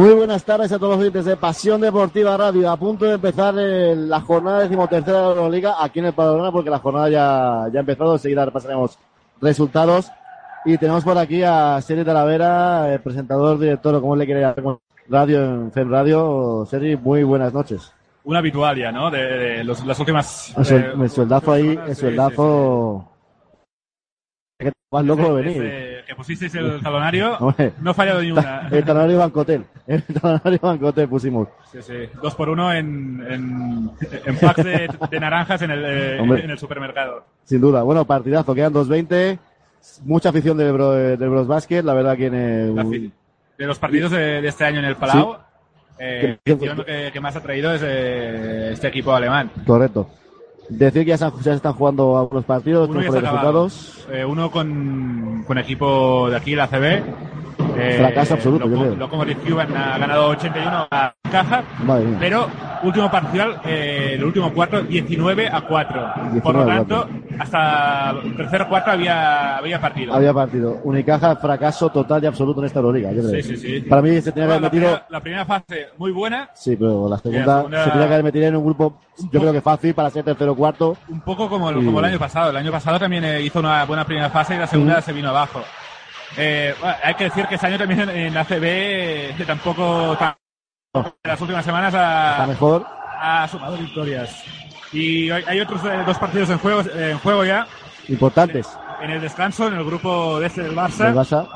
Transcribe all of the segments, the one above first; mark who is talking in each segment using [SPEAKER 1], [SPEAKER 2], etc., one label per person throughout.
[SPEAKER 1] Muy buenas tardes a todos los oyentes de Pasión Deportiva Radio. A punto de empezar eh, la jornada decimotercera de la Euroliga aquí en el Padrona porque la jornada ya, ya ha empezado. Enseguida repasaremos resultados. Y tenemos por aquí a Seri Talavera, el presentador, director, como le quiere radio en FEM Radio. Seri, muy buenas noches.
[SPEAKER 2] Un habitual ya, ¿no? De, de los- las últimas...
[SPEAKER 1] El,
[SPEAKER 2] eh,
[SPEAKER 1] el sueldazo ahí, el
[SPEAKER 2] sí,
[SPEAKER 1] sueldazo. Que más loco de venir.
[SPEAKER 2] Que pusisteis el talonario,
[SPEAKER 1] Hombre.
[SPEAKER 2] no ha fallado ni una.
[SPEAKER 1] El talonario Bancotel. El talonario Bancotel pusimos.
[SPEAKER 2] Sí, sí. Dos por uno en, en, en packs de, de naranjas en el, eh,
[SPEAKER 1] Hombre.
[SPEAKER 2] en el supermercado.
[SPEAKER 1] Sin duda. Bueno, partidazo. Quedan 2.20. Mucha afición del, Bro, del Bros Basket. La verdad que en el-
[SPEAKER 2] De los partidos de, de este año en el Palau, eh,
[SPEAKER 1] ¿Qué-
[SPEAKER 2] afición que, que más ha traído es eh, este equipo alemán.
[SPEAKER 1] Correcto. Decir que ya se, ya están jugando algunos partidos,
[SPEAKER 2] Uno
[SPEAKER 1] con resultados.
[SPEAKER 2] Eh, uno con, con equipo de aquí, la CB. Eh,
[SPEAKER 1] Fracaso absoluto, yo
[SPEAKER 2] Loco-
[SPEAKER 1] creo.
[SPEAKER 2] Lokomotiv Cuban ha ganado 81 a Caja. Pero último parcial, eh, el último cuarto, 19 a 4. Por
[SPEAKER 1] 19
[SPEAKER 2] lo
[SPEAKER 1] a
[SPEAKER 2] tanto, hasta el tercer cuarto había, había partido.
[SPEAKER 1] Había partido. Unicaja, fracaso total y absoluto en esta Euroliga. yo creo.
[SPEAKER 2] Sí, sí, sí.
[SPEAKER 1] Para mí se tenía que
[SPEAKER 2] Bueno,
[SPEAKER 1] haber
[SPEAKER 2] la,
[SPEAKER 1] metido.
[SPEAKER 2] primera, la primera fase muy buena,
[SPEAKER 1] Sí, pero la segunda,
[SPEAKER 2] la segunda-
[SPEAKER 1] se tenía que haber metido en un grupo, yo
[SPEAKER 2] poco-
[SPEAKER 1] creo que fácil para ser tercero o cuarto.
[SPEAKER 2] un poco como, el-
[SPEAKER 1] Sí.
[SPEAKER 2] como el año pasado. El año pasado también eh, hizo una buena primera fase y la segunda
[SPEAKER 1] Mm.
[SPEAKER 2] se vino abajo. Eh, hay que decir que este año también en, en ACB eh, tampoco tan- en las últimas semanas ha,
[SPEAKER 1] mejor.
[SPEAKER 2] ha sumado victorias. Y hay, otros eh, dos partidos en juego, en juego ya.
[SPEAKER 1] Importantes.
[SPEAKER 2] En el descanso, en el grupo de este del
[SPEAKER 1] El
[SPEAKER 2] Barça,
[SPEAKER 1] Barça.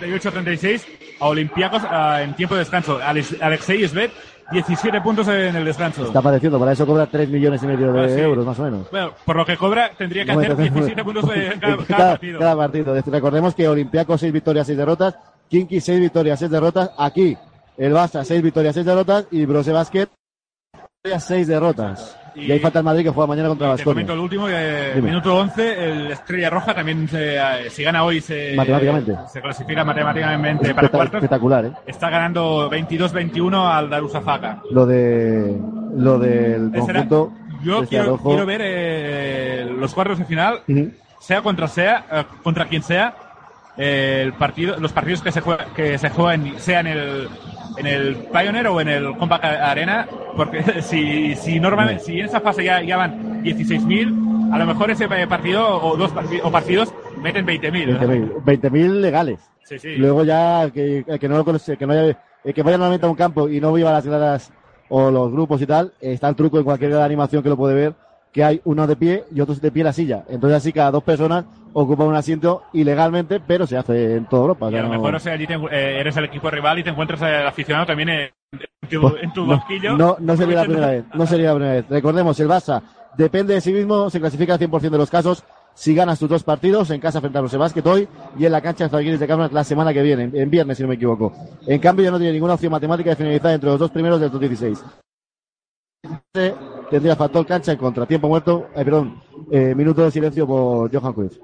[SPEAKER 2] 38-36 a Olympiacos ah, en tiempo de descanso. Alex- Alexei Svet, 17 puntos en el descanso.
[SPEAKER 1] Está apareciendo. Para eso cobra 3 millones y medio de
[SPEAKER 2] Ah, sí.
[SPEAKER 1] euros, más o menos.
[SPEAKER 2] Bueno, por lo que cobra, tendría que
[SPEAKER 1] No,
[SPEAKER 2] hacer
[SPEAKER 1] entonces,
[SPEAKER 2] 17 puntos en cada,
[SPEAKER 1] en
[SPEAKER 2] cada partido.
[SPEAKER 1] cada partido. Recordemos que Olympiacos 6 victorias, 6 derrotas. Kinky 6 victorias, 6 derrotas. Aquí el Barça 6 victorias, 6 derrotas. Y Brose Basket 6 derrotas. Y,
[SPEAKER 2] Y-
[SPEAKER 1] ahí falta el Madrid que juega mañana contra
[SPEAKER 2] Te comento
[SPEAKER 1] Vasconia.
[SPEAKER 2] el último, eh, minuto 11, el Estrella Roja también, se, eh, si gana hoy, se,
[SPEAKER 1] Matemáticamente.
[SPEAKER 2] se clasifica matemáticamente para cuartos.
[SPEAKER 1] Espectacular, ¿eh?
[SPEAKER 2] Está ganando 22-21 al Darusafaka.
[SPEAKER 1] Lo de lo del conjunto.
[SPEAKER 2] Yo
[SPEAKER 1] de
[SPEAKER 2] quiero, ver eh, los cuartos de final, sea contra sea, contra quien sea, el partido, los partidos que se juegan, que se juegan, sea en el en el Pioneer o en el Compact Arena, porque si, si normalmente, si en esa fase ya, ya van 16.000, a lo mejor ese partido o dos o partidos meten 20.000.
[SPEAKER 1] 20.000 20.000 legales.
[SPEAKER 2] Sí, sí.
[SPEAKER 1] Luego ya que, que no lo conoce, que no haya, que vaya normalmente a un campo y no viva las gradas o los grupos y tal, está el truco en cualquier animación que lo puede ver, que hay uno de pie y otros de pie en la silla. Entonces así cada dos personas ocupan un asiento ilegalmente, pero se hace en toda Europa.
[SPEAKER 2] Y a lo
[SPEAKER 1] no-
[SPEAKER 2] mejor o sea, allí te eh, eres el equipo rival y te encuentras al aficionado también en, en tu, en tu
[SPEAKER 1] no,
[SPEAKER 2] banquillo.
[SPEAKER 1] no, no sería la primera vez. No sería la primera vez. Recordemos, el Barça depende de sí mismo, se clasifica al 100% de los casos si ganas tus dos partidos en casa frente a los Basket hoy y en la cancha de Zalgiris de Cámara la semana que viene, en viernes si no me equivoco. En cambio ya no tiene ninguna opción matemática de finalizar entre los dos primeros del top 16. Tendría factor cancha en contra. Tiempo muerto, eh, perdón, eh, minuto de silencio por Johan Cruyff.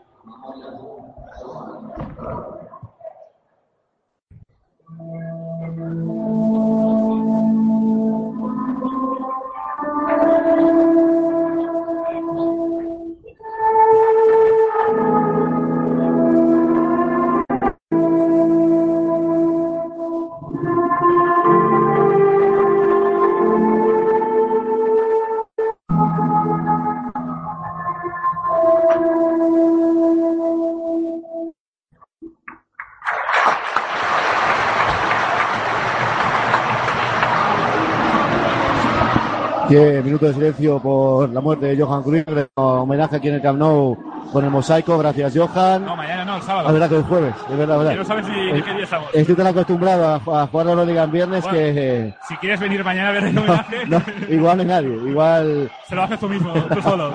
[SPEAKER 1] Diez minutos de silencio por la muerte de Johan Cruyff, homenaje aquí en el Camp Nou con el mosaico. Gracias, Johan.
[SPEAKER 2] No, mañana no, el
[SPEAKER 1] La
[SPEAKER 2] sábado.
[SPEAKER 1] verdad que el jueves, es verdad, verdad.
[SPEAKER 2] Quiero saber si, de qué día estamos.
[SPEAKER 1] Estoy tan acostumbrado a, a jugar a la en viernes
[SPEAKER 2] Bueno.
[SPEAKER 1] que eh,
[SPEAKER 2] Si quieres venir mañana a ver el
[SPEAKER 1] no,
[SPEAKER 2] homenaje,
[SPEAKER 1] no, igual no hay nadie, igual,
[SPEAKER 2] se lo haces tú mismo, tú solo.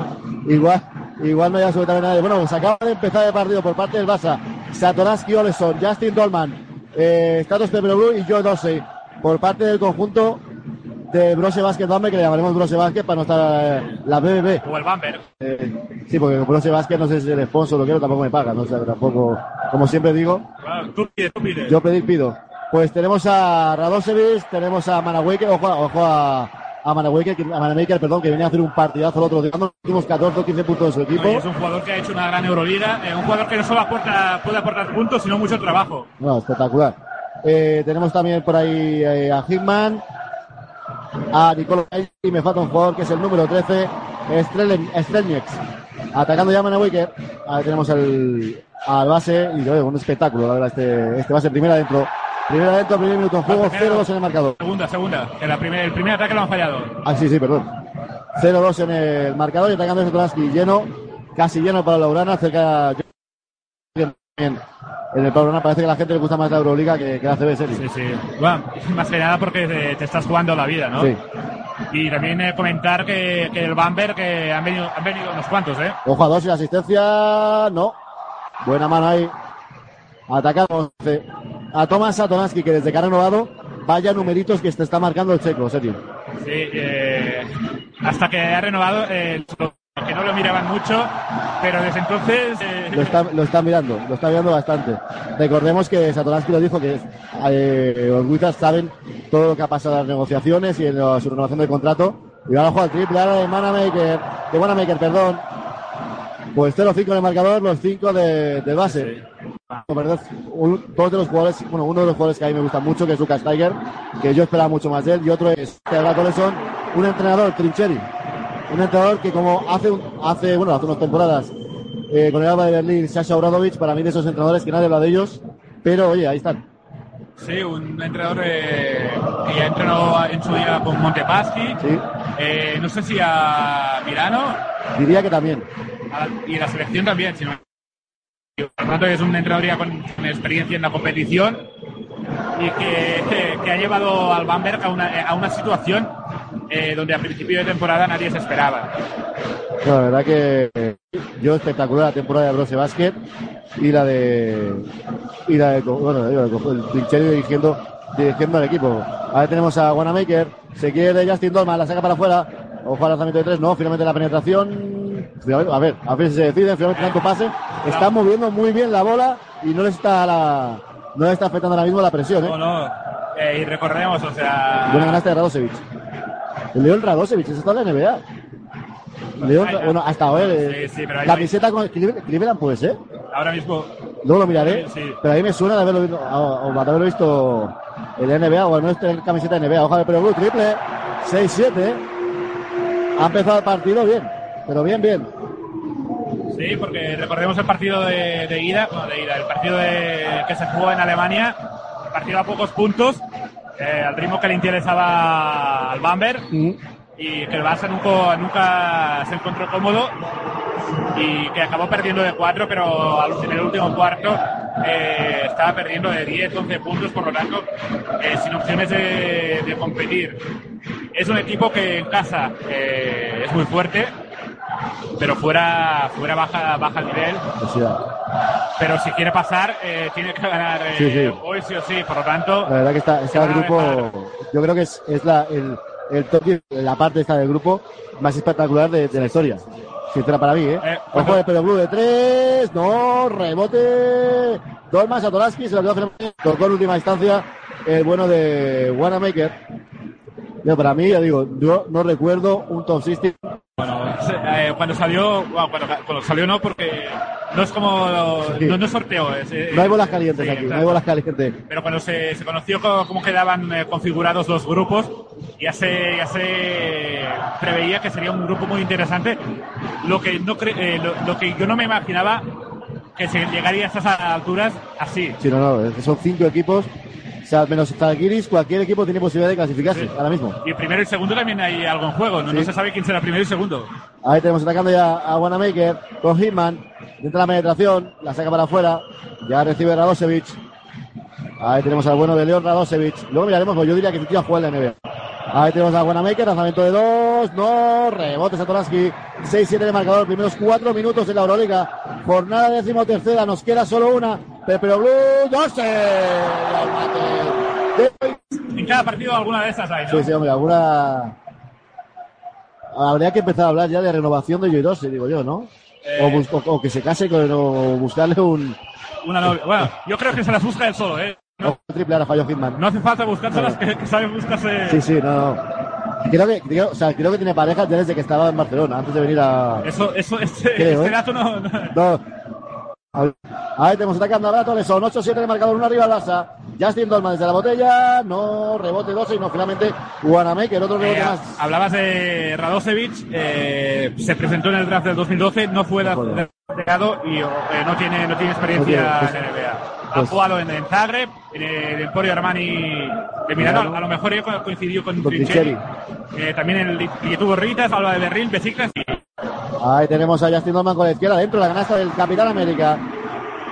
[SPEAKER 1] igual, igual no hay absolutamente nadie. Bueno, se acaba de empezar el partido por parte del Barça. Satoransky Oleson, Justin Dolman, eh, Status Blue y Joe Dorsey. Por parte del conjunto de Brose Basket Bamber, que le llamaremos Brose Basket para no estar eh, la BBB.
[SPEAKER 2] O el Bamber.
[SPEAKER 1] Eh, sí, porque Brose Basket no sé si el sponsor lo quiero, tampoco me paga, no sé, tampoco, como siempre digo,
[SPEAKER 2] Claro, tú pides, tú pides.
[SPEAKER 1] Yo pedir pido. Pues tenemos a Radosevic, tenemos a Manawaker, ojo, a- ojo a, a Manawaker, a Manawaker, perdón, que venía a hacer un partidazo el otro día, los últimos 14 o 15 puntos de su equipo.
[SPEAKER 2] Oye, es un jugador que ha hecho una gran Euroliga, eh, un jugador que no solo aporta, puede aportar puntos, sino mucho trabajo.
[SPEAKER 1] No, espectacular. Eh, tenemos también por ahí eh, a Hitman, a Nicolás y me falta un jugador que es el número 13, Strelnieks. Atacando ya a Wicker. Ahí tenemos el, al base y oye, un espectáculo, la verdad, este, este base primera adentro. Primera adentro, primer minuto en juego, 0-2 en el marcador.
[SPEAKER 2] Segunda, segunda. Que la primer, el primer ataque lo han fallado.
[SPEAKER 1] Ah, sí, sí, perdón. 0-2 en el marcador y atacando ese Tolaski lleno, casi lleno para la Urana, cerca en el Paulona parece que a la gente le gusta más la Euroliga que, que la CB Series.
[SPEAKER 2] Sí, sí. Bueno, más que nada porque te, te estás jugando la vida, ¿no?
[SPEAKER 1] Sí.
[SPEAKER 2] Y también eh, comentar que, que el Bamberg que han venido, han venido unos cuantos, ¿eh?
[SPEAKER 1] Ojo a dos y la asistencia. No. Buena mano ahí. Atacamos a Tomás Satonaski, que desde que ha renovado, vaya numeritos que te está marcando el checo, serio.
[SPEAKER 2] Sí, eh, hasta que ha renovado, eh, que no lo miraban mucho, pero desde entonces... Eh,
[SPEAKER 1] Lo está, lo está mirando, lo está mirando bastante. Recordemos que Satoransky lo dijo que eh, los Wizards saben todo lo que ha pasado en las negociaciones y en la- su renovación del contrato. Y ahora juega el triple ahora de Manamaker, de Wanamaker, perdón. Pues 0-5 en el marcador, los 5 de, de base. Perdón, un- dos de los jugadores, bueno, uno de los jugadores que a mí me gusta mucho, que es Lucas Tiger, que yo esperaba mucho más de él, y otro es Teodoro Coleson, un entrenador, Trincheri, un entrenador que como hace, un- hace, bueno, hace unas temporadas eh, con el Alba de Berlín, Sasha Obradovic, para mí de esos entrenadores que nadie habla de ellos, pero oye, ahí están.
[SPEAKER 2] Sí, un entrenador eh, que ya entrenó en su día con Montepaschi.
[SPEAKER 1] Sí.
[SPEAKER 2] Eh, no sé si a Milano
[SPEAKER 1] Diría que también.
[SPEAKER 2] a- y la selección también. Sino, por lo tanto, es un entrenador ya con, con experiencia en la competición y que, que ha llevado al Bamberg a una, a una situación eh, donde a principio de temporada nadie se esperaba.
[SPEAKER 1] No, la verdad que yo espectacular la temporada de Brose Basket y la de y la de bueno el dirigiendo dirigiendo al equipo. Ahora tenemos a Wanamaker, se quiere de Justin Dolman, la saca para afuera, ojo al lanzamiento de tres, no, finalmente la penetración, a ver, a ver si se deciden, finalmente tanto pase, está moviendo muy bien la bola y no le está la no le está afectando ahora mismo la presión, ¿eh?
[SPEAKER 2] No, no. eh, y recordemos, o sea.
[SPEAKER 1] Buena ganaste de Radosevic. León Radosevic, eso está en la NBA. León,
[SPEAKER 2] Ay,
[SPEAKER 1] bueno, hasta ahora. eh,
[SPEAKER 2] Sí, sí, pero ahí-
[SPEAKER 1] camiseta con Cleveland, puede ser.
[SPEAKER 2] Ahora mismo.
[SPEAKER 1] Luego lo miraré.
[SPEAKER 2] Sí, sí.
[SPEAKER 1] Pero a mí me suena de haberlo visto, o, o de haberlo visto en la NBA, o al menos tener camiseta de NBA. Ojalá, pero Blue, triple. 6-7. Ha empezado el partido bien. Pero bien, bien.
[SPEAKER 2] Sí, porque recordemos el partido de, de ida, bueno, de ida, el partido de- que se jugó en Alemania, partido a pocos puntos, eh, al ritmo que le interesaba al Bamberg y que el Barça nunca, nunca se encontró cómodo. Y que acabó perdiendo de 4, pero en el último cuarto eh, estaba perdiendo de 10, 11 puntos, por lo tanto, eh, sin opciones de, de competir. Es un equipo que en casa eh, es muy fuerte, pero fuera, fuera baja, baja el nivel.
[SPEAKER 1] Pues.
[SPEAKER 2] Pero si quiere pasar, eh, tiene que ganar eh,
[SPEAKER 1] Sí, sí.
[SPEAKER 2] hoy sí o sí. Por lo tanto,
[SPEAKER 1] La verdad que está, está el grupo. Yo creo que es, es la, el, el top 10, la parte esta del grupo más espectacular de, de la historia. Sincera para mí, ¿eh?
[SPEAKER 2] Eh,
[SPEAKER 1] Ojo
[SPEAKER 2] cuando-
[SPEAKER 1] de Pedro Blue de tres. No, rebote. Dolmas a Tolaski, se lo quedó. Tocó en última instancia el bueno de Wanamaker. Yo, para mí, ya digo, yo no recuerdo un top 60.
[SPEAKER 2] Cuando salió, bueno, cuando, cuando salió no, porque no es como,
[SPEAKER 1] Sí.
[SPEAKER 2] no, no es sorteo. es, eh,
[SPEAKER 1] No hay bolas calientes
[SPEAKER 2] sí,
[SPEAKER 1] aquí, no
[SPEAKER 2] exacto.
[SPEAKER 1] hay bolas calientes.
[SPEAKER 2] Pero cuando se, se conoció cómo, cómo quedaban eh, configurados los grupos, ya se, ya se preveía que sería un grupo muy interesante. Lo que, no cre- eh, lo, lo que yo no me imaginaba que se llegaría a estas alturas así.
[SPEAKER 1] Sí, no, no, es que son cinco equipos. O sea, menos Zalgiris, cualquier equipo tiene posibilidad de clasificarse
[SPEAKER 2] Sí.
[SPEAKER 1] ahora mismo.
[SPEAKER 2] Y el primero y el segundo también hay algo en juego. No, no
[SPEAKER 1] Sí.
[SPEAKER 2] se sabe quién será primero y segundo.
[SPEAKER 1] Ahí tenemos atacando ya a Wanamaker con Hitman. Entra la penetración, la saca para afuera. Ya recibe Radosevic. Ahí tenemos al bueno de León Radosevic. Luego miraremos, pues yo diría que tío juega en la NBA. Ahí tenemos a Wanamaker, lanzamiento de dos. No, rebote Satoransky. 6-7 de marcador, primeros cuatro minutos en la Euroliga. Jornada decimotercera, nos queda solo una. Pero Blue, 12. Y el mate de
[SPEAKER 2] En cada partido alguna de esas hay, ¿no?
[SPEAKER 1] Sí, sí, hombre, alguna. Habría que empezar a hablar ya de renovación de Joy digo yo, ¿no?
[SPEAKER 2] Eh.
[SPEAKER 1] O, bus- o- o que se case con, o buscarle un,
[SPEAKER 2] Una novia. Bueno, yo creo que se las busca él solo, ¿eh?
[SPEAKER 1] o un triple fallo Hitman.
[SPEAKER 2] No hace falta buscárselas, que, que sabe buscarse.
[SPEAKER 1] Sí, sí, no, no. Creo que, creo, o sea, creo que tiene pareja ya desde que estaba en Barcelona, antes de venir a.
[SPEAKER 2] Eso, eso, ese,
[SPEAKER 1] Creo,
[SPEAKER 2] ese
[SPEAKER 1] ¿eh?
[SPEAKER 2] dato no. no-
[SPEAKER 1] No. Ahí tenemos atacando a Brato, son 8-7 de marcador, uno arriba Barça. Justin Dolman desde la botella, no rebote 12 y no finalmente que el otro rebote
[SPEAKER 2] Eh,
[SPEAKER 1] más.
[SPEAKER 2] hablabas de Radosevic, eh, se presentó en el draft del 2012, no fue drafteado y eh, no tiene no tiene experiencia
[SPEAKER 1] No pues-
[SPEAKER 2] en NBA. Ha
[SPEAKER 1] pues-
[SPEAKER 2] jugado en, en Zagreb, en el Emporio Armani de Milano, a lo mejor ella coincidió con,
[SPEAKER 1] Con
[SPEAKER 2] Trincheri. Eh, también el y tuvo Ritas, Alba de Besiktas y
[SPEAKER 1] Ahí tenemos a Justin Dolman con la izquierda dentro de la canasta del Capitán América.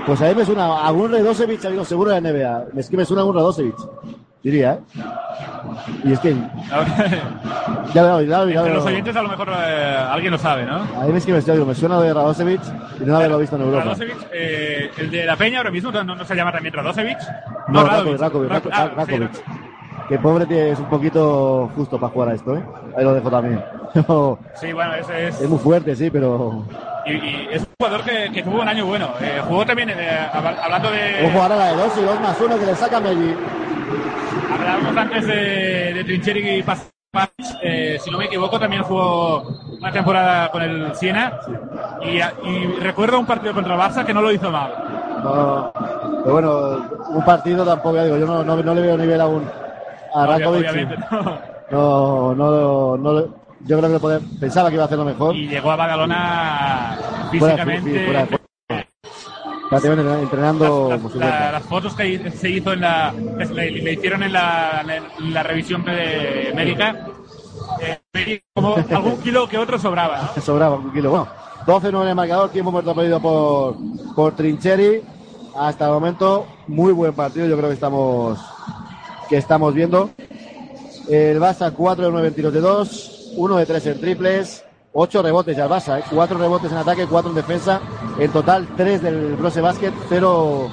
[SPEAKER 1] Pues ahí me suena a un Radosevic, ha habido seguro de la NBA. Es que me suena a un Radosevic, diría, ¿eh? Y es que, ya veo, ya veo, ya
[SPEAKER 2] entre
[SPEAKER 1] veo.
[SPEAKER 2] los oyentes a lo mejor eh, alguien lo sabe, ¿no?
[SPEAKER 1] Ahí es que me, estoy- digo, me suena de Radosevic y no haberlo visto en Europa.
[SPEAKER 2] Radosevic, eh, el de la Peña ahora mismo no, no se llama también Radosevic.
[SPEAKER 1] No,
[SPEAKER 2] Radovic.
[SPEAKER 1] Rakovic, Rakovic,
[SPEAKER 2] Rak-
[SPEAKER 1] Rak-
[SPEAKER 2] ah, sí,
[SPEAKER 1] Rakovic. Que pobre tío, es un poquito justo para jugar a esto, ¿eh? Ahí lo dejo también.
[SPEAKER 2] Sí, bueno, ese es.
[SPEAKER 1] es muy fuerte, sí, pero.
[SPEAKER 2] Y, y es un jugador que, que tuvo un año bueno. Eh, jugó también, eh, hab- hablando de.
[SPEAKER 1] Ojo ahora la de 2 y 2 más 1 que le saca Melli.
[SPEAKER 2] Hablábamos antes de, de Trincheri y Pas- eh, si no me equivoco, también jugó una temporada con el Siena. Y, y recuerdo un partido contra el Barça que no lo hizo mal.
[SPEAKER 1] No, pero bueno, un partido tampoco, ya digo, yo no, no, no le veo nivel aún a Rakovic.
[SPEAKER 2] obviamente, no.
[SPEAKER 1] No, no, yo creo que podía- pensaba que iba a hacerlo mejor.
[SPEAKER 2] Y llegó a Badalona
[SPEAKER 1] Fuera,
[SPEAKER 2] físicamente.
[SPEAKER 1] fuera, Prácticamente entrenando
[SPEAKER 2] las, la- las fotos que se hizo en la le, le hicieron en la, en la revisión de médica eh, como algún kilo que otro sobraba ¿no?
[SPEAKER 1] sobraba un kilo. Bueno, 12-9 en el marcador, tiempo muerto perdido por, por Trincheri. Hasta el momento, muy buen partido, yo creo que estamos, que estamos viendo. El Barça 4 de 9 en tiros de 2, 1 de 3 en triples, 8 rebotes ya el Barça, ¿eh? 4 rebotes en ataque, 4 en defensa. En total, 3 del Brose Basket, 0.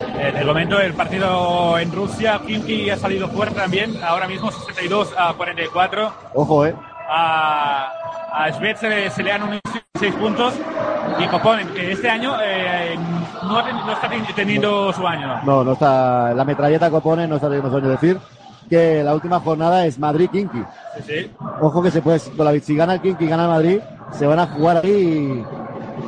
[SPEAKER 2] Eh, te comento el partido en Rusia Kimki ha salido fuerte también ahora mismo 62 a 44
[SPEAKER 1] Ojo, eh.
[SPEAKER 2] a, a se, le- se le han unido 6 puntos y Koponen que este año eh, no, no está ten- teniendo su año
[SPEAKER 1] No, no está. La metralleta pone, no está teniendo sueño decir que la última jornada es Madrid-Kinky.
[SPEAKER 2] Sí, sí.
[SPEAKER 1] Ojo que se puede, con la, si gana el Kinky y gana el Madrid, se van a jugar ahí,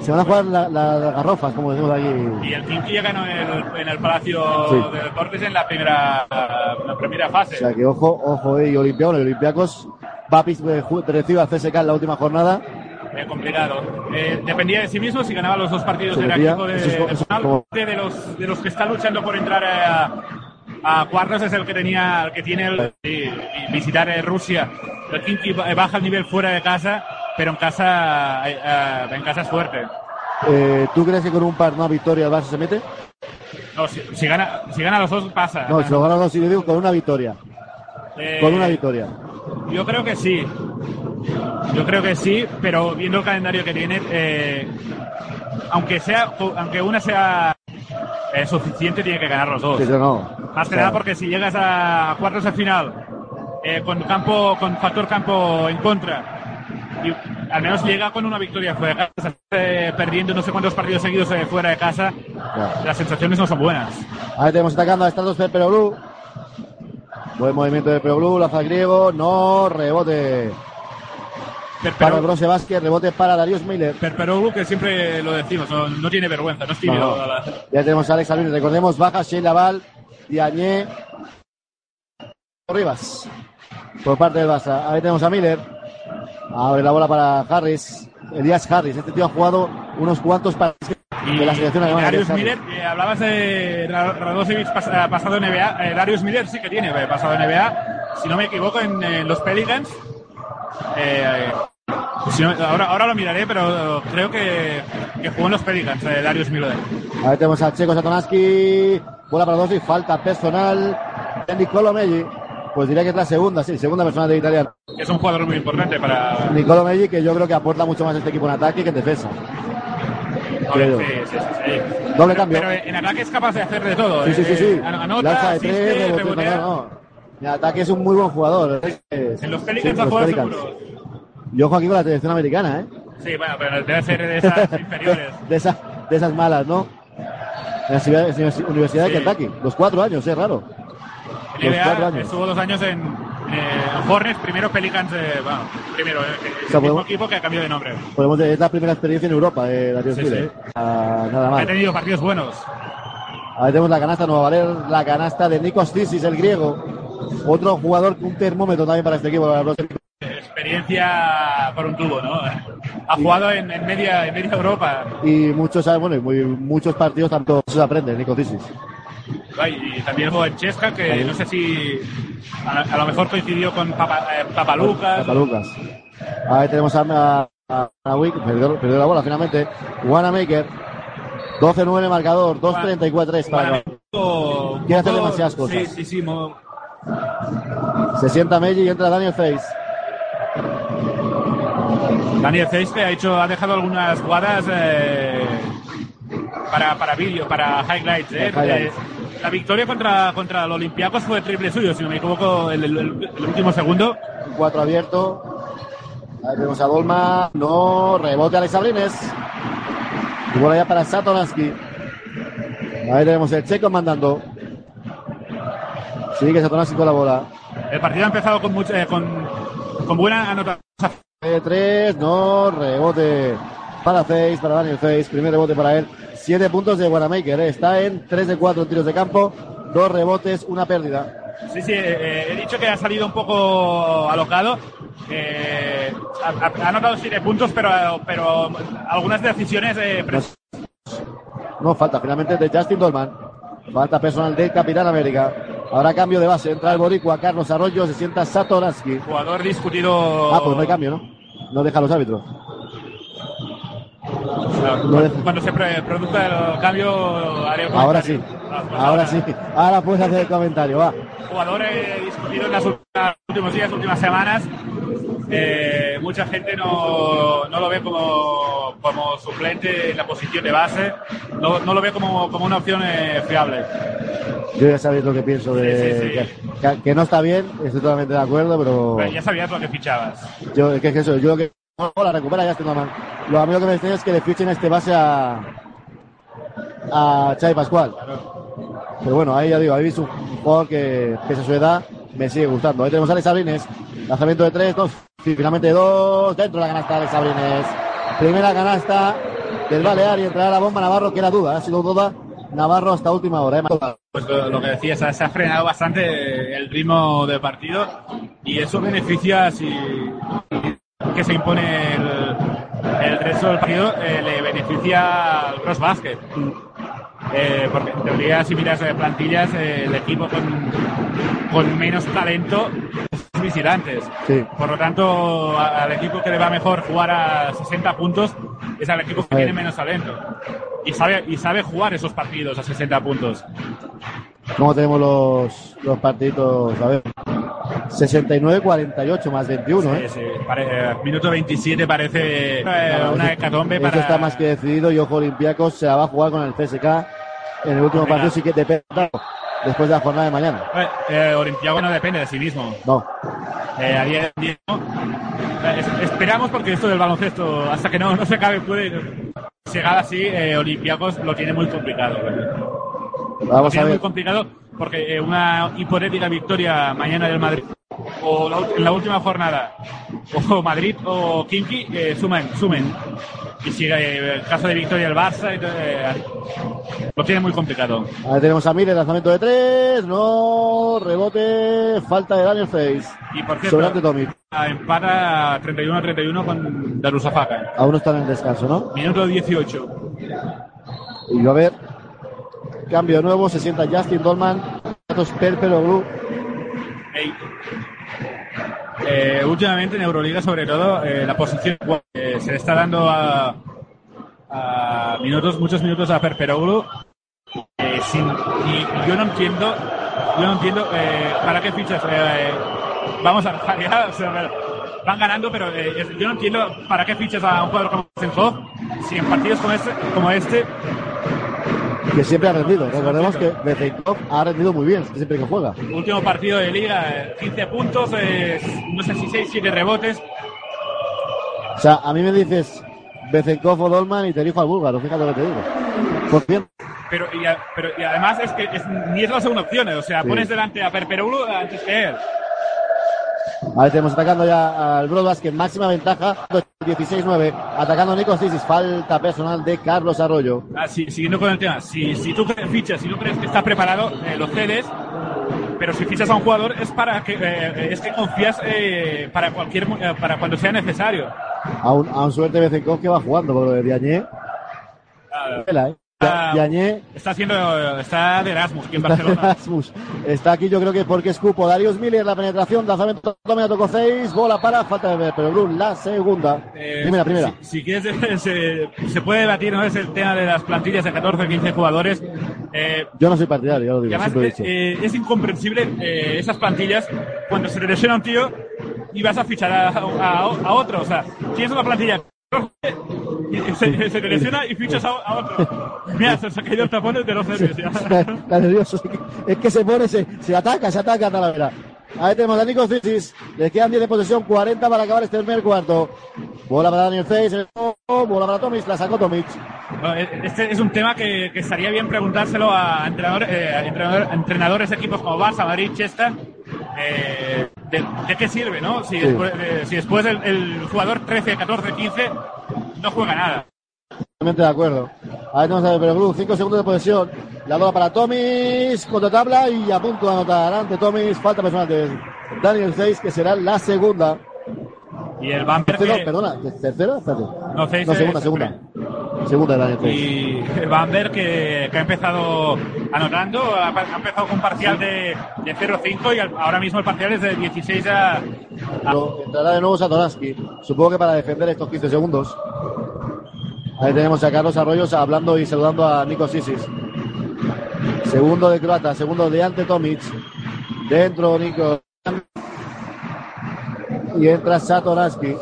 [SPEAKER 1] se van a jugar la- la- las garrofas, como decimos aquí.
[SPEAKER 2] Y el Kimki ya ganó en el, en el Palacio
[SPEAKER 1] Sí.
[SPEAKER 2] de Deportes en la primera, la primera fase.
[SPEAKER 1] O sea que ojo, ojo, eh, y Olympiacos, el Olympiacos va a pis- eh, recibe a CSK en la última jornada.
[SPEAKER 2] Eh, complicado. Eh, dependía de sí mismo si ganaba los dos partidos del equipo de,
[SPEAKER 1] eso es-
[SPEAKER 2] de
[SPEAKER 1] eso es
[SPEAKER 2] final.
[SPEAKER 1] como-
[SPEAKER 2] de los de los que están luchando por entrar a, a cuartos es el que tenía el que tiene el, y- y visitar eh, Rusia. El Kinky ba- baja el nivel fuera de casa, pero en casa eh, eh, en casa es fuerte.
[SPEAKER 1] Eh, ¿Tú crees que con un par, una victoria el Barça se mete?
[SPEAKER 2] No, si, si gana si gana los dos pasa.
[SPEAKER 1] No, si lo ganan los yo digo con una victoria.
[SPEAKER 2] Eh,
[SPEAKER 1] Con una victoria.
[SPEAKER 2] Yo creo que sí. Yo creo que sí, pero viendo el calendario que tiene, eh, aunque sea, aunque una sea eh, suficiente, tiene que ganar los dos.
[SPEAKER 1] Sí, no.
[SPEAKER 2] Más que nada porque si llegas a cuartos de final eh, con campo, con factor campo en contra, y al menos llega con una victoria fuera de casa, eh, perdiendo no sé cuántos partidos seguidos eh, fuera de casa,
[SPEAKER 1] ya.
[SPEAKER 2] las sensaciones no son buenas.
[SPEAKER 1] Ahí tenemos atacando a estas dos Pero Blue. Buen movimiento de Pero Blue, lanza griego, no, rebote Para el Brose Basket, rebote para Darius Miller.
[SPEAKER 2] Perperoglu, que siempre lo decimos, no, no tiene vergüenza, no es tímido.
[SPEAKER 1] No, no. Ya tenemos a Alex Alvin, recordemos, baja Sheila Val, Diagne, Rivas. Por parte del Barça. Ahí tenemos a Miller. Abre la bola para Harris. Elías Harris. Este tío ha jugado unos cuantos partidos de la selección alemana.
[SPEAKER 2] Darius. Miller, eh, hablabas de Ra- Radosevic pas- eh, pasado NBA. eh, Darius Miller sí que tiene eh, pasado NBA. Si no me equivoco, en, en los Pelicans. Eh, ahora, ahora lo miraré, pero creo que, que jugó en los Pelicans, eh, Darius Miller.
[SPEAKER 1] Ahí tenemos a Checo Satonaski. Bola para dos y falta personal de Nicolo Meggi. Pues diría que es la segunda, sí, segunda personal de italiano.
[SPEAKER 2] Es un jugador muy importante para.
[SPEAKER 1] Nicolo Meggi, que yo creo que aporta mucho más a este equipo en ataque que en defensa.
[SPEAKER 2] Sí, sí, sí, sí.
[SPEAKER 1] Doble cambio.
[SPEAKER 2] Pero en ataque es capaz de hacer de todo.
[SPEAKER 1] Sí, sí, sí,
[SPEAKER 2] eh,
[SPEAKER 1] sí.
[SPEAKER 2] Anota,
[SPEAKER 1] Lanza de
[SPEAKER 2] asiste,
[SPEAKER 1] tres, rebote,
[SPEAKER 2] rebotea.
[SPEAKER 1] no, no. En ataque es un muy buen jugador. Eh,
[SPEAKER 2] En los
[SPEAKER 1] sí,
[SPEAKER 2] Pelicans ha jugado seguro.
[SPEAKER 1] Y ojo aquí con la selección americana, ¿eh?
[SPEAKER 2] Sí, bueno, pero debe ser de esas inferiores.
[SPEAKER 1] de, esas, de esas malas, ¿no? En la ciudad- en la Universidad
[SPEAKER 2] Sí.
[SPEAKER 1] de Kentucky. Los cuatro años, es raro.
[SPEAKER 2] En
[SPEAKER 1] Los cuatro
[SPEAKER 2] NBA
[SPEAKER 1] años.
[SPEAKER 2] estuvo dos años en, eh, Hornets, primero Pelicans, eh, bueno, primero, eh, el
[SPEAKER 1] sea,
[SPEAKER 2] mismo
[SPEAKER 1] podemos-
[SPEAKER 2] equipo que ha cambiado de nombre.
[SPEAKER 1] Podemos decir, es la primera experiencia en Europa de
[SPEAKER 2] Sí,
[SPEAKER 1] Miller.
[SPEAKER 2] sí.
[SPEAKER 1] Ah, nada
[SPEAKER 2] Ha
[SPEAKER 1] mal.
[SPEAKER 2] tenido partidos buenos.
[SPEAKER 1] Ahí tenemos la canasta, no va a valer la canasta de Nikos Tisis, el griego. Otro jugador, un termómetro también para este equipo. para
[SPEAKER 2] Experiencia por un tubo, ¿no? Ha jugado en, en media, en media Europa.
[SPEAKER 1] Y muchos, ah, bueno, y muy- muchos partidos tanto se aprende, Nikos Tisis.
[SPEAKER 2] Y también jugó en Chesca, que no sé si a, a lo mejor coincidió con Papa, eh, Papalucas.
[SPEAKER 1] Papalucas. Ahí tenemos a, a, a, Wick, perdió, perdió la bola finalmente. Wanamaker, 12-9 marcador, 2-34-3 para Quiere hacer demasiadas cosas.
[SPEAKER 2] Sí, sí, sí. mo-
[SPEAKER 1] Se sienta Meji y entra Daniel Face.
[SPEAKER 2] Daniel Zeiss que ha hecho, ha dejado algunas jugadas eh, para, para vídeo, para highlights. ¿eh?
[SPEAKER 1] Highlights.
[SPEAKER 2] La victoria contra, contra el Olympiacos fue triple suyo, si no me equivoco, el, el- el último segundo.
[SPEAKER 1] Un 4 abierto. Ahí tenemos a Dolma. No, rebote Alex Abrines. Y bola ya para Satoransky. Ahí tenemos el checo mandando. Sigue Satoransky con la bola.
[SPEAKER 2] El partido ha empezado con, mucha- eh, con, con buena anotación.
[SPEAKER 1] 3, no, rebote para Face, para Daniel Face, primer rebote para él. 7 puntos de Wanamaker, eh. está en 3 de 4 tiros de campo, dos rebotes, una pérdida.
[SPEAKER 2] Sí, sí, eh, eh, he dicho que ha salido un poco alocado. Eh, ha, ha- anotado siete puntos, pero, pero algunas decisiones eh, pres-
[SPEAKER 1] No falta finalmente de Justin Dolman. Falta personal del Capitán América. Ahora cambio de base. Entra el Boricua, Carlos Arroyo, se sienta Satoransky.
[SPEAKER 2] jugador discutido.
[SPEAKER 1] Ah, pues no hay cambio, ¿no? No deja los árbitros.
[SPEAKER 2] Cuando,
[SPEAKER 1] no deja.
[SPEAKER 2] cuando se produzca el cambio, haré un
[SPEAKER 1] Ahora sí.
[SPEAKER 2] Ah, pues
[SPEAKER 1] Ahora sí. Ahora puedes hacer el comentario, va.
[SPEAKER 2] Jugador eh, discutido en las últimas- últimos días, últimas semanas. Eh, mucha gente no, no lo ve como, como suplente en la posición de base. No, no lo ve como, como una opción eh, fiable.
[SPEAKER 1] Yo ya sabéis lo que pienso de
[SPEAKER 2] Sí, sí, sí.
[SPEAKER 1] Que, que- no está bien, estoy totalmente de acuerdo, pero
[SPEAKER 2] Pero ya sabías lo que fichabas.
[SPEAKER 1] yo que es eso, yo lo que no, la recupera Justin Dolman. Lo a mí lo que me extraña es que le fichen este base a a Xavi Pascual. Pero bueno, ahí ya digo, habéis un jugador que, pese a su edad, me sigue gustando. Ahí tenemos a Alex Abrines. Lanzamiento de tres, dos, finalmente dos. Dentro de la canasta Alex Abrines. Primera canasta del Balear y entrará la bomba Navarro, que era duda, ha sido duda. Navarro hasta última hora. ¿eh?
[SPEAKER 2] Pues lo, lo que decías, se ha frenado bastante el ritmo del partido y eso beneficia si que se impone el, el resto del partido, eh, le beneficia al cross basket. Eh, porque en teoría, si miras eh, plantillas, eh, el equipo con, con menos talento es visitantes.
[SPEAKER 1] Sí.
[SPEAKER 2] Por lo tanto, al equipo que le va mejor jugar a 60 puntos es al equipo que tiene menos talento. Y sabe, y sabe jugar esos partidos a 60 puntos.
[SPEAKER 1] ¿Cómo tenemos los, los partidos? A ver. 69-48 más 21, ¿eh?
[SPEAKER 2] Sí, sí. Pare- eh, minuto 27 parece eh, una hecatombe
[SPEAKER 1] Esto
[SPEAKER 2] para...
[SPEAKER 1] está más que decidido y ojo Olympiacos se la va a jugar con el CSK en el último partido, sí que depende después de la jornada de mañana.
[SPEAKER 2] Eh, eh, Olympiacos no depende de sí mismo.
[SPEAKER 1] No,
[SPEAKER 2] Eh, a día de hoy no. Eh, es- esperamos porque esto del baloncesto, hasta que no, no se acabe, puede llegar así, eh, Olympiacos lo tiene muy complicado. Lo
[SPEAKER 1] vamos a
[SPEAKER 2] tiene muy
[SPEAKER 1] ver.
[SPEAKER 2] complicado porque eh, una hipotética victoria mañana del Madrid o la en la última jornada o Madrid o Kinky eh, sumen, sumen. Y si eh, el caso de victoria del Barça, eh, lo tiene muy complicado.
[SPEAKER 1] Ahí tenemos a Miller, lanzamiento de tres, no, rebote, falta de Daniel Face.
[SPEAKER 2] Y por cierto, empata 31-31 con Darusafaka.
[SPEAKER 1] Aún no están en descanso, ¿no?
[SPEAKER 2] Minuto 18.
[SPEAKER 1] Y va a ver, cambio nuevo, se sienta Justin Dolman, datos Perpero.
[SPEAKER 2] Eh, últimamente en Euroliga, sobre todo, eh, la posición eh, se le está dando a, minutos, muchos minutos a Perperoglu. Sin, y yo no entiendo, yo no entiendo para qué fichas. vamos a sea, van ganando, pero yo no entiendo para qué fichas a un jugador como Senkov si en partidos como este, como este
[SPEAKER 1] que siempre ha rendido. Recordemos que Bezenkov ha rendido muy bien siempre que juega.
[SPEAKER 2] último partido de liga, eh, 15 puntos, eh, no sé si 6, 7 rebotes.
[SPEAKER 1] O sea, a mí me dices Bezenkov o Dolman y te elijo al búlgaro, fíjate lo que te digo. Por
[SPEAKER 2] Pero y, a- pero, y además es que es- ni es la segunda opción, eh, o sea,
[SPEAKER 1] Sí.
[SPEAKER 2] pones delante a Perperoglu antes que él.
[SPEAKER 1] Ahí tenemos atacando ya al Broadbus que máxima ventaja, 16-9. Atacando Nico Cisis. Falta personal de Carlos Arroyo.
[SPEAKER 2] Ah, sí, siguiendo con el tema. Si, si tú fichas, si no crees que estás preparado, eh, lo cedes. Pero si fichas a un jugador es para que eh, es que confías eh, para cualquier eh, para cuando sea necesario.
[SPEAKER 1] Aún, aún suerte Bezenkov que va jugando por lo de Diagne.
[SPEAKER 2] Ah,
[SPEAKER 1] ¿eh?
[SPEAKER 2] Ah, está haciendo está de Erasmus aquí en
[SPEAKER 1] está
[SPEAKER 2] Barcelona.
[SPEAKER 1] Erasmus. Está aquí yo creo que porque es cupo. Darius Miller, la penetración, lanzamiento, toma, tocó 6, bola para, falta de ver, pero Brun, la segunda.
[SPEAKER 2] Eh,
[SPEAKER 1] primera, primera.
[SPEAKER 2] Si, si quieres, se, se puede debatir, ¿no? Es el tema de las plantillas de 14, 15 jugadores. Eh,
[SPEAKER 1] Yo no soy partidario, ya lo digo,
[SPEAKER 2] además
[SPEAKER 1] lo he
[SPEAKER 2] eh,
[SPEAKER 1] dicho.
[SPEAKER 2] eh, es incomprensible eh, esas plantillas cuando se lesiona un tío y vas a fichar a, a- a otro. O sea, tienes una plantilla se, se y fichas a, otro. Mira, se, se ha caído el tapón de los nervios. ya.
[SPEAKER 1] Está. Es que se pone, se, se ataca, se ataca a Talavera. Ahí tenemos a Nico Cisis. Les quedan 10 de posesión, 40 para acabar este primer cuarto. Bola para Daniel Face, bola para Tomic, la sacó Tomic.
[SPEAKER 2] Eh, Este es un tema que, que estaría bien preguntárselo a, entrenador- eh, a entrenador- a entrenadores de equipos como Barça, Madrid, Chester. eh, de, de qué sirve, no? Si
[SPEAKER 1] Sí.
[SPEAKER 2] después, eh, si después el, el jugador 13, 14, 15 no juega nada.
[SPEAKER 1] Totalmente de acuerdo. Ahí tenemos a Perogrú, 5 segundos de posesión. La bola para Tomis, contra tabla y a punto de anotar ante Tomis. Falta personal de Daniel Face, que será la segunda.
[SPEAKER 2] Y el Bamper
[SPEAKER 1] Tercero,
[SPEAKER 2] que-
[SPEAKER 1] perdona, ¿tercera?
[SPEAKER 2] No, Face
[SPEAKER 1] No, segunda, segunda. Segunda de Daniel Face.
[SPEAKER 2] Y el Bamber que, que ha empezado anotando, ha, ha empezado con un parcial de, de 0-5 y al- ahora mismo el parcial es de 16 a... a-
[SPEAKER 1] Pero entrará de nuevo Satoransky. Supongo que para defender estos 15 segundos. Ahí tenemos a Carlos Arroyos hablando y saludando a Nico Sisis. Segundo de Croata, segundo de Ante Tomic. Dentro Nico. Y entra Satoransky.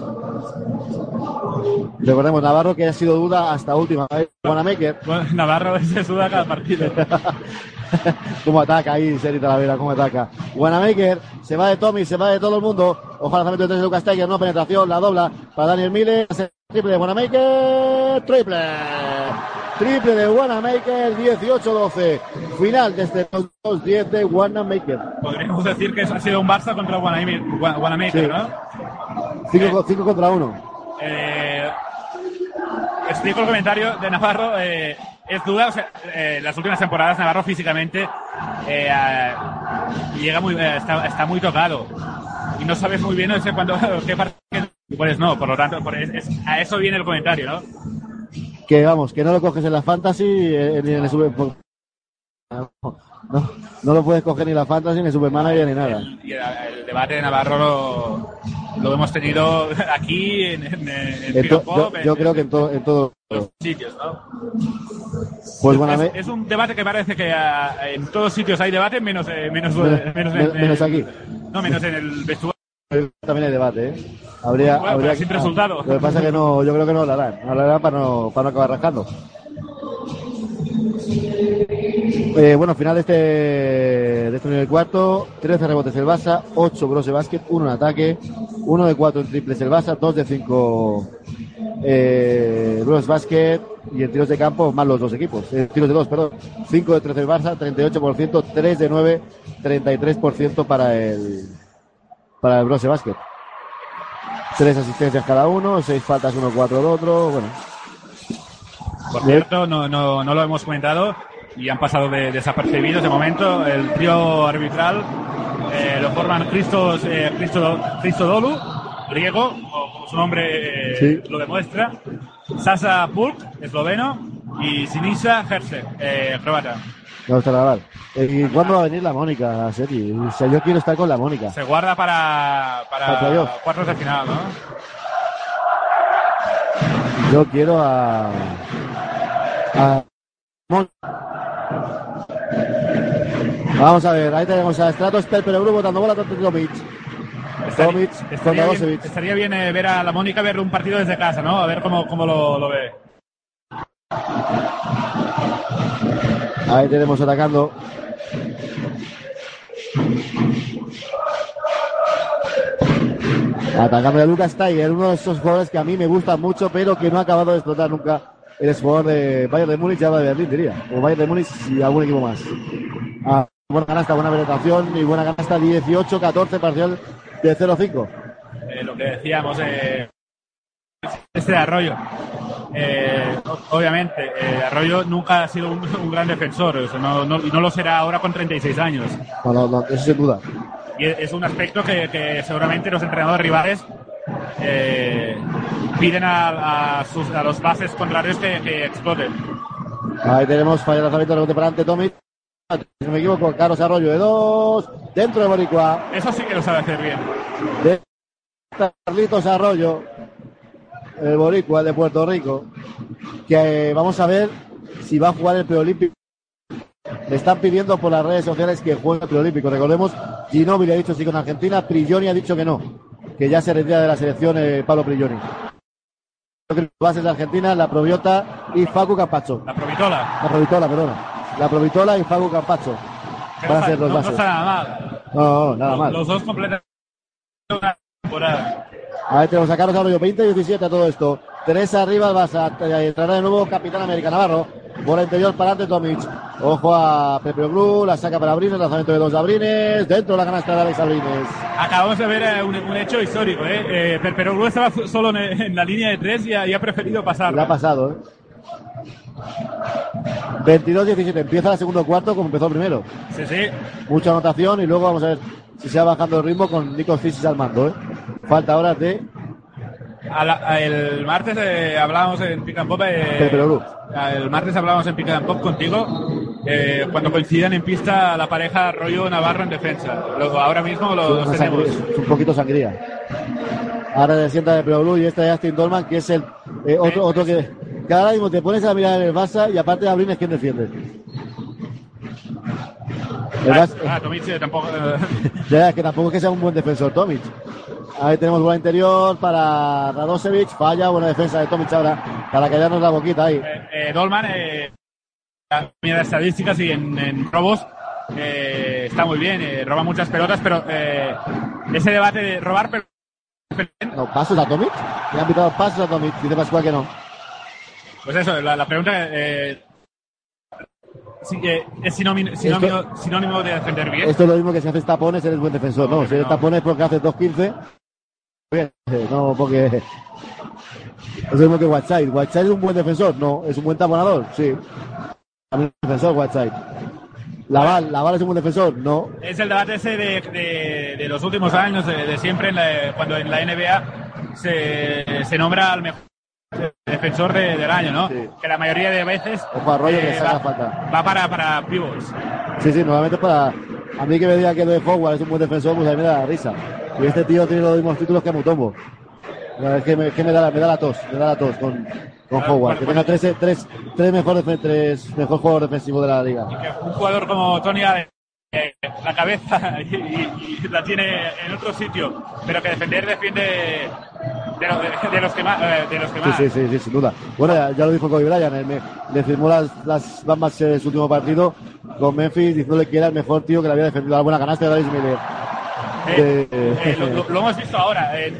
[SPEAKER 1] Recordemos, Navarro que ha sido duda hasta última vez. Wanamaker,
[SPEAKER 2] Navarro se suda cada partido.
[SPEAKER 1] cómo ataca ahí, Seri Talavera, cómo ataca. Wanamaker, se va de Tommy, se va de todo el mundo. De tres de Lucas Tiger, no penetración, la dobla para Daniel Miller. Triple de Wanamaker, triple. Triple de Wanamaker, 18-12. Final de este 2-10 de Wanamaker.
[SPEAKER 2] Podríamos decir que ha sido un Barça contra Wanamaker, Wa- Wanamaker,
[SPEAKER 1] Sí.
[SPEAKER 2] ¿no?
[SPEAKER 1] 5 contra 1.
[SPEAKER 2] Eh, explico el comentario de Navarro. eh, es duda, o sea, eh, las últimas temporadas Navarro físicamente eh, llega muy, eh, está, está muy tocado y no sabes muy bien no sé cuándo, qué parte, pues no, por lo tanto, por- es- es- a eso viene el comentario, ¿no?
[SPEAKER 1] Que vamos, que no lo coges en la Fantasy eh, ni en el Super. No, no, no lo puedes coger ni en la Fantasy, ni en Supermanager, ni nada.
[SPEAKER 2] El, y el- el debate de Navarro lo, lo hemos tenido aquí en, en, en
[SPEAKER 1] En to-
[SPEAKER 2] Pop,
[SPEAKER 1] yo, creo que en todo, en todo.
[SPEAKER 2] todos sitios, ¿no?
[SPEAKER 1] Pues
[SPEAKER 2] es,
[SPEAKER 1] bueno,
[SPEAKER 2] es un debate que parece que ah, en todos sitios hay debate, menos, eh, menos,
[SPEAKER 1] Menos-
[SPEAKER 2] eh, menos,
[SPEAKER 1] menos-
[SPEAKER 2] en-
[SPEAKER 1] menos
[SPEAKER 2] en-
[SPEAKER 1] aquí.
[SPEAKER 2] No, menos en el vestuario.
[SPEAKER 1] También hay debate, ¿eh? Habría,
[SPEAKER 2] Bueno,
[SPEAKER 1] habría
[SPEAKER 2] sin resultado.
[SPEAKER 1] Lo que pasa es que no, yo creo que no lo harán. No harán para no, para no acabar rascando. Eh, bueno, final de este, de este nivel cuarto, 13 rebotes el Barça, 8 Brose Basket, 1 en ataque, 1 de 4 en triples el Barça, 2 de 5 eh, Brose Basket y en tiros de campo más los dos equipos, eh, tiros de dos, perdón, 5 de 13 el Barça, 38%, 3 de 9, 33% para el, para el Brose Basket. Tres asistencias cada uno, seis faltas uno, cuatro del otro, bueno.
[SPEAKER 2] Por cierto, no, no, no lo hemos comentado y han pasado de, desapercibidos de momento. El trío arbitral eh, lo forman Christos, eh, Christo, Christodolu, griego, como su nombre eh,
[SPEAKER 1] Sí.
[SPEAKER 2] lo demuestra, Sasa Pulk, esloveno, y Sinisa Herce, eh, croata.
[SPEAKER 1] Eh, ¿Y cuándo va a venir la Mónica a? O sea, yo quiero estar con la Mónica.
[SPEAKER 2] Se guarda para,
[SPEAKER 1] Para
[SPEAKER 2] cuartos de final, ¿no?
[SPEAKER 1] Yo quiero a. a. Vamos a ver, ahí tenemos a Stratosper, pero Grupo dando bola contra Tomic. Tomic
[SPEAKER 2] estaría bien, estaría bien, eh, ver a la Mónica ver un partido desde casa, ¿no? A ver cómo, cómo lo, lo ve.
[SPEAKER 1] Ahí tenemos atacando. Atacando a Lucas Tiger, uno de esos jugadores que a mí me gustan mucho, pero que no ha acabado de explotar nunca. El jugador de Bayern de Múnich y Alba de Berlín, diría. O Bayern de Múnich y algún equipo más. Ah, buena canasta, buena penetración y buena canasta 18-14, parcial de 0-5.
[SPEAKER 2] Eh, lo que decíamos, eh, este de Arroyo. Eh, obviamente, eh, Arroyo nunca ha sido un, un gran defensor, o sea, no, no, y no lo será ahora con 36 años.
[SPEAKER 1] No, no, no, eso sin duda.
[SPEAKER 2] Y es es un aspecto que, que seguramente los entrenadores rivales eh, piden a, a, sus, a los bases contrarios que, que exploten.
[SPEAKER 1] Ahí tenemos falla de lanzamiento, rebote para adelante, Tomic. Si no me equivoco, Carlos Arroyo de dos. Dentro de Boricua.
[SPEAKER 2] Eso sí que lo sabe hacer bien.
[SPEAKER 1] De Carlitos Arroyo. El Boricua de Puerto Rico. Que eh, vamos a ver si va a jugar el preolímpico. Le están pidiendo por las redes sociales que juegue el preolímpico. Recordemos, Ginóbili ha dicho sí con Argentina, Prigioni ha dicho que no, que ya se retira de la selección eh, Pablo Prigioni. Bases de Argentina, la Proviota y Facu Campacho.
[SPEAKER 2] La provitola.
[SPEAKER 1] La Provitola, perdona. La Provitola y Facu Campacho. Van
[SPEAKER 2] no
[SPEAKER 1] a ser los
[SPEAKER 2] no- no
[SPEAKER 1] bases.
[SPEAKER 2] está nada mal.
[SPEAKER 1] No, no, nada
[SPEAKER 2] Los-
[SPEAKER 1] mal.
[SPEAKER 2] Los dos completan una temporada.
[SPEAKER 1] Ahí tenemos a Carlos Arroyo, 20-17 a todo esto. Tres arriba, vas a entrará de nuevo Capitán América Navarro. Bola interior para ante Tomic. Ojo a Pepe Blue, la saca para Abrines, lanzamiento de dos Abrines. Dentro de la canasta de Alex Abrines.
[SPEAKER 2] Acabamos de ver eh, un, un hecho histórico. ¿eh? Eh, Per- Peroglu estaba solo en, en la línea de tres y ha, y ha preferido pasar.
[SPEAKER 1] Ha pasado, ¿eh? 22-17, empieza el segundo cuarto como empezó el primero.
[SPEAKER 2] Sí, sí.
[SPEAKER 1] Mucha anotación y luego vamos a ver si se va bajando el ritmo con Nico Fisis al mando, ¿eh? Falta ahora de
[SPEAKER 2] A la- a- el martes eh, hablábamos en Pick and Pop. eh, el martes hablábamos en Pick and Pop contigo. eh, cuando coincidan en pista la pareja Rollo Navarro en defensa. Luego, ahora mismo lo- los
[SPEAKER 1] Una
[SPEAKER 2] tenemos.
[SPEAKER 1] sangría- es un poquito sangría. Ahora se sienta de Pro Blue y este de Justin Dolman, que es el eh, otro, otro que cada mismo te pones a mirar el Barça y aparte de Abrines, ¿quién defiende?
[SPEAKER 2] Ah, ah, Tomic eh, tampoco. eh,
[SPEAKER 1] ya, es que tampoco es que sea un buen defensor, Tomic. Ahí tenemos bola interior para Radosevic, falla, buena defensa de Tomic ahora, para callarnos la boquita ahí.
[SPEAKER 2] eh, eh, Dolman, eh, mira las estadísticas y en, en robos eh, está muy bien, eh, roba muchas pelotas, pero eh, ese debate de robar pelotas
[SPEAKER 1] No, pasos a Tomic. Le han pitado pasos a Tomic, dice Pascual que no.
[SPEAKER 2] Pues eso, la, la pregunta eh, sí, eh, es sinónimo, sinónimo, sinónimo de defender bien.
[SPEAKER 1] Esto es lo mismo que si haces tapones, eres buen defensor. No,
[SPEAKER 2] No,
[SPEAKER 1] si eres
[SPEAKER 2] no.
[SPEAKER 1] tapones porque haces 2.15. bien, eh, No, porque. Es lo mismo que Whiteside. ¿Whiteside es un buen defensor? No. ¿Es un buen taponador? Sí. También es un defensor, Whiteside. ¿Laval, ¿Laval es un buen defensor? No.
[SPEAKER 2] Es el debate ese de, de- de los últimos años, de, de siempre, en la- cuando en la NBA se, se nombra al mejor defensor de- del año, ¿no?
[SPEAKER 1] Sí.
[SPEAKER 2] Que la mayoría de veces
[SPEAKER 1] Ojo Arroyo que saca
[SPEAKER 2] va,
[SPEAKER 1] falta.
[SPEAKER 2] va para, para pivots.
[SPEAKER 1] Sí, sí, nuevamente para. A mí que me diga que lo de Howard es un buen defensor, pues a mí me da la risa. Y este tío tiene los mismos títulos que Mutombo. Es que me, que me, da, la- me da la tos, me da la tos con, con Howard. Que tenga tres, tres, tres mejores tres mejor jugador defensivo de la liga.
[SPEAKER 2] Que un jugador como Tony Allen, eh, la cabeza y, y- y la tiene en otro sitio, pero que defender defiende de, lo- de- de los que más. eh, de los que más.
[SPEAKER 1] sí, sí, sí, sin duda. Bueno, ya, ya lo dijo Kobe Bryant, él me- le firmó las, las bambas en su último partido con Memphis diciéndole que era el mejor tío que le había defendido la buena canasta de Darius Miller.
[SPEAKER 2] Eh,
[SPEAKER 1] Eh,
[SPEAKER 2] eh, lo, lo- lo hemos visto ahora. eh,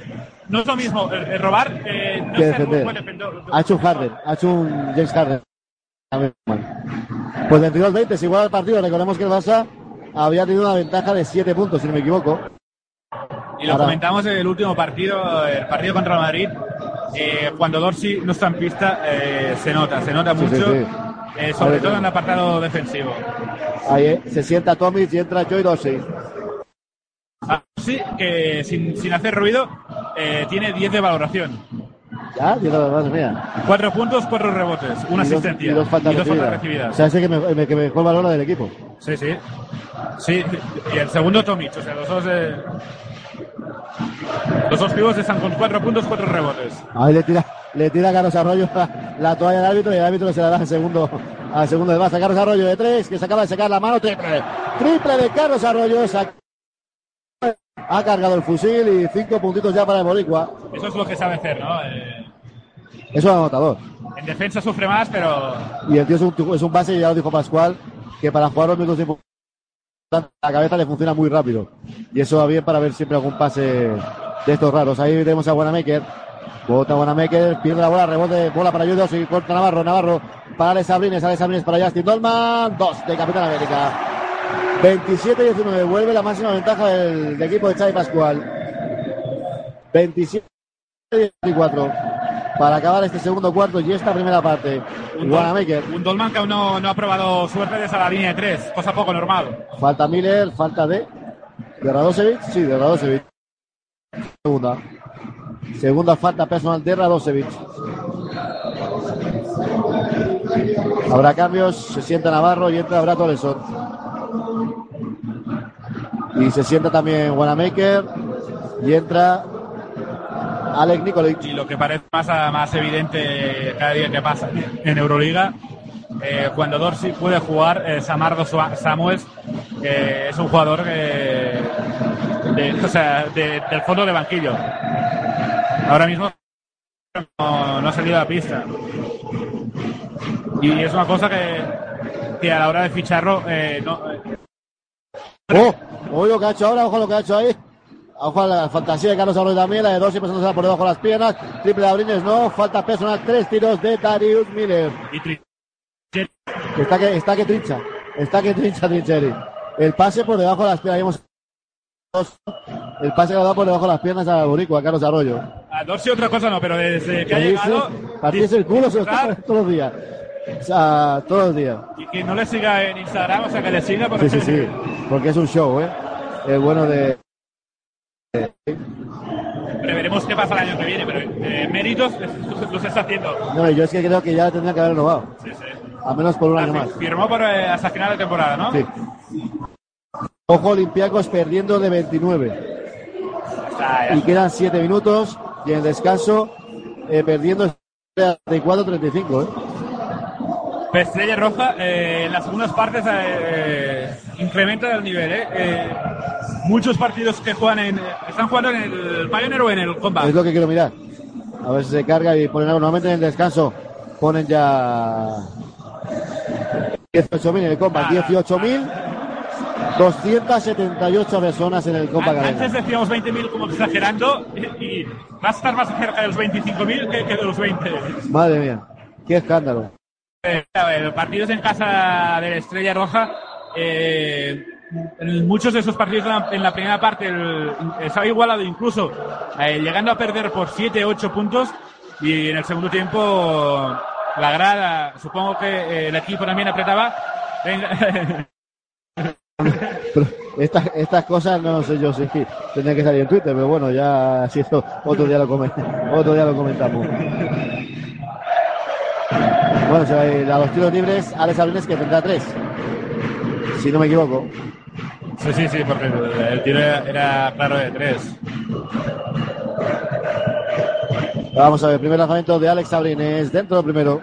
[SPEAKER 2] no es lo mismo eh, eh, robar eh, no
[SPEAKER 1] que defender.
[SPEAKER 2] un buen defensor.
[SPEAKER 1] Ha hecho un Harden, ha hecho un James Harden. Pues 22-20, es igual al partido. Recordemos que el Barça había tenido una ventaja de 7 puntos, si no me equivoco.
[SPEAKER 2] Y lo
[SPEAKER 1] Ahora-
[SPEAKER 2] comentamos en el último partido, el partido contra Madrid. eh, cuando Dorsey no está en pista, eh, se nota, se nota
[SPEAKER 1] Sí, sí,
[SPEAKER 2] mucho,
[SPEAKER 1] sí.
[SPEAKER 2] eh, sobre todo en el apartado defensivo.
[SPEAKER 1] Ahí se sienta Tomic y entra Joy Dorsey.
[SPEAKER 2] Ah, sí, que sin, sin hacer ruido, tiene 10 de valoración.
[SPEAKER 1] Ya.
[SPEAKER 2] 4 puntos, 4 rebotes, una
[SPEAKER 1] Y dos-
[SPEAKER 2] asistencia
[SPEAKER 1] y dos faltas recibidas.
[SPEAKER 2] recibidas.
[SPEAKER 1] O sea, ese que, me, que mejor valora del equipo.
[SPEAKER 2] Sí, sí. Sí, y el segundo Tomic, o sea, los dos, eh, los dos pibos están con 4 puntos, 4 rebotes.
[SPEAKER 1] Ahí le tira, le tira a Carlos Arroyo la, la toalla al árbitro y el árbitro se la da al segundo, al segundo de base. Carlos Arroyo de tres, que se acaba de sacar la mano, triple. Triple de Carlos Arroyo. sac- Ha cargado el fusil y cinco puntitos ya para el Boricua.
[SPEAKER 2] Eso es lo que sabe hacer, ¿no? Eh,
[SPEAKER 1] Es un anotador.
[SPEAKER 2] en defensa sufre más, pero
[SPEAKER 1] Y el tío es un, es un base, y ya lo dijo Pascual, que para jugar los minutos importantes, la cabeza le funciona muy rápido. Y eso va bien para ver siempre algún pase de estos raros. Ahí tenemos a Wanamaker. Bota Wanamaker, pierde la bola, rebote, bola para Judos y corta Navarro. Navarro para Alex Sabrines, Alex Sabrines para Justin Dolman. Dos de Capitán América. 27-19, vuelve la máxima ventaja del, del equipo de Xavi Pascual. 27-14. para acabar este segundo cuarto y esta primera parte.
[SPEAKER 2] Un,
[SPEAKER 1] Wanamaker.
[SPEAKER 2] un Dolman que aún no, no ha probado suerte desde la línea de tres, cosa poco normal.
[SPEAKER 1] Falta Miller, falta de. ¿De Radosevic? Sí, de Radosevic. Segunda. Segunda falta personal de Radosevic. Habrá cambios, se sienta Navarro y entra Brad Oleson. Y se sienta también Wanamaker y entra Alec Nikolic.
[SPEAKER 2] Y lo que parece más, más evidente cada día que pasa en Euroliga, eh, cuando Dorsey puede jugar, eh, Samardo Samuels eh, es un jugador de- o sea, de- del fondo de banquillo. Ahora mismo no, no ha salido a la pista. Y es una cosa que, que a la hora de ficharlo eh, no,
[SPEAKER 1] ¡Oh! Ojo lo que ha hecho ahora, ojo lo que ha hecho ahí. Ojo a la fantasía de Carlos Arroyo también, la de dos y pasándose por debajo de las piernas. Triple de Abrines, no. Falta personal, tres tiros de Darius Miller. Que está que, está que trincha. Está que trincha Trincheri. El pase por debajo de las piernas. Ahí hemos- El pase que ha dado por debajo de las piernas a Boricua, a Carlos Arroyo.
[SPEAKER 2] a Dorsey otra cosa no, pero desde que ha llegado
[SPEAKER 1] Partirse el culo se lo está todos los días. O sea, todos los días.
[SPEAKER 2] y que no le siga en Instagram, o sea que le siga porque
[SPEAKER 1] Sí, sí, sí. Porque es un show, ¿eh? El bueno de.
[SPEAKER 2] Pero veremos qué pasa el año que viene, pero eh, méritos los, está haciendo.
[SPEAKER 1] No, yo es que creo que ya tendría que haber renovado.
[SPEAKER 2] Sí, sí.
[SPEAKER 1] A menos por un año
[SPEAKER 2] Ah,
[SPEAKER 1] más.
[SPEAKER 2] Firmó por, eh, hasta final de temporada, ¿no?
[SPEAKER 1] Sí. Ojo Olympiacos perdiendo de 29.
[SPEAKER 2] Está.
[SPEAKER 1] Y quedan 7 minutos. Y en el descanso eh, perdiendo de 34-35. ¿eh?
[SPEAKER 2] Pues Estrella Roja, eh, en las segundas partes eh, incrementa el nivel. ¿eh? Eh, muchos partidos que juegan en. ¿Están jugando en el Pioneer o en el Combat?
[SPEAKER 1] Es lo que quiero mirar. A ver si se carga y ponen algo. Normalmente en el descanso ponen ya 18.000 en el compa.
[SPEAKER 2] Ah,
[SPEAKER 1] 18.000. 278 personas en el Copa.
[SPEAKER 2] Antes decíamos 20.000 como exagerando y, y va a estar más cerca de los 25.000 que, que de los 20.
[SPEAKER 1] Madre mía, qué escándalo.
[SPEAKER 2] Ver, partidos en casa de la Estrella Roja. eh, muchos de esos partidos en la, primera parte estaba igualado incluso eh, llegando a perder por 7 8 puntos y en el segundo tiempo la grada supongo que eh, el equipo también apretaba Venga,
[SPEAKER 1] estas, estas cosas no sé yo si tendría que salir en Twitter, pero bueno, ya si eso otro día lo, otro día lo comentamos. Bueno, se va a ir a los tiros libres Alex Abrines que tendrá tres. Si no me equivoco.
[SPEAKER 2] sí sí sí porque el, tiro era, claro de 3
[SPEAKER 1] Vamos a ver, primer lanzamiento de Alex Abrines dentro primero.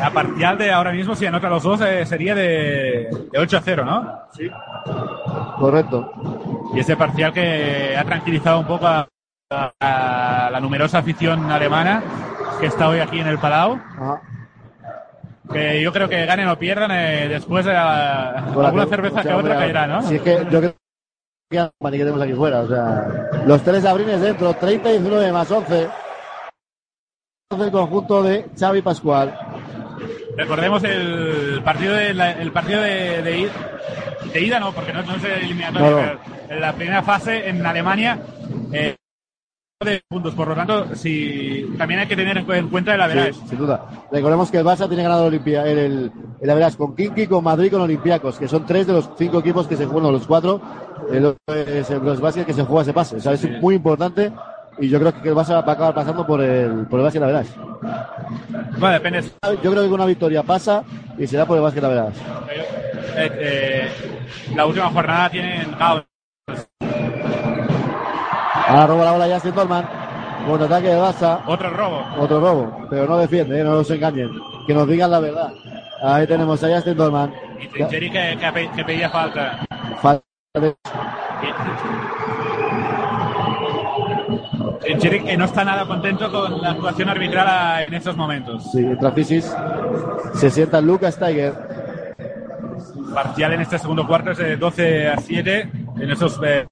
[SPEAKER 2] la parcial de ahora mismo si anota los dos eh, sería de, de 8 a 0 ¿no?
[SPEAKER 1] Correcto.
[SPEAKER 2] Y ese parcial que ha tranquilizado un poco a, a- a la numerosa afición alemana que está hoy aquí en el Palau.
[SPEAKER 1] Ajá.
[SPEAKER 2] Que yo creo que ganen o pierdan, eh, después de la-
[SPEAKER 1] Bueno,
[SPEAKER 2] alguna
[SPEAKER 1] que-
[SPEAKER 2] cerveza
[SPEAKER 1] o sea,
[SPEAKER 2] que otra caerá, ¿no?
[SPEAKER 1] Si es que yo creo que tenemos aquí fuera. O sea, los tres Abrines dentro, 30 y 19 más 11. El conjunto de Xavi Pascual.
[SPEAKER 2] Recordemos el partido de la- el partido de, de, id- de ida, no, porque no, no es eliminatorio.
[SPEAKER 1] No, no.
[SPEAKER 2] En la primera fase en Alemania, eh, de puntos. Por lo tanto, si también hay que tener en cu- en cuenta el average.
[SPEAKER 1] Sí, sin duda. Recordemos que el Barça tiene ganado el, Olimpia, el, el, el Average con Kinky, con Madrid con Olympiacos, que son tres de los cinco equipos que se juegan, los cuatro, el Bros Basket que se juega ese pase. O sea, es
[SPEAKER 2] Sí.
[SPEAKER 1] muy importante y yo creo que el Barça va a acabar pasando por el, por el Basket Average.
[SPEAKER 2] Bueno, depende.
[SPEAKER 1] Yo creo que una victoria pasa y será por el Basket Average.
[SPEAKER 2] Eh, eh, la última jornada tienen.
[SPEAKER 1] Ahora roba la bola ya Dolman. Contraataque de Barça.
[SPEAKER 2] Otro robo.
[SPEAKER 1] Otro robo, pero no defiende, ¿eh? no nos engañen. Que nos digan la verdad. Ahí tenemos a Justin Dolman.
[SPEAKER 2] Y Trincheri que, que, pe- que pedía falta.
[SPEAKER 1] Falta de-
[SPEAKER 2] Trincheri que no está nada contento con la actuación arbitral en estos momentos.
[SPEAKER 1] Sí, Fisis. Se sienta Lucas Tiger.
[SPEAKER 2] Parcial en este segundo cuarto es de 12 a 7 en esos eh,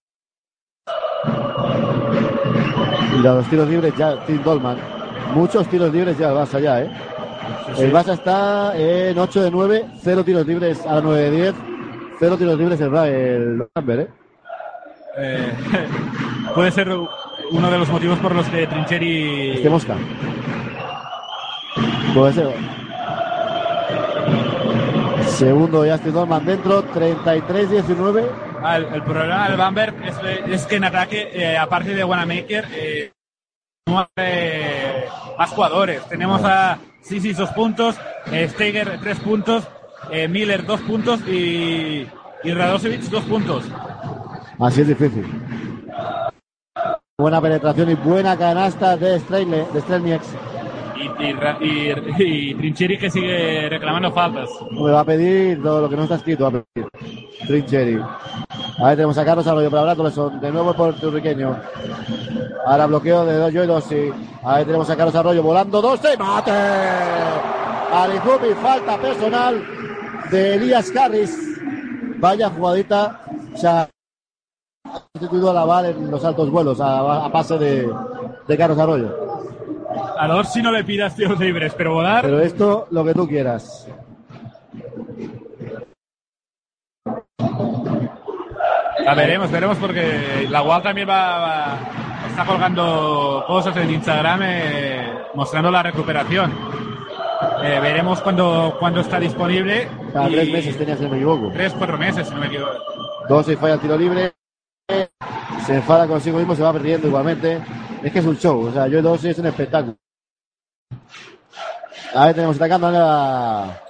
[SPEAKER 1] Y los tiros libres ya Tim Dolman. Muchos tiros libres ya el Barça ya, ¿eh? El Barça está en 8 de 9, 0 tiros libres a 9 de 10, 0 tiros libres el, el Ramber, ¿eh?
[SPEAKER 2] eh, puede ser uno de los motivos por los que Trincheri...
[SPEAKER 1] Este Mosca. Puede ser. Segundo Justin Dolman dentro, 33-19.
[SPEAKER 2] El, problema del Bamberg es, que en ataque, eh, aparte de Wanamaker, eh, no hay más jugadores. Tenemos a Sisi dos puntos, eh, Steiger tres puntos, eh, Miller dos puntos y, y Radosevic dos puntos.
[SPEAKER 1] Así es difícil. Buena penetración y buena canasta. De Strelnieks.
[SPEAKER 2] Y, y, y, y Trincheri que sigue reclamando faltas.
[SPEAKER 1] Me va a pedir todo lo que no está escrito. Va a pedir. Trincheri. Ahí tenemos a Carlos Arroyo para Bratolson. De nuevo el puertorriqueño. Ahora bloqueo de Joy Dossi. Ahí tenemos a Carlos Arroyo volando. Dossi. ¡Mate! Arizumi, falta personal de Elías Harris. Vaya jugadita. O sea, ha sustituido a Laval en los altos vuelos a, a pase de, de Carlos Arroyo.
[SPEAKER 2] A los si no le pidas tiros libres, pero volar.
[SPEAKER 1] Pero esto, lo que tú quieras.
[SPEAKER 2] La veremos, veremos porque la UAL también va, va- está colgando cosas en Instagram eh, mostrando la recuperación. Eh, veremos cuando, cuando está disponible.
[SPEAKER 1] Cada tres meses tenías, si no me equivoco.
[SPEAKER 2] Tres, cuatro meses, si no me equivoco.
[SPEAKER 1] Dos y falla el tiro libre. Se enfada consigo mismo, se va perdiendo igualmente. Es que es un show. O sea, yo dos es un espectáculo. Ahí tenemos atacando a,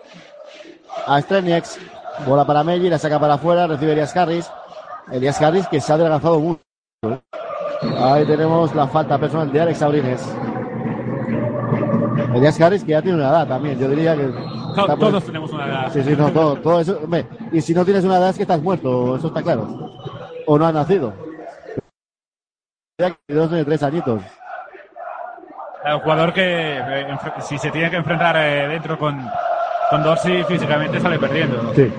[SPEAKER 1] a Strelnieks. Bola para Melli, la saca para afuera, recibe Elias Harris. Elias Harris que se ha adelgazado mucho. ¿eh? Ahí tenemos la falta personal de Alex Abrines. Elias Harris que ya tiene una edad también. Yo diría que.
[SPEAKER 2] To-
[SPEAKER 1] está por-
[SPEAKER 2] todos tenemos una edad.
[SPEAKER 1] Sí, sí, no, todo, todo eso. hombre, y si no tienes una edad es que estás muerto, eso está claro. O no has nacido. Que Dos de tres añitos.
[SPEAKER 2] Un jugador que eh, si se tiene que enfrentar eh, dentro con, con Dorsey físicamente sale perdiendo.
[SPEAKER 1] Sí.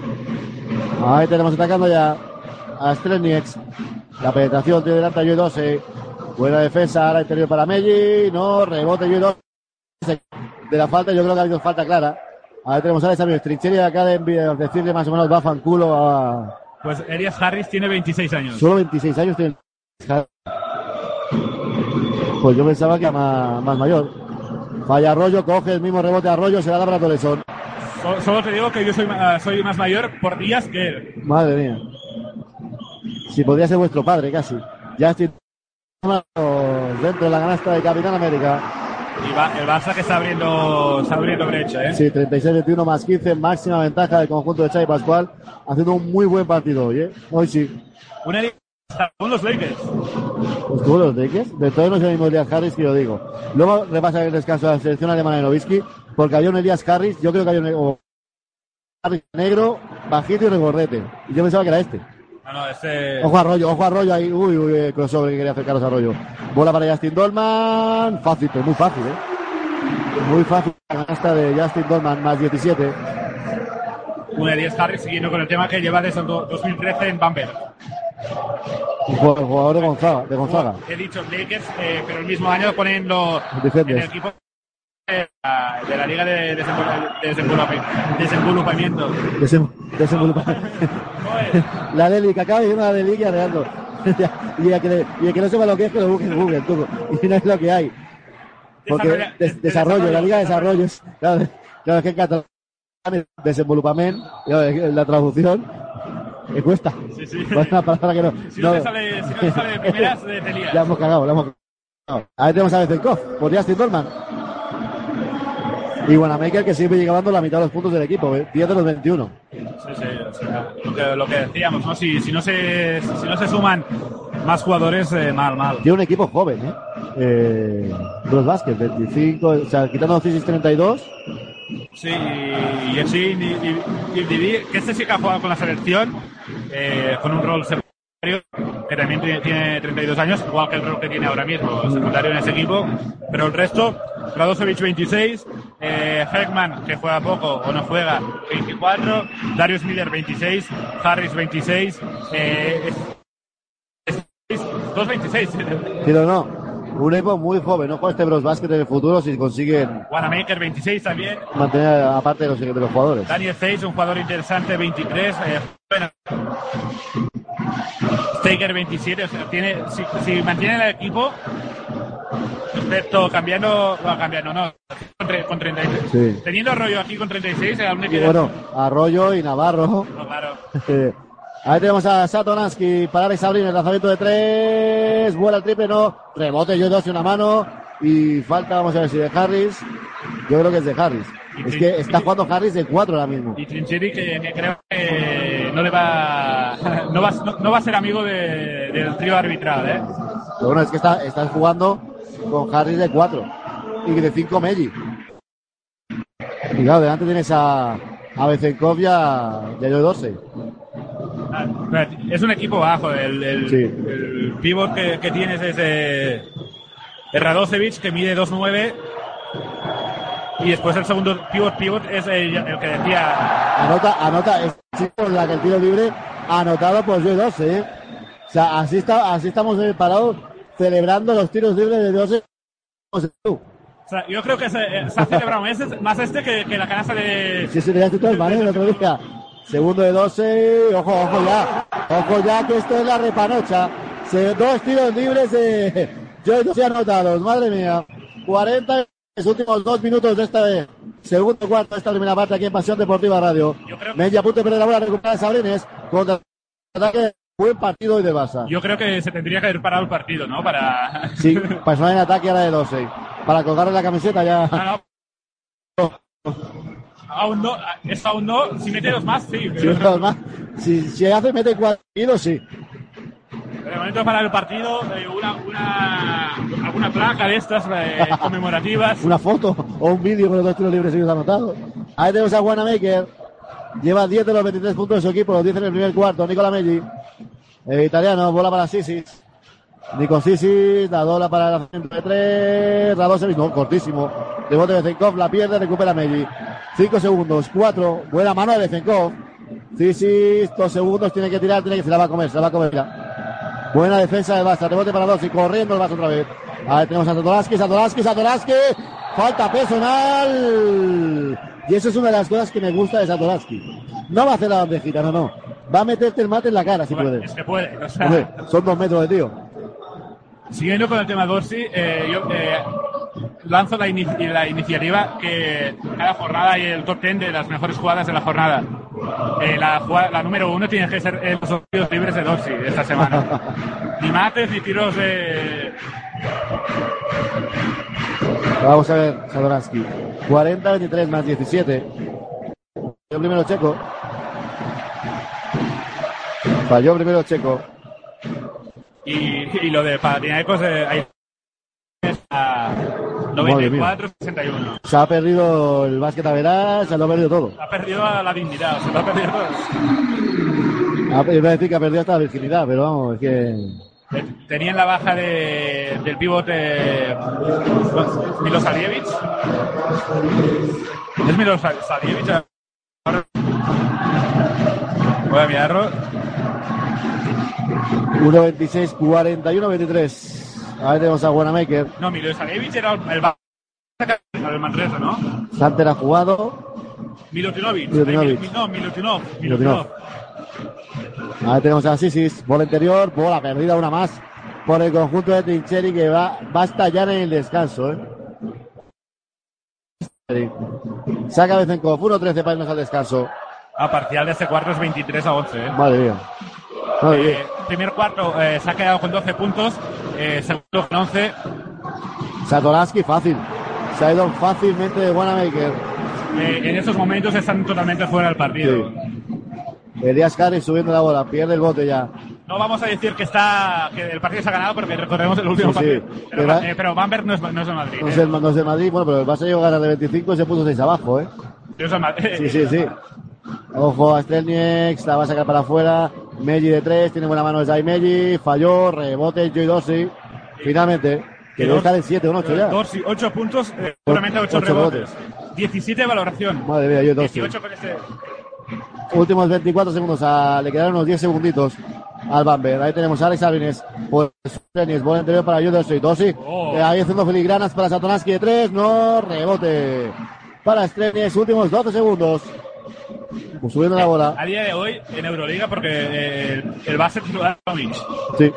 [SPEAKER 1] Ahí tenemos atacando ya a Strelnieks. La penetración tiene delante a Joy 12. Buena defensa, ahora interior para Melli. No, rebote Joy 12. De la falta, yo creo que ha habido falta clara. Ahí tenemos a Alex Abrines. Trincheri acá de decirle más o menos va fanculo a.
[SPEAKER 2] Pues Elias Harris tiene 26 años.
[SPEAKER 1] Solo 26 años tiene. Pues yo pensaba que era más, más mayor. Falla Arroyo, coge el mismo rebote a Arroyo, se la da para Tolesón.
[SPEAKER 2] So- Solo te digo que yo soy, ma- soy más mayor por días que él.
[SPEAKER 1] Madre mía. Si podría ser vuestro padre, casi. Ya estoy dentro de la canasta de Capitán América.
[SPEAKER 2] Y va, el Barça que está abriendo, está abriendo brecha, ¿eh?
[SPEAKER 1] Sí, 36-21 más 15, máxima ventaja del conjunto de Xavi Pascual, haciendo un muy buen partido hoy, ¿eh? Hoy sí.
[SPEAKER 2] Una liga con los Lakers.
[SPEAKER 1] Pues los Lakers. De todos el mismo Elias Harris que yo digo. Luego repasa el descanso de la selección alemana de Novisky, porque había un Elias Harris, yo creo que había un Harris negro, bajito y regordete. Y yo pensaba que era este.
[SPEAKER 2] No, no, este.
[SPEAKER 1] Ojo a Arroyo, ojo a Arroyo ahí. Uy, uy, el crossover que quería hacer Carlos Arroyo. Bola para Justin Dolman. Fácil, pero muy fácil, ¿eh? Muy fácil la canasta de Justin Dolman, más 17.
[SPEAKER 2] Un Elias Harris siguiendo con el tema que lleva desde el do- 2013 en Bamberg.
[SPEAKER 1] Jugador, de Gonzaga. De Gonzaga.
[SPEAKER 2] He dicho Lakers, eh, pero el mismo año ponen lo, en
[SPEAKER 1] Defenders.
[SPEAKER 2] el equipo de la, de la Liga de Desenvol- de Desenvolupamiento. Desenvolupamiento.
[SPEAKER 1] Desem- desenvolupa-
[SPEAKER 2] Joder.
[SPEAKER 1] La Deli, que acaba de decir una Deli arreglando. y, el que le- y el que no sepa lo que es, que lo busque en Google, tú. Y no es lo que hay. Porque
[SPEAKER 2] Desarrolla-
[SPEAKER 1] des-
[SPEAKER 2] de-
[SPEAKER 1] desarrollo, la Liga de
[SPEAKER 2] desarrollo.
[SPEAKER 1] Desarrollos. Claro, claro, es que en catalán es la traducción me cuesta.
[SPEAKER 2] Sí, sí.
[SPEAKER 1] Es una palabra que no.
[SPEAKER 2] Si no,
[SPEAKER 1] no-
[SPEAKER 2] te sale, si no te sale de primeras, te lías.
[SPEAKER 1] Ya hemos cagado, la hemos cagado. Ahí tenemos a Bezenkov, por Justin Dorman. Y Wanamaker que sigue llevando la mitad de los puntos del equipo, ¿eh? 10 de los 21.
[SPEAKER 2] Sí, sí, sea, lo, que, lo que decíamos, ¿no? Si, si, no se, si no se suman más jugadores, eh, mal, mal.
[SPEAKER 1] Tiene un equipo joven, ¿eh? eh Bros Basket, 25, o sea, quitando Cisis 32.
[SPEAKER 2] Sí, y y sí, y, y, y que este sí que ha jugado con la selección, eh, con un rol secundario, que también tiene, tiene 32 años, igual que el rol que tiene ahora mismo, secundario en ese equipo, pero el resto, Radosevic 26, eh, Heckman, que juega poco o no juega, 24, Darius Miller 26, Harris 26, eh, es- es- 226,
[SPEAKER 1] Pero no, un equipo muy joven, no juega este Bros Basket en el futuro si consiguen
[SPEAKER 2] Wanamaker 26 también,
[SPEAKER 1] mantener aparte de los, de los jugadores.
[SPEAKER 2] Daniel Face, un jugador interesante, 23. eh, bueno. Taker 27, o sea, tiene, si, si mantiene el equipo, excepto cambiando, bueno, cambiando, no, con, tre- con 36.
[SPEAKER 1] Sí.
[SPEAKER 2] Teniendo Arroyo aquí con 36, aún me
[SPEAKER 1] Y
[SPEAKER 2] queda.
[SPEAKER 1] bueno, Arroyo y Navarro.
[SPEAKER 2] No, claro.
[SPEAKER 1] Ahí tenemos a Satonansky para Alex Abril, el lanzamiento de tres, vuela el triple, no, rebote, yo dos y una mano, y falta, vamos a ver si de Harris, yo creo que es de Harris.
[SPEAKER 2] Y
[SPEAKER 1] Es que está jugando Harris de cuatro ahora mismo.
[SPEAKER 2] Y Trincheri que, que creo que no le va, no va, no, no va a ser amigo de- del trío arbitral, ¿eh?
[SPEAKER 1] Pero bueno, es que está, están jugando con Harris de cuatro y de cinco Meji. Y claro, delante tienes a, a Bezenkov y a, y a Joe Dorsey.
[SPEAKER 2] Es un equipo bajo. El, el,
[SPEAKER 1] Sí.
[SPEAKER 2] el pivot que, que tienes es eh, Radocevic, que mide 2'9". Y después el segundo pivot pivot es el, el que decía.
[SPEAKER 1] Anota, anota, es la que el tiro libre anotado por Joe Dorsey, ¿eh? O sea, así, está, así estamos eh, parados celebrando los tiros libres de Dorsey.
[SPEAKER 2] O sea, yo creo que se, eh, se ha celebrado ese- más este que, que la canasta de.
[SPEAKER 1] Sí, sí, le todo el el otro día. Segundo de 12, ojo, ojo ya, ojo ya que esto es la repanocha. Se, dos tiros libres de Dorsey anotados, madre mía. 40 los últimos dos minutos de esta segundo cuarto de esta primera parte aquí en Pasión Deportiva Radio. Media punto de la bola, recupera Sabrines contra ataque. Buen partido hoy de Barça.
[SPEAKER 2] Yo creo que se tendría que haber parado el partido, ¿no? Para.
[SPEAKER 1] Sí, personal en ataque a la de 12. Para colgarle la camiseta ya.
[SPEAKER 2] Ah, no. Aún no, es aún no. Si mete dos más, sí.
[SPEAKER 1] Si, no, más, si, si hace mete cuatro sí.
[SPEAKER 2] De momento para el partido, eh, una, una, alguna placa de estas eh, conmemorativas.
[SPEAKER 1] Una foto o un vídeo con los dos tiros libres seguidos anotados. Ahí tenemos a Wanamaker. Lleva 10 de los 23 puntos de su equipo, los 10 en el primer cuarto. Nicola. El italiano, bola para Sisis. Nico Sisis, la dobla para el centro de 3. Radosevic, no, cortísimo. Rebote de Zenkov, la pierde, recupera Meggi. 5 segundos, 4. Buena mano de Zenkov. Sisis, 2 segundos, tiene que tirar, tiene que se la va a comer, se la va a comer. ya. Buena defensa de Barça, rebote para dos y corriendo el Barça otra vez. Ahí tenemos a Satoraski, Satoraski, Satoraski. Falta personal. Y eso es una de las cosas que me gusta de Satoraski. No va a hacer la bandejita, no, no. Va a meterte el mate en la cara si puede.
[SPEAKER 2] Es que puede. O sea,
[SPEAKER 1] Hombre, son dos metros de tío.
[SPEAKER 2] Siguiendo con el tema Dorsey, eh, yo eh, lanzo la, ini- la iniciativa que cada jornada hay el top 10 de las mejores jugadas de la jornada. Eh, la, jugada- la número uno tiene que ser los tiros libres de Dorsey esta semana. ni mates ni tiros de.
[SPEAKER 1] Vamos a ver, Satoraski. 40-23 más 17. Falló primero Checo. Falló primero Checo.
[SPEAKER 2] Y, y lo de Panathinaikos eh, hay a
[SPEAKER 1] Madre mía.
[SPEAKER 2] 94-61.
[SPEAKER 1] Se ha perdido el básquet a verás, se lo ha perdido todo.
[SPEAKER 2] Ha perdido la dignidad, se lo ha perdido todo.
[SPEAKER 1] Iba a decir que ha perdido hasta la virginidad, pero vamos, es que.
[SPEAKER 2] Eh, Tenían la baja de, del pivote Milosavljevic. ¿Es Milosavljevic? Ahora- Voy a mirarlo.
[SPEAKER 1] 1.26, 41, 23. Ahí tenemos a Wanamaker.
[SPEAKER 2] No, Milosavljevic era el, el, el Manresa, ¿no?
[SPEAKER 1] Santer ha jugado.
[SPEAKER 2] Milutinovic.
[SPEAKER 1] Milutinovic.
[SPEAKER 2] No, Milutinov.
[SPEAKER 1] Milutinov. Ahí tenemos a Sisis. Bola interior. Bola perdida una más por el conjunto de Trincheri que va, va a estallar en el descanso. ¿eh? Saca Bezenkov. 1-13 para irnos al descanso.
[SPEAKER 2] A parcial de este cuarto es 23 a 11. ¿eh?
[SPEAKER 1] Madre mía. Madre mía.
[SPEAKER 2] Primer cuarto eh, se ha quedado con 12 puntos. Eh, segundo con 11.
[SPEAKER 1] Satoraski fácil. Se ha ido fácilmente de Wanamaker.
[SPEAKER 2] Eh, en estos momentos están totalmente fuera del partido.
[SPEAKER 1] Elias Harris subiendo la bola. Pierde el bote ya.
[SPEAKER 2] No vamos a decir que está que el partido se ha ganado porque recordemos el último
[SPEAKER 1] Sí, sí.
[SPEAKER 2] partido. Pero,
[SPEAKER 1] Pero-
[SPEAKER 2] eh, pero Bamberg no es, no es de Madrid.
[SPEAKER 1] No
[SPEAKER 2] eh.
[SPEAKER 1] es el, no es el Madrid. Bueno, pero el Barça a ganar de 25 y se puso 6 abajo, ¿eh?
[SPEAKER 2] De.
[SPEAKER 1] Sí, sí, sí. Ojo a Strelniek, la va a sacar para afuera. Meji de 3, tiene buena mano Zay Meji, falló, rebote Joy Dossi. Finalmente, que debe estar en 7 o en 8 ya.
[SPEAKER 2] Dos y 8 puntos, eh, seguramente 8
[SPEAKER 1] Ocho
[SPEAKER 2] rebotes. 17 de valoración.
[SPEAKER 1] Madre mía, Joy Dossi.
[SPEAKER 2] 18 con este.
[SPEAKER 1] Últimos 24 segundos, a- le quedaron unos 10 segunditos al Bamber. Ahí tenemos a Alex Álvarez, pues Strelniek, bola interior para Joy Dossi. Dossi,
[SPEAKER 2] Oh.
[SPEAKER 1] eh, ahí haciendo filigranas para Satonaski de 3, no, rebote. Para Strelniek, últimos 12 segundos. Subiendo la bola.
[SPEAKER 2] A día de hoy, en Euroliga, porque eh, el, base titular Tomic.
[SPEAKER 1] Sí.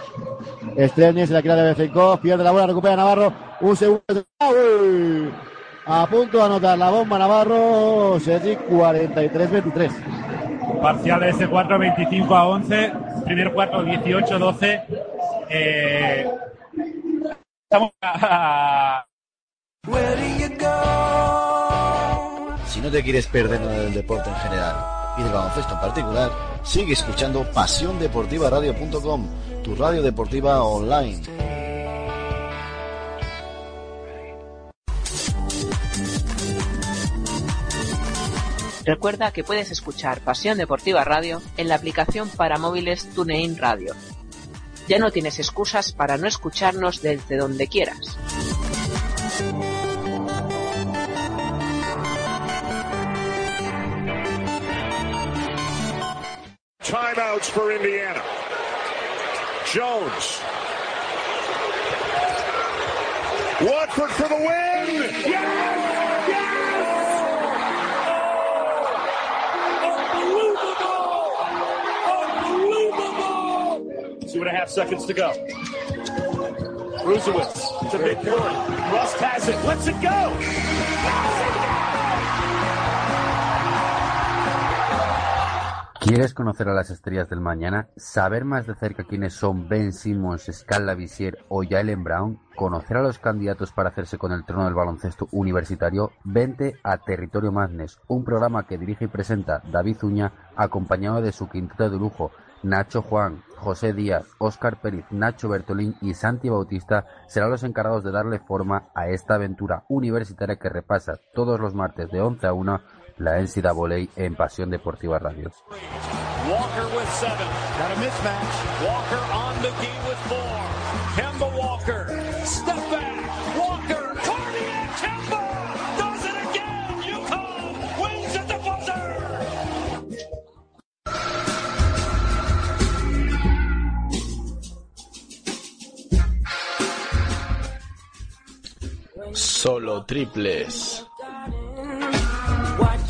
[SPEAKER 1] Estrella se la queda de Bezenkov, pierde la bola, recupera Navarro. Un segundo. ¡Uy! A punto de anotar la bomba Navarro. Sergi 43-23.
[SPEAKER 2] Parcial de ese 4, 25 a 11. Primer cuarto, 18 12. Eh, estamos a,
[SPEAKER 3] Si no te quieres perder nada del deporte en general y del baloncesto en particular, sigue escuchando pasiondeportivaradio.com, tu radio deportiva online.
[SPEAKER 4] Recuerda que puedes escuchar Pasión Deportiva Radio en la aplicación para móviles TuneIn Radio. Ya no tienes excusas para no escucharnos desde donde quieras.
[SPEAKER 5] Timeouts for Indiana. Jones. Watford for the win. Yes! Yes! Unbelievable! Unbelievable!
[SPEAKER 6] Two and a half seconds to go. Brusewitz to midcourt. Rust has it. Let's it go.
[SPEAKER 7] ¿Quieres conocer a las estrellas del mañana? ¿Saber más de cerca quiénes son Ben Simmons, Scala Visier o Jalen Brown? ¿Conocer a los candidatos para hacerse con el trono del baloncesto universitario? Vente a Territorio Madness, un programa que dirige y presenta David Uña, acompañado de su quinteto de lujo, Nacho Juan, José Díaz, Óscar Pérez, Nacho Bertolín y Santi Bautista serán los encargados de darle forma a esta aventura universitaria que repasa todos los martes de 11 a 1 la NCAA en Pasión Deportiva Radio.
[SPEAKER 6] Walker with seven. Got a mismatch. Walker on the key with four. Kemba Walker. Step back. Walker. Cardiac Kemba. Does it again. UConn wins at the buzzer.
[SPEAKER 8] Solo triples.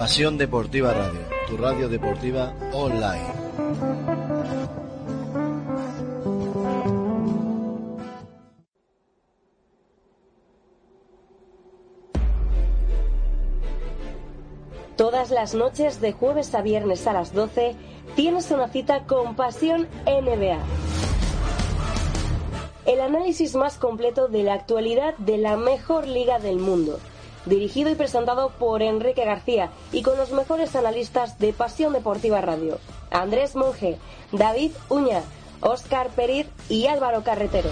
[SPEAKER 3] Pasión Deportiva Radio, tu radio deportiva online.
[SPEAKER 9] Todas las noches de jueves a viernes a las 12 tienes una cita con Pasión NBA. El análisis más completo de la actualidad de la mejor liga del mundo. Dirigido y presentado por Enrique García y con los mejores analistas de Pasión Deportiva Radio. Andrés Monge, David Uña, Óscar Periz y Álvaro Carretero.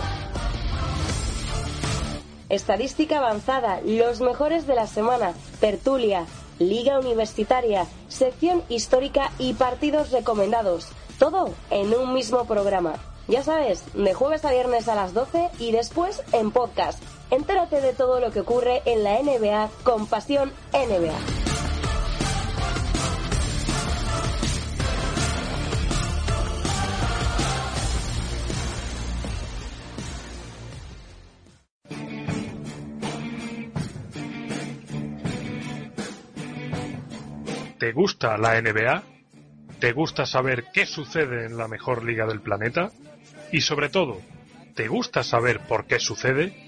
[SPEAKER 9] Estadística avanzada, los mejores de la semana, tertulia, liga universitaria, sección histórica y partidos recomendados. Todo en un mismo programa. Ya sabes, de jueves a viernes a las 12 y después en podcast. Entérate de todo lo que ocurre en la NBA con Pasión NBA.
[SPEAKER 10] ¿Te gusta la NBA? ¿Te gusta saber qué sucede en la mejor liga del planeta? Y sobre todo, ¿te gusta saber por qué sucede?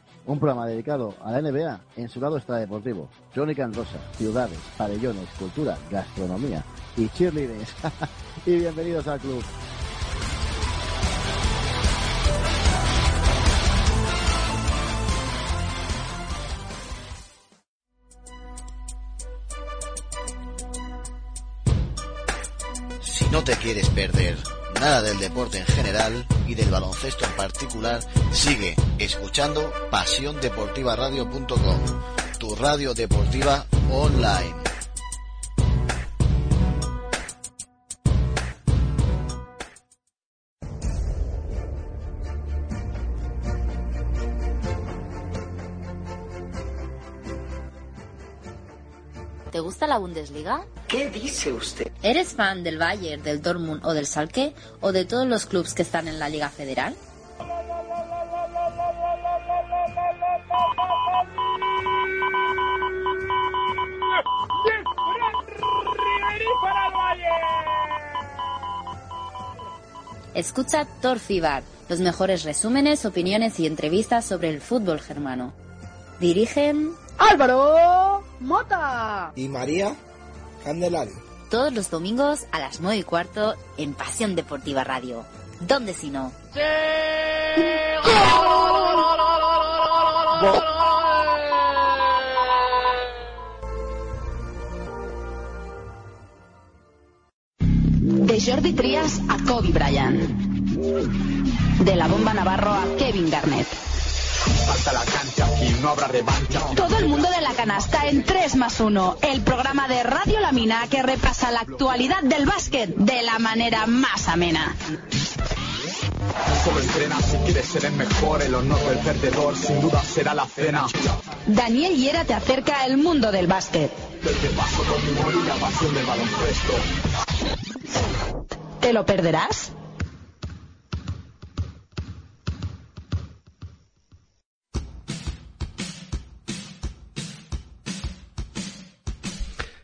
[SPEAKER 1] Un programa dedicado a la NBA en su lado extradeportivo. Crónica en rosa, ciudades, pabellones, cultura, gastronomía y cheerleaders. y bienvenidos al club.
[SPEAKER 3] Si no te quieres perder nada del deporte en general y del baloncesto en particular, sigue escuchando pasiondeportivaradio.com, tu radio deportiva online.
[SPEAKER 11] ¿Te gusta la Bundesliga?
[SPEAKER 12] ¿Qué dice usted?
[SPEAKER 11] ¿Eres fan del Bayern, del Dortmund o del Schalke o de todos los clubes que están en la Liga Federal? Escucha Torcibar, los mejores resúmenes, opiniones y entrevistas sobre el fútbol germano. Dirigen
[SPEAKER 13] Álvaro Mota.
[SPEAKER 14] Y María Candelario.
[SPEAKER 11] Todos los domingos a las 9 y cuarto en Pasión Deportiva Radio. ¿Dónde si no?
[SPEAKER 15] De Jordi Trias a Kobe Bryant. De la bomba Navarro a Kevin Garnett.
[SPEAKER 16] Falta la cancha, aquí no habrá revancha.
[SPEAKER 15] Todo el mundo de la canasta en 3 más 1, el programa de Radio Lamina que repasa la actualidad del básquet de la manera más amena.
[SPEAKER 16] Solo entrena si quieres ser el mejor, el honor del perdedor sin duda será la cena.
[SPEAKER 15] Daniel Hiera te acerca al mundo del básquet.
[SPEAKER 16] Del que paso con mi la pasión del baloncesto.
[SPEAKER 15] ¿Te lo perderás?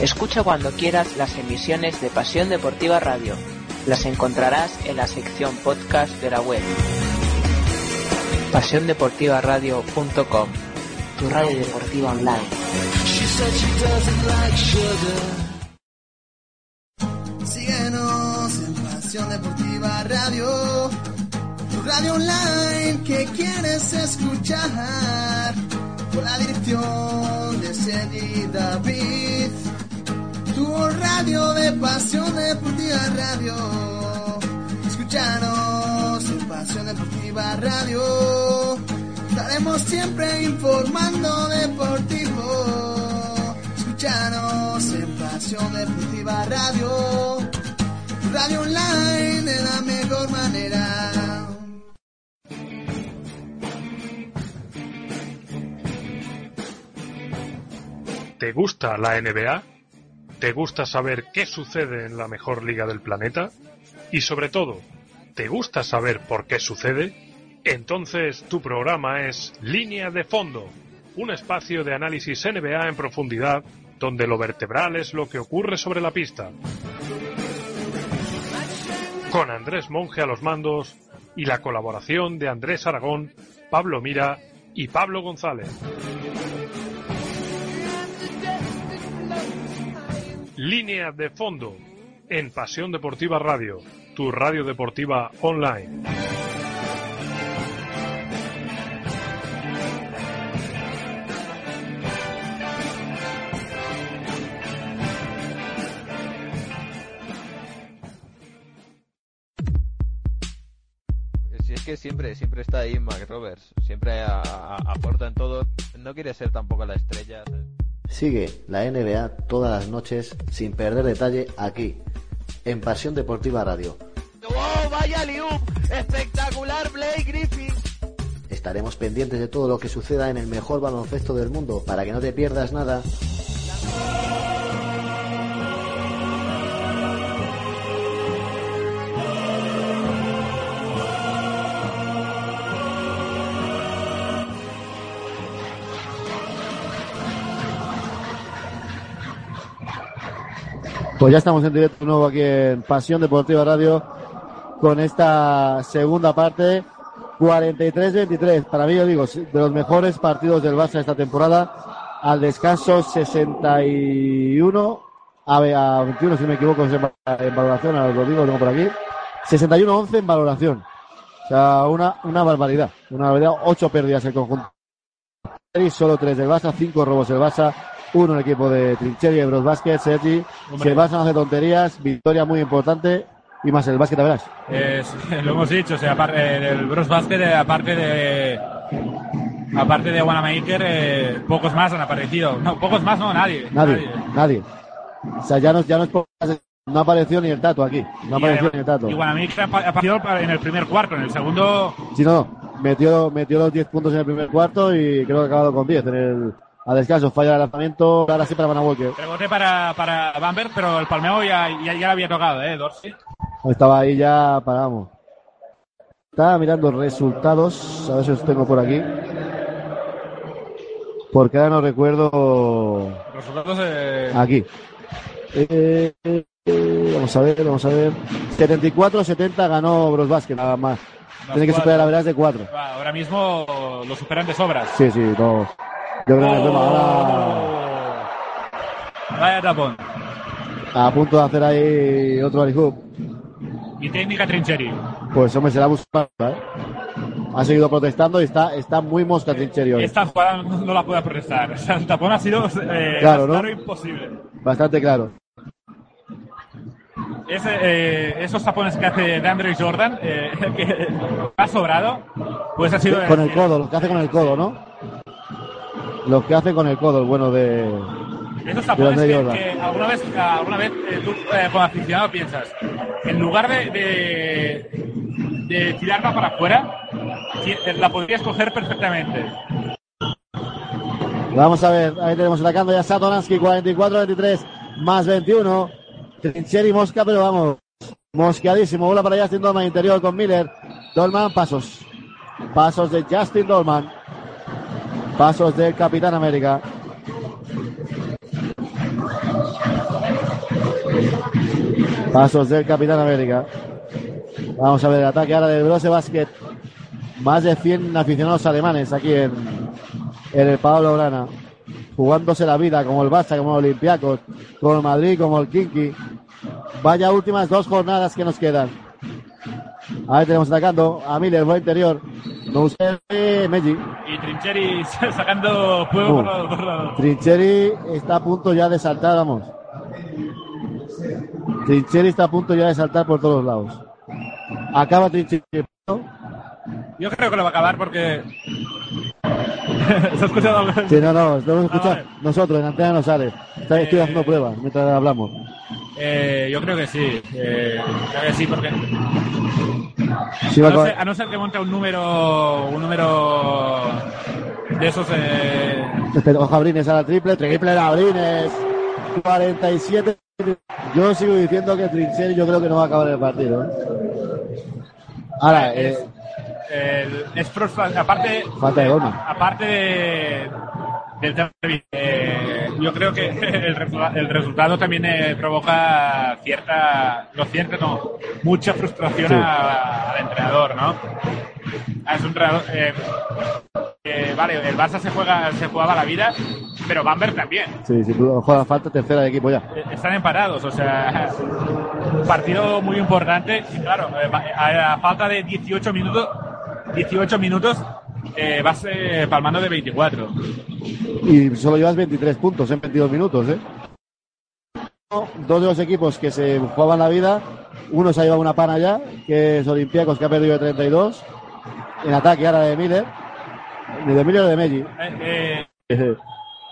[SPEAKER 4] Escucha cuando quieras las emisiones de Pasión Deportiva Radio. Las encontrarás en la sección podcast de la web. PasiónDeportivaRadio.com Tu radio deportiva online.
[SPEAKER 12] Síguenos en Pasión Deportiva Radio, tu radio online que quieres escuchar, con la dirección de Sergi David, tu radio de Pasión Deportiva Radio. Escúchanos en Pasión Deportiva Radio, estaremos siempre informando deportivo. Escúchanos en Pasión Deportiva Radio, radio online de la mejor manera.
[SPEAKER 10] ¿Te gusta la NBA? ¿Te gusta saber qué sucede en la mejor liga del planeta? Y sobre todo, ¿te gusta saber por qué sucede? Entonces tu programa es Línea de Fondo, un espacio de análisis NBA en profundidad donde lo vertebral es lo que ocurre sobre la pista. Con Andrés Monge a los mandos y la colaboración de Andrés Aragón, Pablo Mira y Pablo González. Línea de fondo en Pasión Deportiva Radio, tu radio deportiva online.
[SPEAKER 2] Si es que siempre, siempre está ahí Mac Roberts, siempre a- a- aporta en todo, no quiere ser tampoco la estrella.
[SPEAKER 3] Sigue la NBA todas las noches sin perder detalle aquí, en Pasión Deportiva Radio.
[SPEAKER 17] ¡Oh, vaya liup! ¡Espectacular, Blake Griffin!
[SPEAKER 3] Estaremos pendientes de todo lo que suceda en el mejor baloncesto del mundo para que no te pierdas nada.
[SPEAKER 1] Pues ya estamos en directo nuevo aquí en Pasión Deportiva Radio con esta segunda parte 43-23. Para mí, yo digo, de los mejores partidos del Barça esta temporada. Al descanso 61 a, a 21, si me equivoco, en valoración, ahora os lo digo, tengo por aquí. 61-11 en valoración. O sea, una, una barbaridad. Una barbaridad. Ocho pérdidas el conjunto. Solo tres del Barça, cinco robos del Barça, uno en el equipo de Trincheri y Bros Basket, Sergi.
[SPEAKER 2] Hombre.
[SPEAKER 1] Barça no hace tonterías, victoria muy importante y más el básquet, verás.
[SPEAKER 2] Lo hemos dicho, o sea, aparte del Bros Basket, eh, aparte de aparte de Wanamaker, eh, pocos más han aparecido. No, pocos más no, nadie.
[SPEAKER 1] Nadie, nadie. O sea, ya no, ya no es por- no apareció ni el tato aquí. No apareció ni el tato.
[SPEAKER 2] Y Wanamaker ha aparecido en el primer cuarto, en el segundo
[SPEAKER 1] Si no, metió, metió los 10 puntos en el primer cuarto y creo que ha acabado con 10 en el, a descanso. Falla el lanzamiento, ahora sí para Van Walker.
[SPEAKER 2] rebote para, para Bamberg, pero el palmeo ya, ya, ya había tocado, ¿eh? Dorsey.
[SPEAKER 1] Estaba ahí ya, paramos. Estaba mirando resultados, a ver si los tengo por aquí. Porque ahora no recuerdo
[SPEAKER 2] Resultados eh,
[SPEAKER 1] aquí. Eh, eh, vamos a ver, vamos a ver. 74-70 ganó Bros Basket, nada más. Tiene que superar la verdad de 4.
[SPEAKER 2] va, ahora mismo lo superan de sobras.
[SPEAKER 1] Sí, sí, no. Yo creo que ahora
[SPEAKER 2] Vaya tapón.
[SPEAKER 1] a punto de hacer ahí otro hoop.
[SPEAKER 2] Y técnica Trincheri.
[SPEAKER 1] Pues hombre, se la ha buscado, ¿eh? Ha seguido protestando y está, está muy mosca Trincheri hoy.
[SPEAKER 2] Esta jugada no, la puede protestar. O sea, el tapón ha sido eh,
[SPEAKER 1] Claro, ¿no?
[SPEAKER 2] imposible.
[SPEAKER 1] Bastante claro.
[SPEAKER 2] Ese, eh, esos tapones que hace DeAndre Jordan, eh, que ha sobrado, pues ha sido...
[SPEAKER 1] Con el codo, lo que hace con el codo, ¿no? Lo que hace con el codo, el bueno de.
[SPEAKER 2] Esos tapones que, alguna vez, alguna vez eh, tú eh, como aficionado piensas, en lugar de, de, de tirarla para afuera, eh, la podrías coger perfectamente.
[SPEAKER 1] Vamos a ver, ahí tenemos atacando ya Satoransky, 44-23, más 21. Trincheri Mosca, pero vamos, mosqueadísimo. Bola para Justin Dolman, interior con Miller. Dolman, pasos. Pasos de Justin Dolman. Pasos del Capitán América. Pasos del Capitán América. Vamos a ver el ataque ahora del Brose Basket. Más de 100 aficionados alemanes aquí en, el Pablo Grana. Jugándose la vida como el Barça, como el Olympiacos, como el Madrid, como el Kinky. Vaya últimas dos jornadas que nos quedan. Ahí tenemos atacando a Miller, buen interior. No eh, Meji.
[SPEAKER 2] Y Trincheri sacando fuego por dos lados.
[SPEAKER 1] Trincheri está a punto ya de saltar, vamos. Trincheri está a punto ya de saltar por todos lados. Acaba Trincheri.
[SPEAKER 2] Yo creo que lo va a acabar porque. ¿Se ha escuchado algo?
[SPEAKER 1] Sí, no, no, lo hemos escuchado nosotros, en antena no sale. Está- Estoy haciendo pruebas mientras hablamos.
[SPEAKER 2] Eh, yo creo que sí. Eh, creo que sí, porque.
[SPEAKER 1] Sí,
[SPEAKER 2] a, no ser, a no ser que monte un número. Un número. De esos. Eh,
[SPEAKER 1] Pero ojo, Abrines a la triple, triple de Abrines. 47. Yo sigo diciendo que Trincheri yo creo que no va a acabar el partido. ¿eh? Ahora, eh,
[SPEAKER 2] el- es aparte.
[SPEAKER 1] falta de
[SPEAKER 2] aparte de, del tema, eh, yo creo que el, resu- el resultado también eh, provoca cierta, no cierta, no, mucha frustración
[SPEAKER 1] Sí.
[SPEAKER 2] a- al entrenador, ¿no? Es un entrenador, eh, eh, vale, el Barça se juega, se jugaba la vida, pero Bamberg también.
[SPEAKER 1] Sí, si tú juegas falta, tercera de equipo ya.
[SPEAKER 2] Eh, Están empatados, o sea, un partido muy importante. Y claro, a falta de 18 minutos, 18 minutos, eh, vas eh, palmando de 24.
[SPEAKER 1] Y solo llevas 23 puntos en 22 minutos, ¿eh? Dos de los equipos que se jugaban la vida, uno se ha llevado una pana ya, que es Olympiacos, que ha perdido de 32. En ataque ahora de Miller. Ni de Miller o de Meji.
[SPEAKER 2] Eh, eh,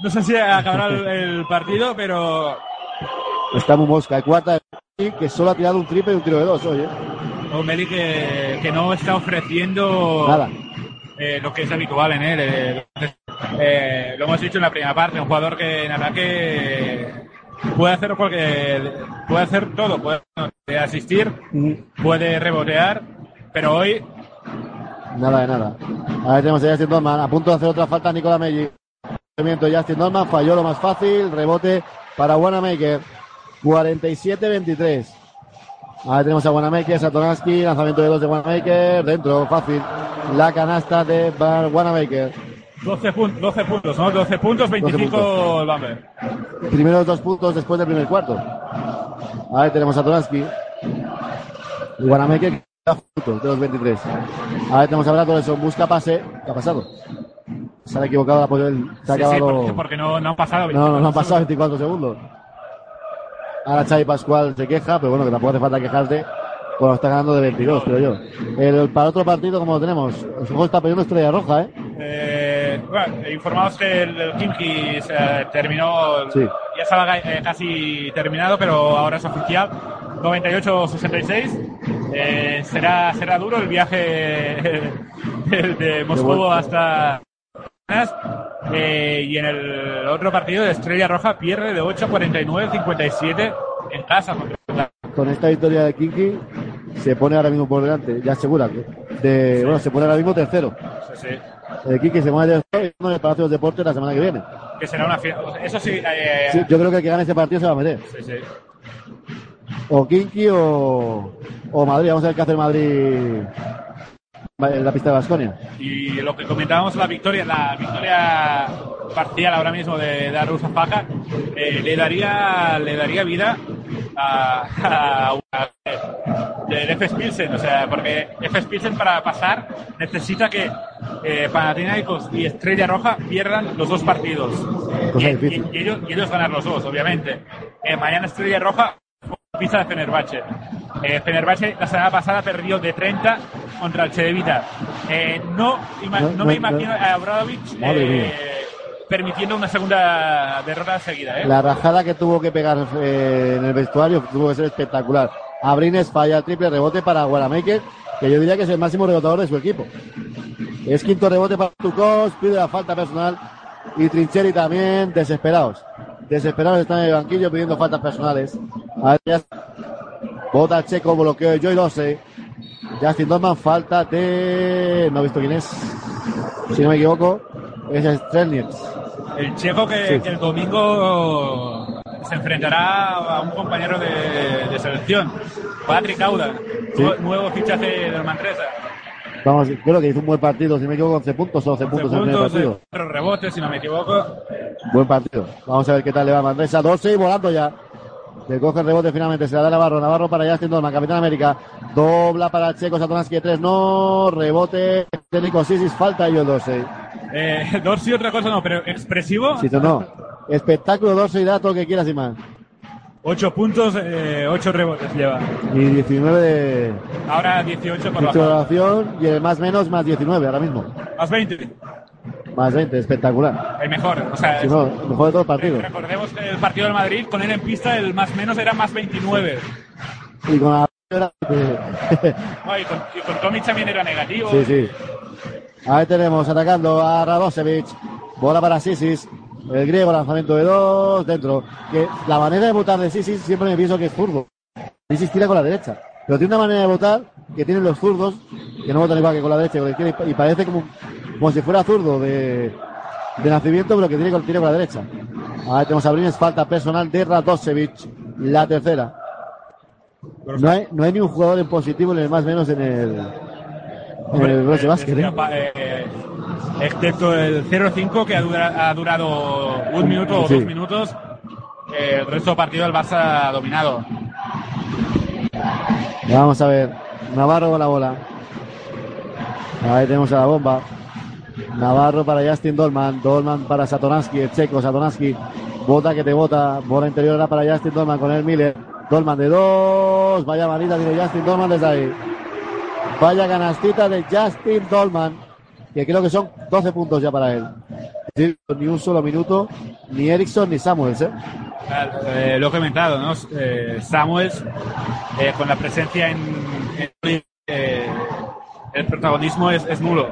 [SPEAKER 2] no sé si acabará el, el partido, pero
[SPEAKER 1] Está muy mosca. Hay cuarta de que solo ha tirado un triple y un tiro de dos hoy, ¿eh?
[SPEAKER 2] O'Malley que, que no está ofreciendo
[SPEAKER 1] Nada.
[SPEAKER 2] eh, lo que es habitual en él. eh, eh, lo hemos dicho en la primera parte, un jugador que en ataque puede hacer cualquier, puede hacer todo, puede asistir, puede rebotear, pero hoy
[SPEAKER 1] Nada de nada. Ahí tenemos a Justin Norman. A punto de hacer otra falta Nicolás de Justin Norman. Falló lo más fácil. Rebote para Wanamaker. 47-23. Ahí tenemos a Wanamaker, Satoransky. Lanzamiento de dos de Wanamaker. Dentro, fácil. La canasta de Bar- Wanamaker.
[SPEAKER 2] 12, pun- 12 puntos, ¿no? 12 puntos, 25
[SPEAKER 1] puntos.
[SPEAKER 2] el Bamberg.
[SPEAKER 1] Primeros dos puntos después del primer cuarto. Ahí tenemos a Toransky. Y Wanamaker puntos de los 23. Ahí tenemos a Bradley Busca pase. ¿Qué ha pasado? Se ha equivocado la del- Se ha
[SPEAKER 2] Sí, sí,
[SPEAKER 1] acabado.
[SPEAKER 2] porque, porque no, no han pasado
[SPEAKER 1] No, no, no han pasado 24 segundos. Ahora Xavi Pascual se queja, pero bueno, que tampoco hace falta quejarte cuando está ganando de 22, creo yo. El, para otro partido, como lo tenemos, el juego está perdiendo estrella roja, ¿eh?
[SPEAKER 2] Eh, bueno, informados que el, el Kimki se terminó,
[SPEAKER 1] Sí.
[SPEAKER 2] ya estaba eh, casi terminado, pero ahora es oficial. 98-66. Eh, será, será duro el viaje de, de Moscú hasta. Eh, y en el otro partido de Estrella Roja pierde de 8 a 49 57 en casa
[SPEAKER 1] Con esta victoria de Kinky se pone ahora mismo por delante, ya asegura que de, bueno, se pone ahora mismo tercero.
[SPEAKER 2] Sí, sí.
[SPEAKER 1] El Kinky se y en el Palacio de los Deportes la semana que viene.
[SPEAKER 2] que será una fiesta. Eso sí, eh,
[SPEAKER 1] Sí, yo creo que el que gane ese partido se va a meter.
[SPEAKER 2] sí, sí.
[SPEAKER 1] O Kinky o, o Madrid. Vamos a ver qué hace el Madrid en la pista de Basconia.
[SPEAKER 2] Y lo que comentábamos, la victoria, la victoria parcial ahora mismo de Darus Faja, eh, le daría le daría vida a, a, a- del F. Pilsen, o sea, porque F. Pilsen para pasar necesita que eh, Panathinaikos y Estrella Roja pierdan los dos partidos. Y, y- y ellos, y ellos ganar los dos, obviamente. Eh, mañana Estrella Roja pista de Fenerbahce. Eh, Fenerbahce la semana pasada perdió de 30 contra el Chedevita. Eh, no, me
[SPEAKER 1] no.
[SPEAKER 2] imagino a Obradovic eh, permitiendo una segunda derrota seguida. ¿eh?
[SPEAKER 1] La rajada que tuvo que pegar eh, en el vestuario tuvo que ser espectacular. Abrines falla el triple rebote para Guaramaker, que yo diría que es el máximo rebotador de su equipo. Es quinto rebote para Tucos, pide la falta personal. Y Trincheri también, desesperados. Desesperados están en el banquillo pidiendo faltas personales. Bota Checo, bloqueo de Joy 12. Justin Dorman, falta de. No he visto quién es. Si no me equivoco, es Strelnitz.
[SPEAKER 2] El checo que,
[SPEAKER 1] Sí.
[SPEAKER 2] que el domingo se enfrentará a un compañero de, de selección, Patrick Auda,
[SPEAKER 1] Sí.
[SPEAKER 2] nuevo fichaje del Manresa.
[SPEAKER 1] Vamos, creo que hizo un buen partido, si no me equivoco, 11 puntos o 12 puntos en el primer partido.
[SPEAKER 2] rebotes, si no me equivoco.
[SPEAKER 1] Buen partido. Vamos a ver qué tal le va a Manresa. Dorsey volando ya. Le coge el rebote finalmente, se la da Navarro. Navarro para Justin Dolman, Capitán América. Dobla para Checo Satonaski de tres. No, rebote técnico Sisis, falta yo el Dorsey.
[SPEAKER 2] Eh, Dorsey otra cosa no, pero expresivo.
[SPEAKER 1] Si no. Espectáculo Dorsey, da todo lo que quieras y más.
[SPEAKER 2] 8 puntos, eh, 8 rebotes lleva.
[SPEAKER 1] Y 19 de
[SPEAKER 2] Ahora 18 por la
[SPEAKER 1] y el más menos más 19 ahora mismo.
[SPEAKER 2] Más 20.
[SPEAKER 1] Más 20, espectacular.
[SPEAKER 2] El mejor. O sea,
[SPEAKER 1] Si no, el mejor de todo el partido.
[SPEAKER 2] recordemos que el partido del Madrid, con él en pista, el más menos era más 29.
[SPEAKER 1] Y con la...
[SPEAKER 2] No, y, con, y con Tomic también era negativo.
[SPEAKER 1] Sí, sí. Ahí tenemos atacando a Radosevic. Bola para Sisis. El griego, lanzamiento de dos, dentro. Que la manera de votar de Sisis siempre me pienso que es zurdo. Sisis tira con la derecha. Pero tiene una manera de votar que tienen los zurdos, que no votan igual que con la derecha, con la izquierda, y parece como, como si fuera zurdo de, de nacimiento, pero que tiene, con- tiene con la derecha. Ahí tenemos a Brines, falta personal de Radosevic, la tercera. No hay, no hay ni un jugador en positivo ni el más menos en el, en el Brose Basket. ¿eh?
[SPEAKER 2] Eh, excepto el 0-5 que ha, dura- ha durado un minuto o
[SPEAKER 1] Sí.
[SPEAKER 2] dos minutos. Eh, el resto del partido el Barça ha dominado.
[SPEAKER 1] Vamos a ver. Navarro con la bola. Ahí tenemos a la bomba. Navarro para Justin Dolman. Dolman para Satoransky, el checo. Satoransky. Bota que te bota. Bola interior era para Justin Dolman con el Miller. Dolman de dos. Vaya manita tiene Justin Dolman desde ahí. Vaya canastita de Justin Dolman. Que creo que son 12 puntos ya para él. Ni un solo minuto. Ni Erickson ni Samuels, ¿eh?
[SPEAKER 2] Eh, lo he comentado, ¿no? Eh, Samuels, eh, con la presencia en, en- eh, el protagonismo es, es nulo.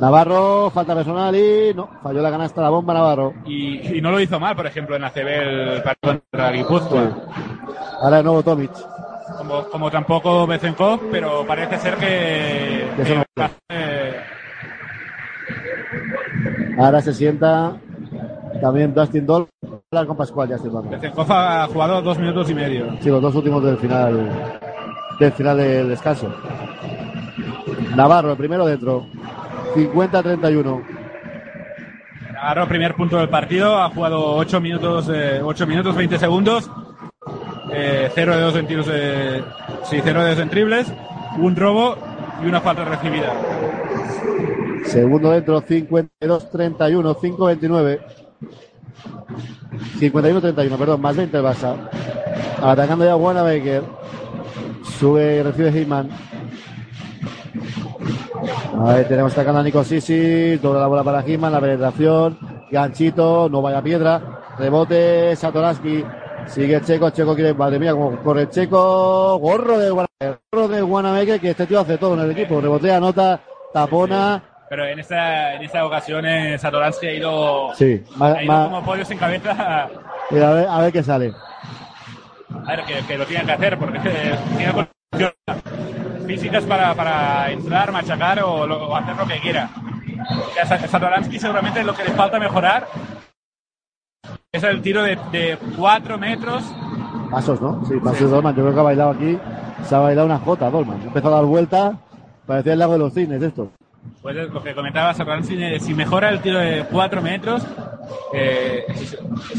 [SPEAKER 1] Navarro, falta personal y no, falló la canasta la bomba Navarro.
[SPEAKER 2] Y, y no lo hizo mal, por ejemplo, en ACB el partido contra Guipúzcoa.
[SPEAKER 1] Ahora de nuevo Tomic.
[SPEAKER 2] Como, como tampoco Bezenkov, pero parece ser que,
[SPEAKER 1] no-
[SPEAKER 2] eh,
[SPEAKER 1] Ahora se sienta también Dustin Doll. Hablar con Pascual Dolman.
[SPEAKER 2] Bezenkov ha jugado dos minutos y medio.
[SPEAKER 1] Sí, los dos últimos del final del final del descanso. Navarro, el primero dentro. 50-31.
[SPEAKER 2] Agarró primer punto del partido, ha jugado 8 minutos, eh, 8 minutos 20 segundos, eh, 0 de 2 en tiros de, sí, 0 de 2 en triples, un robo y una falta recibida.
[SPEAKER 1] Segundo dentro, 52-31, 5-29. 51-31, perdón, más 20 el Barça. Atacando ya Wanamaker. Sube y recibe Hitman. Ahí tenemos atacando a Nico Sisi. Dobla la bola para Hitman, la penetración. Ganchito, no vaya piedra. Rebote, Satoraski. Sigue Checo, Checo quiere, madre mía, como corre Checo. Gorro de Wanamaker. Gorro de Wanamaker, que este tío hace todo en el equipo. Rebotea, anota, tapona.
[SPEAKER 2] Pero en esta, en esta ocasión eh, Satoransky ha ido,
[SPEAKER 1] Sí,
[SPEAKER 2] ha ido como pollo sin cabeza.
[SPEAKER 1] A ver, a ver qué sale.
[SPEAKER 2] A ver, que, que lo tienen que hacer porque eh, tiene para, para entrar, machacar o, lo- o hacer lo que quiera. Satoransky seguramente lo que le falta mejorar es el tiro de, de 4 metros.
[SPEAKER 1] Pasos, ¿no? Sí, pasos de Dolman. Yo creo que ha bailado aquí. Se ha bailado una jota, Dolman. Empezó a dar vuelta. Parecía el lago de los cines esto.
[SPEAKER 2] Pues es lo que comentaba Satoransky, eh, si mejora el tiro de 4 metros, eh,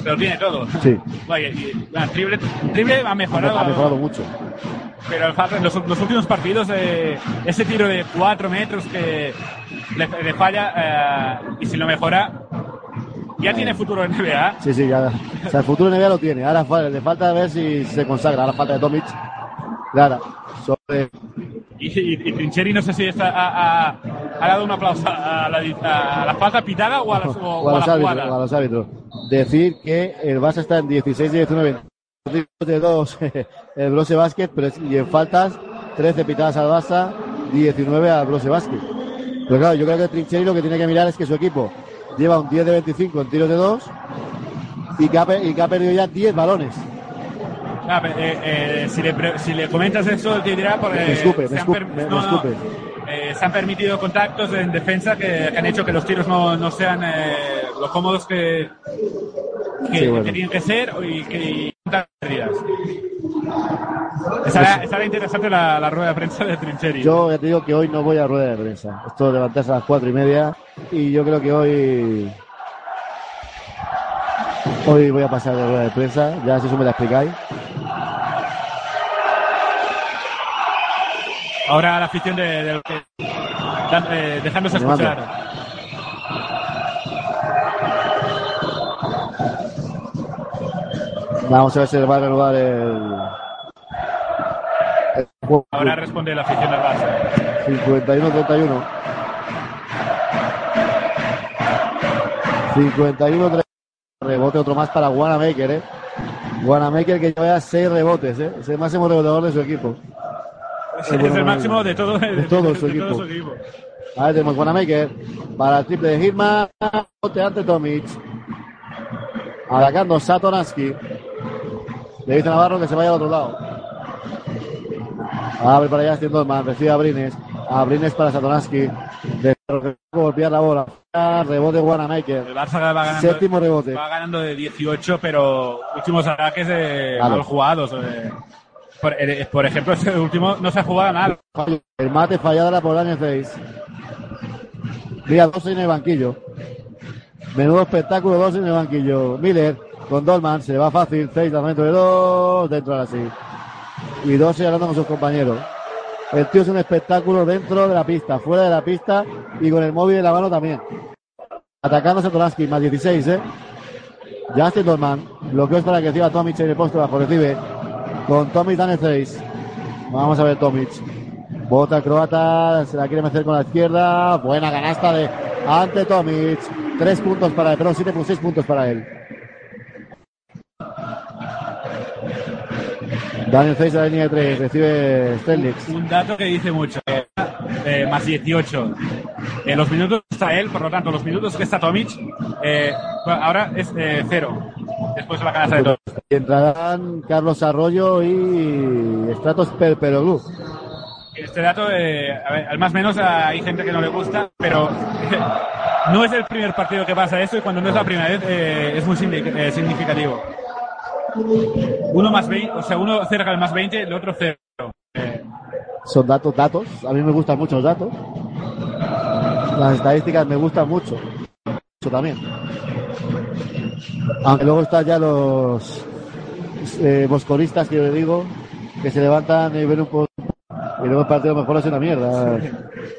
[SPEAKER 2] que lo tiene todo.
[SPEAKER 1] Sí.
[SPEAKER 2] Vaya, y, bueno, triple, triple ha mejorado.
[SPEAKER 1] Ha mejorado mucho.
[SPEAKER 2] Pero en los, los últimos partidos, eh, ese tiro de 4 metros que le, le falla, eh, y si lo mejora, ya tiene futuro en NBA.
[SPEAKER 1] Sí, sí, ya. O sea, el futuro NBA lo tiene. Ahora le falta ver si se consagra. Ahora falta de Tomic. Claro. Sobre,
[SPEAKER 2] Y, y, y Trincheri no sé si está, ha, ha- ha dado un aplauso a la, a la falta pitada o a, la- o-
[SPEAKER 1] o
[SPEAKER 2] o
[SPEAKER 1] a
[SPEAKER 2] a
[SPEAKER 1] los árbitros, a los árbitros. Decir que el Barça está en 16 y 19 de dos el Brose Basket, pero es- y en faltas 13 pitadas al Barça, 19 al Brose Basket. Pero claro, yo creo que Trincheri lo que tiene que mirar es que su equipo lleva un 10 de 25 en tiros de dos y que ha, y que ha perdido ya 10 balones.
[SPEAKER 2] Ah, pero, eh, eh, si, le, pre- si le comentas eso, te dirá porque
[SPEAKER 1] Me escupe, me
[SPEAKER 2] se, han
[SPEAKER 1] escupe,
[SPEAKER 2] per-
[SPEAKER 1] me- me
[SPEAKER 2] no, no,
[SPEAKER 1] escupe.
[SPEAKER 2] eh, se han permitido contactos en defensa que, que han hecho que los tiros no, no sean eh, lo cómodos que, que,
[SPEAKER 1] Sí, bueno.
[SPEAKER 2] que tienen que ser y que pérdidas. Estará, estará interesante la, la rueda de prensa de Trincheri.
[SPEAKER 1] Yo ya te digo que hoy no voy a rueda de prensa. Esto de levantarse a las cuatro y media y yo creo que hoy hoy voy a pasar de rueda de prensa. Ya si eso me la explicáis.
[SPEAKER 2] Ahora la afición de, del dan- eh, dejándose escuchar.
[SPEAKER 1] Vamos a ver si va a renovar el, el juego.
[SPEAKER 2] Ahora responde la afición del Barça.
[SPEAKER 1] 51-31. 51-31. Rebote otro más para Wanamaker, eh. Wanamaker que lleva 6 rebotes, eh. Es el máximo rebotador de su equipo.
[SPEAKER 2] Es, es el máximo de todo, de,
[SPEAKER 1] de todo su
[SPEAKER 2] de
[SPEAKER 1] equipo.
[SPEAKER 2] todo su equipo.
[SPEAKER 1] Ahí tenemos Wanamaker para el triple de Hitman. Bote ante Tomic. Atacando Satoransky. Le dice a Navarro que se vaya al otro lado. Abre para allá Steve Dolman. Recibe a Brines. A Brines para Satoransky. De golpear la bola. Rebote Wanamaker.
[SPEAKER 2] El Barça va ganando,
[SPEAKER 1] Séptimo rebote.
[SPEAKER 2] va ganando de 18, pero últimos ataques de
[SPEAKER 1] Claro.
[SPEAKER 2] mal jugados. Por, eh, por ejemplo, este último no se ha jugado nada.
[SPEAKER 1] El mate fallada por Daniel Face. Mira, dos en el banquillo. Menudo espectáculo, dos en el banquillo. Miller con Dolman, se va fácil. Face, lanzamiento de dos, dentro ahora sí. Y dos hablando con sus compañeros. El tío es un espectáculo dentro de la pista, fuera de la pista y con el móvil en la mano también. Atacando a Satoransky, más 16, ¿eh? Justin Dolman, bloqueos para que reciba Tomic en el bajo, recibe con Tomic Daniel Face. Vamos a ver Tomic. Bota croata, se la quiere meter con la izquierda. Buena canasta de ante Tomic. Tres puntos para él, perdón, siete puntos, seis puntos para él. Daniel Face a la línea de tres, recibe Stelnix.
[SPEAKER 2] Un dato que dice mucho. eh, más 18. En los minutos está él, por lo tanto, los minutos que está Tomic, eh, ahora es eh, cero. Después de la canasta de.
[SPEAKER 1] Y entrarán Carlos Arroyo y Stratos Perperoglu.
[SPEAKER 2] Este dato, eh, a ver, al más menos hay gente que no le gusta, pero no es el primer partido que pasa esto y cuando no es la primera vez eh, es muy signi- eh, significativo. Uno más 20, o sea, uno cerca del más 20, el otro cero. Eh,
[SPEAKER 1] Son datos, datos. A mí me gustan mucho los datos. Las estadísticas me gustan mucho. Mucho también. Aunque luego están ya los eh, boscoristas que yo le digo, que se levantan y ven un poco y luego el partido mejor es una mierda.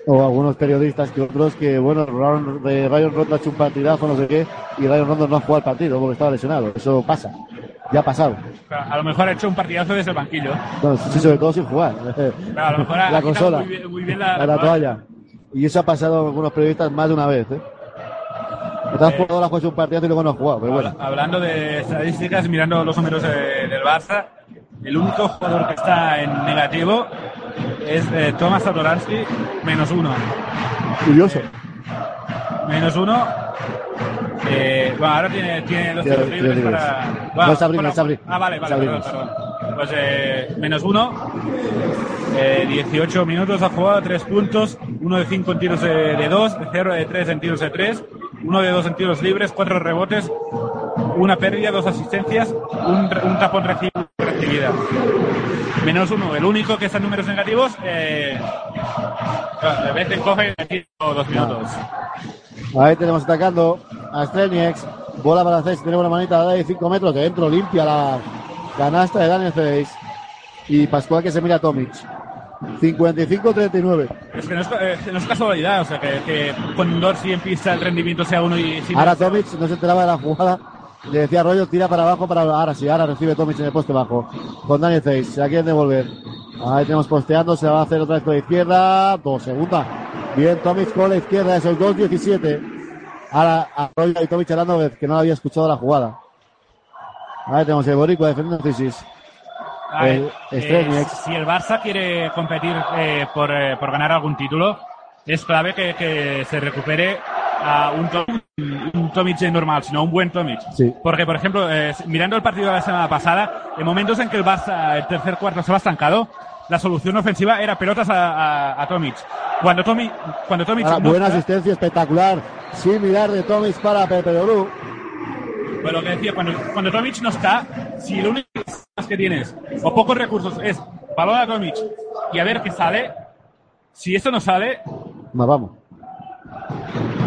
[SPEAKER 1] O algunos periodistas que otros que, bueno, Ron- de Ryan Rondo ha hecho un partidazo, no sé qué, y Ryan Rondo no ha jugado el partido porque estaba lesionado. Eso pasa. Ya ha pasado.
[SPEAKER 2] a lo mejor ha hecho un partidazo desde el banquillo.
[SPEAKER 1] No, sí, sobre todo sin jugar.
[SPEAKER 2] A lo mejor ha
[SPEAKER 1] la consola.
[SPEAKER 2] Muy bien, muy bien la,
[SPEAKER 1] la toalla. Y eso ha pasado con algunos periodistas más de una vez, ¿eh? Otras jugadoras juegan un partido y luego no han jugado, pero bueno.
[SPEAKER 2] Hablando de estadísticas, mirando los números de- del Barça, el único jugador que está en negativo es eh, Tomás Satoransky, menos uno.
[SPEAKER 1] Curioso.
[SPEAKER 2] Menos uno. Eh, bueno, ahora tiene, tiene dos
[SPEAKER 1] Tiene-
[SPEAKER 2] libres para.
[SPEAKER 1] No,
[SPEAKER 2] bueno,
[SPEAKER 1] es Abril,
[SPEAKER 2] bueno,
[SPEAKER 1] es Abril.
[SPEAKER 2] Ah, vale, vale, perdón, perdón. Pues eh, menos uno. Eh, 18 minutos ha jugado, 3 puntos, 1 de 5 en tiros de 2, 0 de 3 en tiros de 3, 1 de 2 en tiros libres, 4 rebotes, una pérdida, 2 asistencias, un, un tapón recibida. Menos uno, el único que está en números negativos, eh, de en coge dos minutos.
[SPEAKER 1] Ahí tenemos atacando a Strelnieks. Bola para Ceis, tiene una manita de 5 metros, de dentro limpia la canasta de Daniel Ceis. Y Pascual que se mira a Tomic. 55-39.
[SPEAKER 2] Es que no es, eh, no es casualidad, o sea, que, que con Dorsey en pista el rendimiento sea uno y sin
[SPEAKER 1] Ahora Tomic no se enteraba de la jugada. Le decía Rollo, tira para abajo, para ahora sí, ahora recibe Tomic en el poste bajo. Con Daniel Ceis, se la quieren devolver. Ahí tenemos posteando, se va a hacer otra vez con la izquierda. Dos, segunda. Bien, Tomic con la izquierda, esos 2-17. Ahora Arroyo y Tomic hablando que no había escuchado la jugada. Ahí tenemos el Boricua defendiendo
[SPEAKER 2] ver,
[SPEAKER 1] El
[SPEAKER 2] eh, si el Barça quiere competir eh, por, eh, por ganar algún título, es clave que, que se recupere a un, Tom- un Tomic normal, sino un buen Tomic.
[SPEAKER 1] Sí.
[SPEAKER 2] Porque, por ejemplo, eh, mirando el partido de la semana pasada, en momentos en que el Barça, el tercer cuarto, se va estancado, la solución ofensiva era pelotas a, a, a Tomic. Cuando Tomic, cuando Tomic
[SPEAKER 1] Ahora,
[SPEAKER 2] no
[SPEAKER 1] buena asistencia espectacular. Sin mirar de Tomic para Pepe Olu.
[SPEAKER 2] Pues lo que decía, cuando, cuando Tomic no está, si lo único que tienes, o pocos recursos, es balón a Tomic y a ver qué sale, si esto no sale,
[SPEAKER 1] Más vamos.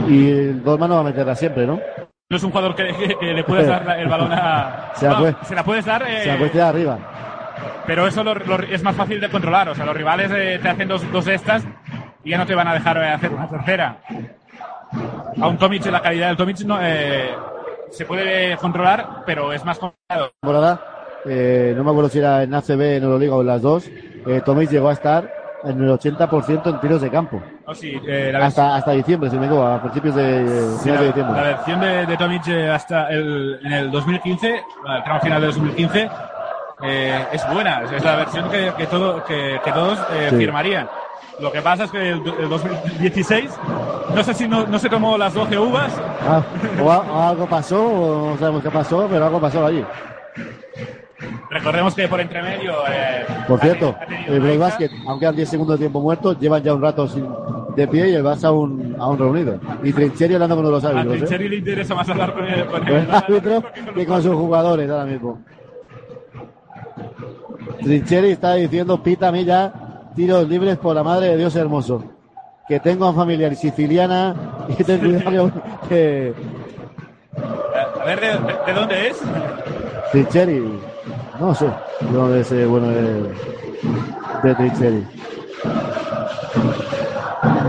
[SPEAKER 1] Y el Dolman no va a meterla siempre, ¿no?
[SPEAKER 2] no es un jugador que, que- que le puedes dar el balón a...
[SPEAKER 1] Se la
[SPEAKER 2] No,
[SPEAKER 1] puede-
[SPEAKER 2] se la puedes dar, eh,
[SPEAKER 1] Se la puede tirar arriba.
[SPEAKER 2] pero eso lo- lo- es más fácil de controlar. O sea, los rivales eh, te hacen dos, dos de estas y ya no te van a dejar eh, hacer una tercera. A un Tomic, la calidad del Tomic no, eh, se puede controlar, pero es más complicado.
[SPEAKER 1] temporada, eh, no me acuerdo si era en ACB, en Euroliga o en las dos, eh, llegó a estar en el 80% en tiros de campo.
[SPEAKER 2] Oh, sí, eh, la
[SPEAKER 1] Hasta, hasta diciembre, si me equivoco, a principios de, eh,
[SPEAKER 2] Sí,
[SPEAKER 1] finales de
[SPEAKER 2] la, la
[SPEAKER 1] diciembre.
[SPEAKER 2] versión de, de Tomic eh, hasta el, en el 2015, el tramo final del 2015, eh, es buena. Es la versión que, que, todo, que, que todos eh,
[SPEAKER 1] Sí.
[SPEAKER 2] firmarían. Lo que pasa es que el, el 2016, no sé si no, no se tomó las 12 uvas.
[SPEAKER 1] Ah, o, a- o algo pasó, o no sabemos qué pasó, pero algo pasó allí.
[SPEAKER 2] Recordemos que por entre medio. eh,
[SPEAKER 1] Por cierto,
[SPEAKER 2] ha tenido
[SPEAKER 1] el
[SPEAKER 2] hija.
[SPEAKER 1] Basket, aunque quedan 10 segundos de tiempo muerto, llevan ya un rato sin, de pie y el Barça aún, aún reunido. Y Trincheri hablando con los
[SPEAKER 2] A
[SPEAKER 1] árbitros. ¿eh?
[SPEAKER 2] Trincheri le interesa más hablar con el, con
[SPEAKER 1] el
[SPEAKER 2] el
[SPEAKER 1] árbitro que con sus jugadores ahora mismo. Trincheri está diciendo, pita a mí ya, tiros libres por la madre de Dios hermoso. Que tengo a familiar siciliana y ten cuidado que
[SPEAKER 2] A ver, ¿de, de- de dónde es?
[SPEAKER 1] Trincheri, no sé, de dónde es eh, bueno de, de Trincheri.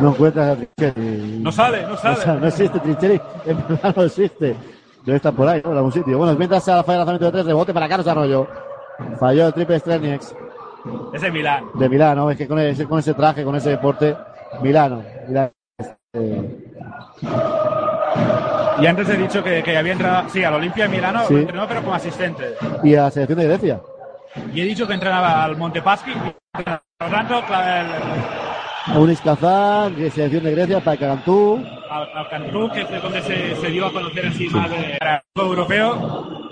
[SPEAKER 1] No encuentras a Trincheri.
[SPEAKER 2] No sale, no sale.
[SPEAKER 1] O sea, no existe Trincheri, en verdad no existe. Debe estar por ahí, ¿no? En algún sitio. Bueno, mientras la falla de lanzamiento de tres, rebote para Carlos Arroyo. Falló el triple Strelnieks
[SPEAKER 2] Es de Milán.
[SPEAKER 1] de Milano. Es que con ese, con ese traje, con ese deporte, Milano. Milano. Eh,
[SPEAKER 2] Y antes he dicho que, que había entrado, sí, al Olimpia de Milano,
[SPEAKER 1] Sí.
[SPEAKER 2] entrenó pero como asistente.
[SPEAKER 1] y a la selección de Grecia.
[SPEAKER 2] Y he dicho que entrenaba al Montepaschi. Por tanto, el-
[SPEAKER 1] Unis Kazan, selección de Grecia, para Cantú.
[SPEAKER 2] al, al Cantú, que es donde se, se dio a conocer así más de europeo,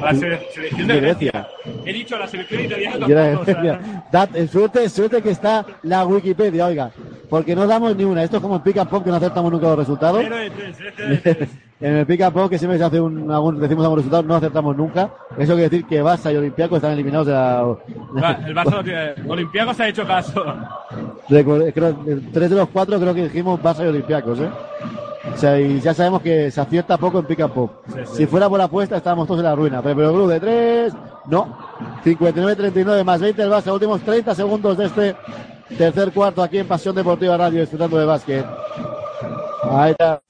[SPEAKER 2] a la sele- selección de Grecia. He dicho la selección italiana tampoco, o sea,
[SPEAKER 1] eh, suerte, suerte que está la Wikipedia, oiga. Porque no damos ni una. Esto es como el pick and pop que no acertamos nunca los resultados.
[SPEAKER 2] de eh, de
[SPEAKER 1] en el pick and pop que siempre se hace un, algún, decimos algún resultado, no acertamos nunca. Eso quiere decir que Barça y Olympiacos están eliminados de la...
[SPEAKER 2] Va, El Barça, eh, Olympiacos ha hecho caso.
[SPEAKER 1] creo, tres de los cuatro creo que dijimos Barça y Olympiacos, ¿eh? O sea, y ya sabemos que se acierta poco en pick and pop.
[SPEAKER 2] Sí, sí.
[SPEAKER 1] Si fuera por la apuesta, estábamos todos en la ruina. Pero, pero Blue de tres, no. 59-39 más 20 el Barça. Últimos 30 segundos de este tercer cuarto aquí en Pasión Deportiva Radio, disfrutando de básquet. Ahí está.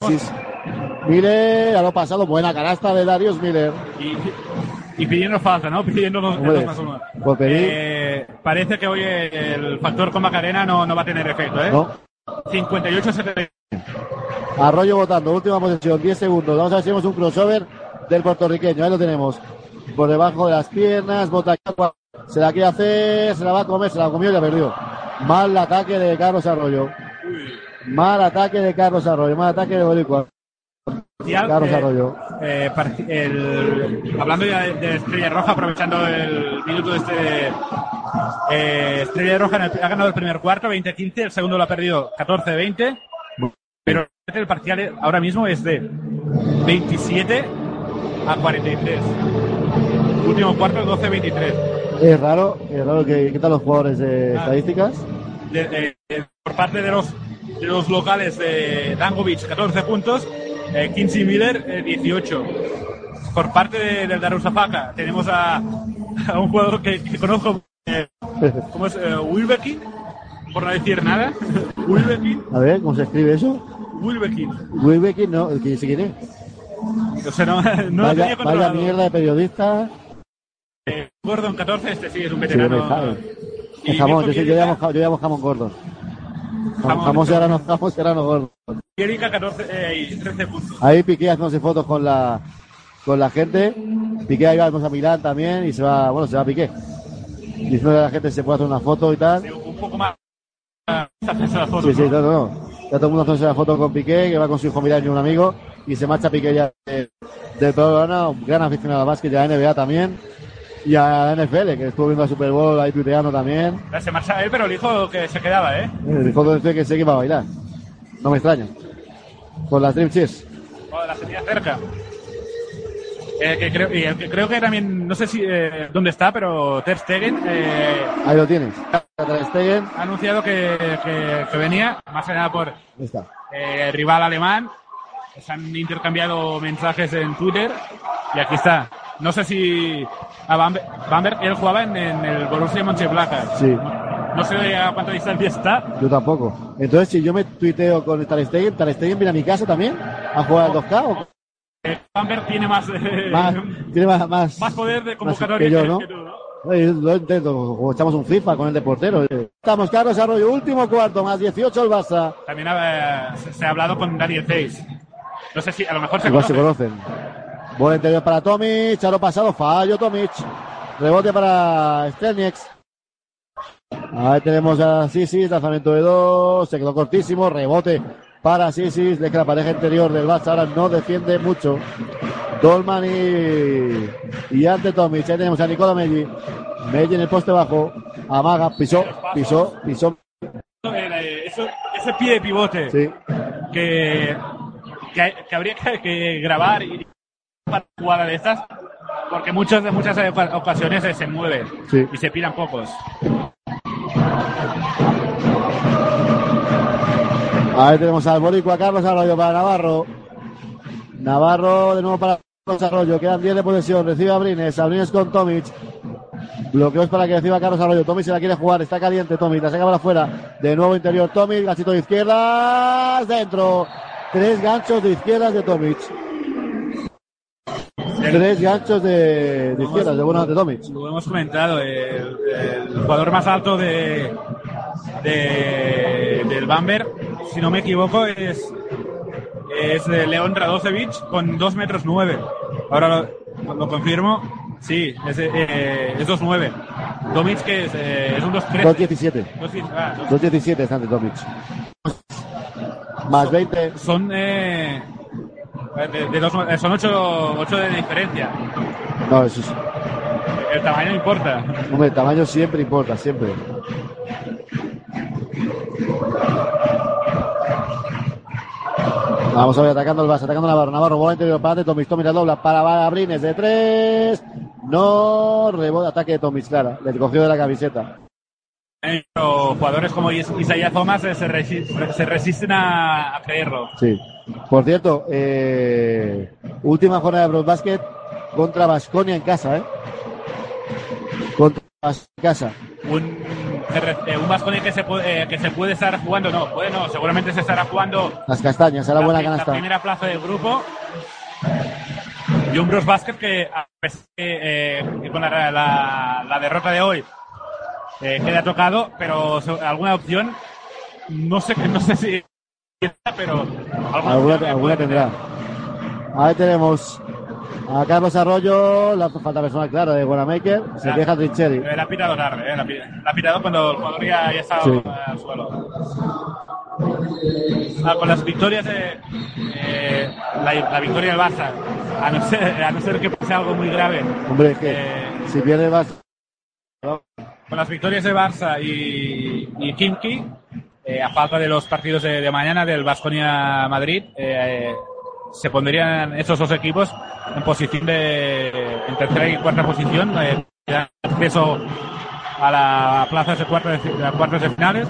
[SPEAKER 1] Miller, a lo pasado, buena canasta de Darius Miller.
[SPEAKER 2] Y, y pidiendo falta, ¿no? Pidiendo
[SPEAKER 1] Hombre,
[SPEAKER 2] dos más uno.
[SPEAKER 1] pedir.
[SPEAKER 2] Eh, parece que hoy el factor con Macarena no, no va a tener efecto, ¿eh?
[SPEAKER 1] No.
[SPEAKER 2] 58-70.
[SPEAKER 1] Arroyo votando, última posición, 10 segundos. Vamos a ver si vemos un crossover del puertorriqueño. Ahí lo tenemos. Por debajo de las piernas, bota se la quiere hacer, se la va a comer, se la comió y la perdió. Mal ataque de Carlos Arroyo. Mal ataque de Carlos Arroyo, mal ataque de Boricua. Carlos
[SPEAKER 2] eh,
[SPEAKER 1] Arroyo.
[SPEAKER 2] eh, el- hablando ya de, de Estrella Roja, aprovechando el minuto de este. eh, Estrella Roja el- ha ganado el primer cuarto, 20-15, el segundo lo ha perdido 14-20, pero el parcial ahora mismo es de 27 a 43. Último cuarto, 12-23.
[SPEAKER 1] Es raro, es raro que quitan los jugadores de
[SPEAKER 2] Ah.
[SPEAKER 1] estadísticas.
[SPEAKER 2] De- eh, eh, por parte de los, de los locales de Dangovic, 14 puntos, eh, Kinsey Miller, eh, 18. Por parte de- del Darusafaka tenemos a, a un jugador que, que conozco, eh, ¿cómo es? Eh, Wilbekin, por no decir nada. Wilbekin,
[SPEAKER 1] A ver, ¿cómo se escribe eso?
[SPEAKER 2] Wilbekin.
[SPEAKER 1] Wilbekin, no, que quién es.
[SPEAKER 2] O sea, no, no lo tenía
[SPEAKER 1] vaya, vaya mierda de periodista.
[SPEAKER 2] Eh, Gordon 14, este sí, es un
[SPEAKER 1] Sí,
[SPEAKER 2] veterano.
[SPEAKER 1] El jamón, yo, yo llamo, yo llamo jamón gordo.
[SPEAKER 2] Jamón
[SPEAKER 1] Jamón, serrano, jamón serrano gordo.
[SPEAKER 2] Bielica 14 eh, y 13 puntos.
[SPEAKER 1] Ahí Piqué haciéndose fotos con la con la gente. Piqué ahí vamos a Milán también y se va, bueno, se va Piqué. Diciendo a la gente se puede hacer una foto y tal.
[SPEAKER 2] Un poco más. foto,
[SPEAKER 1] Sí, sí,
[SPEAKER 2] no,
[SPEAKER 1] no. Ya todo el mundo haciéndose la foto con Piqué, que va con su hijo Milán y un amigo. Y se marcha Piqué ya de- del programa, un gran aficionado al básquet y a NBA también. Y a la NFL, que estuvo viendo la Super Bowl ahí tuiteando también.
[SPEAKER 2] Se marcha él, pero el hijo que se quedaba, ¿eh?
[SPEAKER 1] El hijo de que sé que iba a bailar. No me extraña. Con las Dream Cheers.
[SPEAKER 2] Oh, la tenía cerca. Eh, que creo, y que creo que también, no sé si eh, dónde está, pero Ter Stegen eh,
[SPEAKER 1] Ahí lo tienes. Ter Stegen.
[SPEAKER 2] ha anunciado que, que- que venía, más que nada por
[SPEAKER 1] está.
[SPEAKER 2] eh, rival alemán. Se han intercambiado mensajes en Twitter y aquí está. No sé si a Bamberg, Bamberg, él jugaba en, en el Borussia Mönchengladbach.
[SPEAKER 1] Sí.
[SPEAKER 2] No sé a cuánta distancia está.
[SPEAKER 1] Yo tampoco. Entonces, si yo me tuiteo con Ter Stegen, ¿Ter Stegen viene a mi casa también a jugar al 2K? ¿o
[SPEAKER 2] Eh, Bamberg tiene más, eh,
[SPEAKER 1] más, tiene más, más,
[SPEAKER 2] más poder de convocatoria
[SPEAKER 1] que yo, ¿no?
[SPEAKER 2] que tú, ¿no?
[SPEAKER 1] Lo intento, o echamos un FIFA con el de portero. Estamos, Carlos Arroyo, último cuarto, más 18 el Barça.
[SPEAKER 2] También eh, se, ha hablado con Daniel Zeiss. No sé si a lo mejor se
[SPEAKER 1] Igual se
[SPEAKER 2] conoce.
[SPEAKER 1] conocen. Bola interior para Tomic, aro pasado, fallo Tomic. Rebote para Stelniex. Ahí tenemos a Sisis, lanzamiento de dos, se quedó cortísimo, rebote para Sisis, de que la pareja interior del Barça ahora no defiende mucho. Dolman y, y ante Tomic, ahí tenemos a Nicola Meggi. Meggi en el poste bajo, amaga, pisó, pisó, pisó.
[SPEAKER 2] Eh, eso- ese pie de pivote
[SPEAKER 1] Sí.
[SPEAKER 2] que, que, que habría que, que grabar y para jugada de estas porque muchas de muchas oca- ocasiones se mueve
[SPEAKER 1] Sí.
[SPEAKER 2] y se piran pocos.
[SPEAKER 1] Ahí tenemos al Boricua Carlos Arroyo para Navarro. Navarro de nuevo para Carlos Arroyo. Quedan 10 de posesión. Recibe a Brines. Abrines con Tomic. Bloqueos para que reciba Carlos Arroyo. Tomic se la quiere jugar. Está caliente Tomic. La saca para afuera. De nuevo interior Tomic. Gachito de izquierdas. Dentro. Tres ganchos de izquierdas de Tomic. Tres ganchos de, de izquierdas de bueno de Tomic.
[SPEAKER 2] Lo hemos comentado, el, el jugador más alto de, de- del Bamberg, si no me equivoco, es, es de León Radosevic con 2 metros 9. Ahora lo, lo confirmo. Sí, es, eh, es 2'9. Tomic que es, eh, es un 2'13.
[SPEAKER 1] 2.17.
[SPEAKER 2] 2'17, ah, dos-
[SPEAKER 1] 2.17 está ante Tomic. Más 20.
[SPEAKER 2] Son, eh, de, de dos- eh, son 8, de diferencia.
[SPEAKER 1] No, eso es.
[SPEAKER 2] El tamaño importa.
[SPEAKER 1] Hombre, el tamaño siempre importa, siempre. Vamos a ver, atacando el Barça, atacando Navarro. Navarro, bola interior para Tomis, Tomis la dobla para Brines de tres. No, rebote, ataque de Tomis, clara. Le cogió de la camiseta.
[SPEAKER 2] Pero jugadores como Is- Isaiah Thomas eh, se, resi- se resisten a, a creerlo.
[SPEAKER 1] Sí. Por cierto, eh, última jornada de Bros Basket contra Basconia en casa, ¿eh? Contra Baskonia en casa.
[SPEAKER 2] Un, un Baskonia que se, puede, eh, que se puede estar jugando, no, puede no, seguramente se estará jugando
[SPEAKER 1] Las castañas, ahora
[SPEAKER 2] la,
[SPEAKER 1] buena
[SPEAKER 2] la
[SPEAKER 1] canasta.
[SPEAKER 2] primera plaza del grupo. Y un Bros Basket que, a pesar que, eh, que con la, la- la derrota de hoy eh, queda tocado, pero alguna opción, no sé, no sé si pero alguna,
[SPEAKER 1] Alguna, alguna tendrá. Ahí tenemos a Carlos Arroyo, la falta personal clara de Wanamaker, se queja Trincheri.
[SPEAKER 2] La ha pitado tarde, eh, la, ha pitado cuando el jugador ya, ya estaba
[SPEAKER 1] Sí.
[SPEAKER 2] al suelo. Ah, con las victorias de eh, la, la victoria del Barça, a no ser, a no ser que pase algo muy grave,
[SPEAKER 1] Hombre, es que
[SPEAKER 2] Eh.
[SPEAKER 1] si pierde más.
[SPEAKER 2] con las victorias de Barça y, y Kimki, eh, a falta de los partidos de, de mañana del Vasconia Madrid, eh, se pondrían estos dos equipos en posición de en tercera y cuarta posición, eh, acceso a la plaza de cuartos de, a cuartos de finales.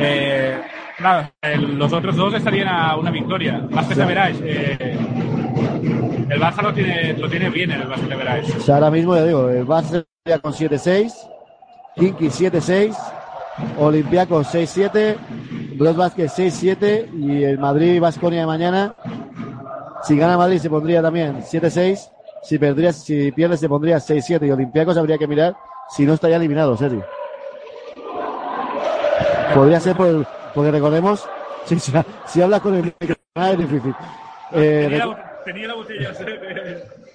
[SPEAKER 2] Eh, claro, el- los otros dos estarían a una victoria. Más que veráis. eh, el Barça lo tiene, lo tiene bien el Barça de veráis.
[SPEAKER 1] O sea, ahora mismo ya digo, el Barça con 7-6, Kinky 7-6, Olympiacos 6-7, Bros Basket 6-7 y el Madrid Vasconia de mañana, si gana Madrid se pondría también 7-6, si perdría, si pierde se pondría 6-7 y Olympiacos habría que mirar si no está ya eliminado, serio. Podría ser por el- porque recordemos, si, si, si hablas con el micrófono es difícil. Eh,
[SPEAKER 2] Tenía
[SPEAKER 1] rec-
[SPEAKER 2] la, tenía la botella.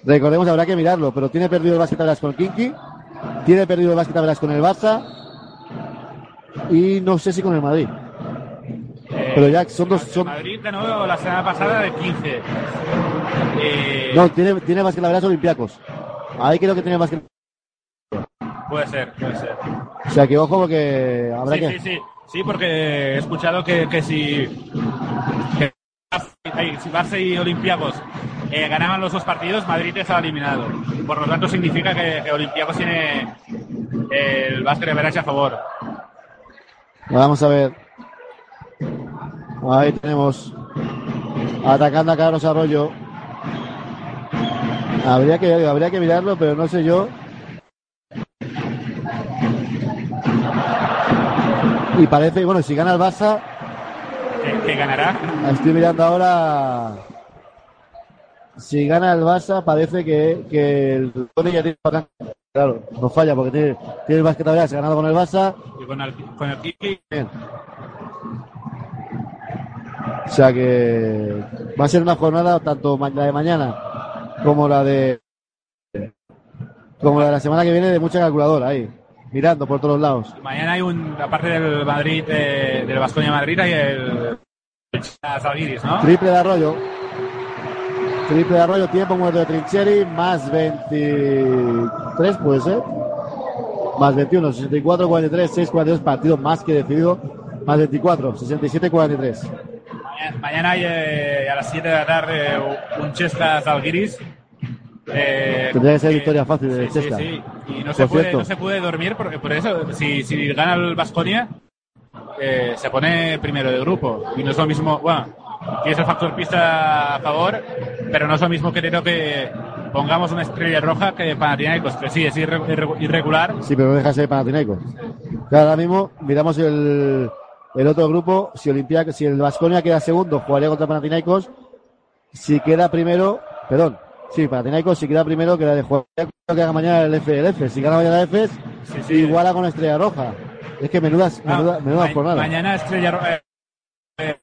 [SPEAKER 1] Recordemos, habrá que mirarlo, pero tiene perdido el básquet Veras con Kinky, tiene perdido el básquet Veras con el Barça y no sé si con el Madrid. Pero ya son dos, son,
[SPEAKER 2] Madrid ganó la semana pasada de 15. Eh,
[SPEAKER 1] no, tiene, tiene básquet Veras Olympiacos. Ahí creo que tiene básquet.
[SPEAKER 2] Puede ser, puede ser.
[SPEAKER 1] O sea que ojo porque habrá
[SPEAKER 2] Sí,
[SPEAKER 1] que.
[SPEAKER 2] sí, sí. Sí, porque he escuchado que, que si, que, si Barça y Olympiacos eh, ganaban los dos partidos, Madrid estaba eliminado. Por lo tanto, significa que, que Olympiacos tiene el básquet de Verage a favor.
[SPEAKER 1] Vamos a ver. Ahí tenemos atacando a Carlos Arroyo. Habría que, habría que mirarlo, pero no sé yo. Y parece, bueno, si gana el Barça,
[SPEAKER 2] ¿Que, que ganará?
[SPEAKER 1] estoy mirando ahora. Si gana el Barça, parece que, que el Tony ya tiene vacante. Claro, no falla porque tiene, tiene el básquet ahora, se ha ganado con el Barça.
[SPEAKER 2] Y con el, con el Kiki,
[SPEAKER 1] Bien. O sea que va a ser una jornada tanto la de mañana como la de como la de la semana que viene de mucha calculadora ahí, mirando por todos lados.
[SPEAKER 2] Mañana hay un, aparte del Madrid, eh, del Vasconia Madrid, hay el Zalgiris, ¿no?
[SPEAKER 1] Triple de Arroyo. Triple de Arroyo, tiempo muerto de Trincheri, más 23 puede ser. Más 21, 64, 43, 6, 42, partido más que decidido. Más 24, 67, 43.
[SPEAKER 2] Mañana, mañana hay eh, a las 7 de la tarde un Chesca Zalgiris. Eh,
[SPEAKER 1] Tendría que ser victoria fácil de
[SPEAKER 2] sí, sí, sí. Y no se, puede, no se puede dormir porque por eso, si, si gana el Vasconia, eh, se pone primero de grupo. Y no es lo mismo, bueno, tienes el factor pista a favor, pero no es lo mismo que creo que pongamos una estrella roja que Panathinaikos, que sí, es irre- irre- irregular.
[SPEAKER 1] Sí, pero no deja de ser Panathinaikos. Claro, ahora mismo miramos el, el otro grupo. Si Olimpia, si el Vasconia queda segundo, jugaría contra Panathinaikos. Si queda primero, perdón, sí, Panathinaikos, si queda primero, queda de jugar lo que haga mañana el FLF. Si gana mañana el FS, iguala con Estrella Roja. Es que menudas, menuda, menuda
[SPEAKER 2] Ah, Ma-
[SPEAKER 1] jornada.
[SPEAKER 2] Mañana Estrella Roja eh, eh,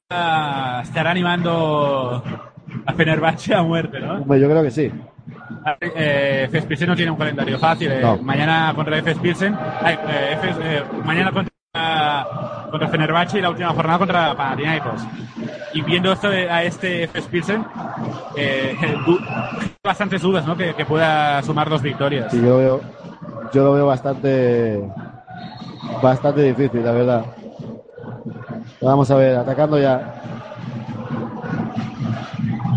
[SPEAKER 2] estará animando a Fenerbahce a muerte, ¿no?
[SPEAKER 1] Hombre, yo creo que sí.
[SPEAKER 2] Eh, FS Pilsen no tiene un calendario fácil. eh.
[SPEAKER 1] No.
[SPEAKER 2] Mañana contra FS Pilsen, ay, eh, eh, mañana contra, contra Fenerbahce y la última jornada contra Panathinaikos. Y viendo esto a este FS Pilsen, eh, bastantes dudas, ¿no? Que, pueda sumar dos victorias.
[SPEAKER 1] Sí, yo lo veo bastante, bastante difícil, la verdad. Vamos a ver, atacando ya.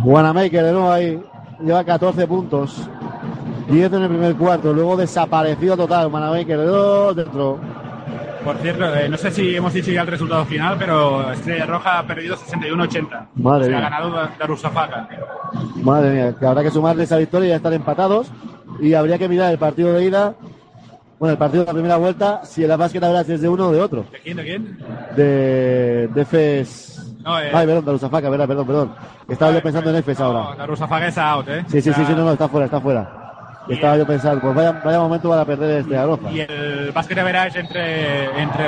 [SPEAKER 1] Wanamaker de nuevo ahí, lleva 14 puntos. 10 en el primer cuarto, luego desaparecido total. Wanamaker de dentro.
[SPEAKER 2] Por cierto, eh, no sé si hemos dicho ya el resultado final, pero Estrella Roja ha perdido 61-80.
[SPEAKER 1] Madre
[SPEAKER 2] Se ha
[SPEAKER 1] mía.
[SPEAKER 2] ganado Darusafaka.
[SPEAKER 1] Madre mía, que habrá que sumarle esa victoria y ya estar empatados. Y habría que mirar el partido de ida, bueno, el partido de la primera vuelta, si el básquet habrá si es de uno o de otro.
[SPEAKER 2] ¿De quién? ¿De quién?
[SPEAKER 1] De, de Efes.
[SPEAKER 2] No, eh,
[SPEAKER 1] Ay, perdón, de Lusafaca, verdad, perdón, perdón. Estaba yo pensando en Efes ahora.
[SPEAKER 2] Darusafaka es out, ¿eh?
[SPEAKER 1] Sí, sí, sí, sí, no, no, está fuera, está fuera. Estaba yo pensando, pues vaya, vaya momento para perder este Roja.
[SPEAKER 2] Y el básquet average entre, entre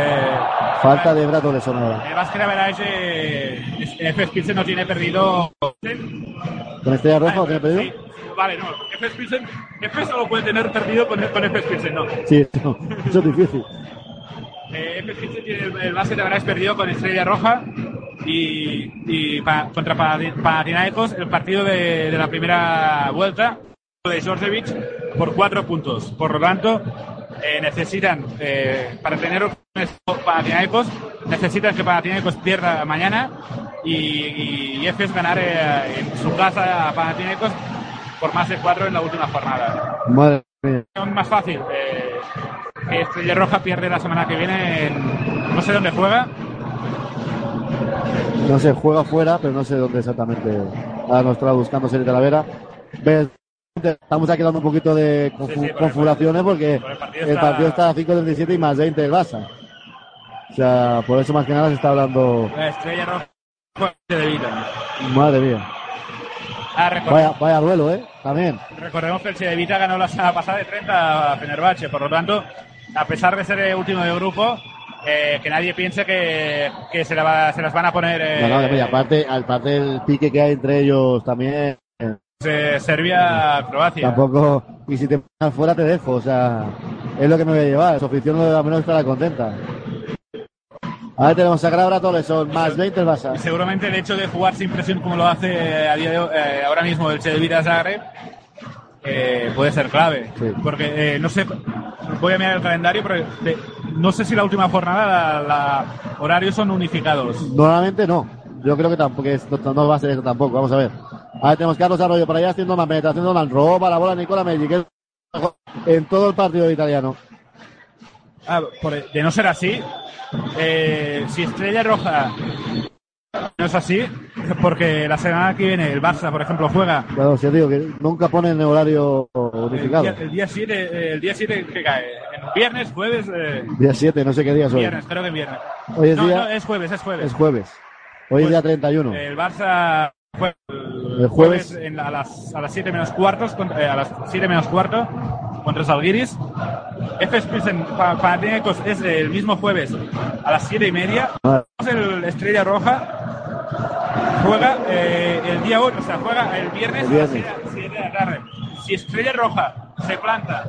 [SPEAKER 1] Falta de Brato de sonora.
[SPEAKER 2] el básquet average eh, FS Pilsen no tiene perdido
[SPEAKER 1] ¿Con Estrella Roja lo tiene pedido?
[SPEAKER 2] Sí, vale, no. FS Pilsen, FS no lo puede tener perdido con, con Pilsen, no.
[SPEAKER 1] Sí, no, eso es difícil.
[SPEAKER 2] Eh, Pilsen tiene el, el básquet average perdido con Estrella Roja y, y pa- contra Panathinaikos el partido de, de la primera vuelta de Georgievich por cuatro puntos. Por lo tanto, eh, necesitan, eh, para tener opciones Panathinaikos, necesitan que Panathinaikos pierda mañana y, y Efes ganar eh, en su casa a Panathinaikos por más de cuatro en la última jornada.
[SPEAKER 1] Madre mía.
[SPEAKER 2] Es más fácil. Eh, que Estrella Roja pierde la semana que viene en, no sé dónde juega,
[SPEAKER 1] No sé, juega fuera, pero no sé dónde exactamente. Ahora nos estaba buscando Serie Talavera. Ves, Estamos aquí dando un poquito de confu-
[SPEAKER 2] Sí, sí, por el
[SPEAKER 1] confabulaciones porque el partido está a 5.37 y más 20 del Barça. O sea, por eso más que nada se está hablando.
[SPEAKER 2] la Estrella Roja de Vita.
[SPEAKER 1] Madre mía.
[SPEAKER 2] Ah,
[SPEAKER 1] Vaya, vaya duelo, ¿eh? También.
[SPEAKER 2] Recordemos que el Chedevita ganó la semana pasada de 30 a Fenerbahce, por lo tanto, a pesar de ser el último de grupo, eh, que nadie piense que, que se, la va- se las van a poner eh,
[SPEAKER 1] No, no, y aparte, aparte el pique que hay entre ellos también. Eh,
[SPEAKER 2] eh, Serbia-Croacia.
[SPEAKER 1] Tampoco, y si te pones fuera te dejo, o sea, es lo que me voy a llevar. Su afición al menos estará contenta. Ahora tenemos a Grabra son más 20 el Barça.
[SPEAKER 2] Seguramente el hecho de jugar sin presión como lo hace a día de hoy- eh, ahora mismo el Chedevita Zagreb eh, puede ser clave.
[SPEAKER 1] Sí.
[SPEAKER 2] Porque no sé, voy a mirar el calendario, pero de- no sé si la última jornada, la, la- horarios son unificados.
[SPEAKER 1] Normalmente no. Yo creo que tampoco no, no va a ser eso tampoco. Vamos a ver. Ahí tenemos Carlos Arroyo por allá haciendo más penetración, Doman roba la bola a Nicola Melli, en todo el partido italiano.
[SPEAKER 2] Ah, por- de no ser así, eh, si Estrella Roja no es así, porque la semana que viene el Barça, por ejemplo, juega
[SPEAKER 1] Claro, si os digo que nunca ponen horario
[SPEAKER 2] el
[SPEAKER 1] unificado.
[SPEAKER 2] el día 7, eh, el día 7 que cae, en viernes, jueves, eh,
[SPEAKER 1] Día 7, no sé qué día es hoy.
[SPEAKER 2] viernes, creo que viernes.
[SPEAKER 1] Hoy es
[SPEAKER 2] no,
[SPEAKER 1] día-
[SPEAKER 2] no, es jueves, es jueves.
[SPEAKER 1] Es jueves. Hoy es día 31.
[SPEAKER 2] El Barça juega el,
[SPEAKER 1] El jueves.
[SPEAKER 2] en la- a las a las 7 menos cuartos contra- eh, a las 7 menos cuarto contra Salguiris. F Pilsen Pa- Panathinaikos es el mismo jueves a las 7 y media.
[SPEAKER 1] Ah.
[SPEAKER 2] El Estrella Roja juega eh, el día 8, o sea, juega el viernes,
[SPEAKER 1] El viernes.
[SPEAKER 2] a las 7 de la tarde. Si Estrella Roja se planta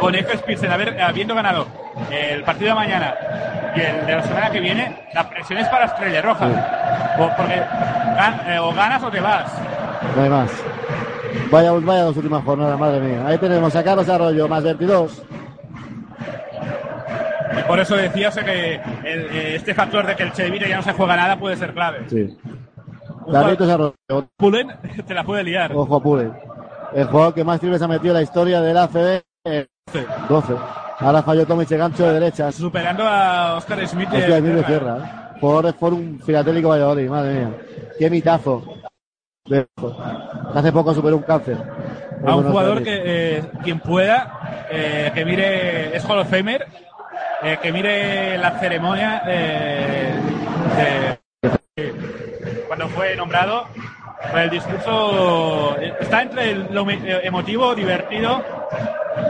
[SPEAKER 2] con F Pilsen haber- habiendo ganado el partido de mañana y el de la semana que viene, la presión es para Estrella Roja. O, porque gan- eh, o ganas o te vas.
[SPEAKER 1] No hay más. Vaya, vaya dos últimas jornadas, madre mía. Ahí tenemos a Carlos Arroyo, más 22.
[SPEAKER 2] Y por eso decía o sea, que el- eh, este factor de que el Chevire ya no se juega nada puede ser clave.
[SPEAKER 1] Sí. Carlitos Arroyo,
[SPEAKER 2] Pulen te la puede liar.
[SPEAKER 1] ojo Pule. El jugador que más triples ha metido en la historia del ACB. eh, 12. Ahora falló Tomic gancho de derecha.
[SPEAKER 2] Superando a Oscar Smith de
[SPEAKER 1] Hostia, Emilio
[SPEAKER 2] Becerra.
[SPEAKER 1] Sierra. De Forum Filatélico Valladolid, madre mía. Qué mitazo. Hace poco superó un cáncer.
[SPEAKER 2] A un jugador que eh, quien pueda, eh, que mire, es Hall of Famer, eh, que mire la ceremonia eh, de- cuando fue nombrado. El discurso eh, está entre lo eh, emotivo, divertido.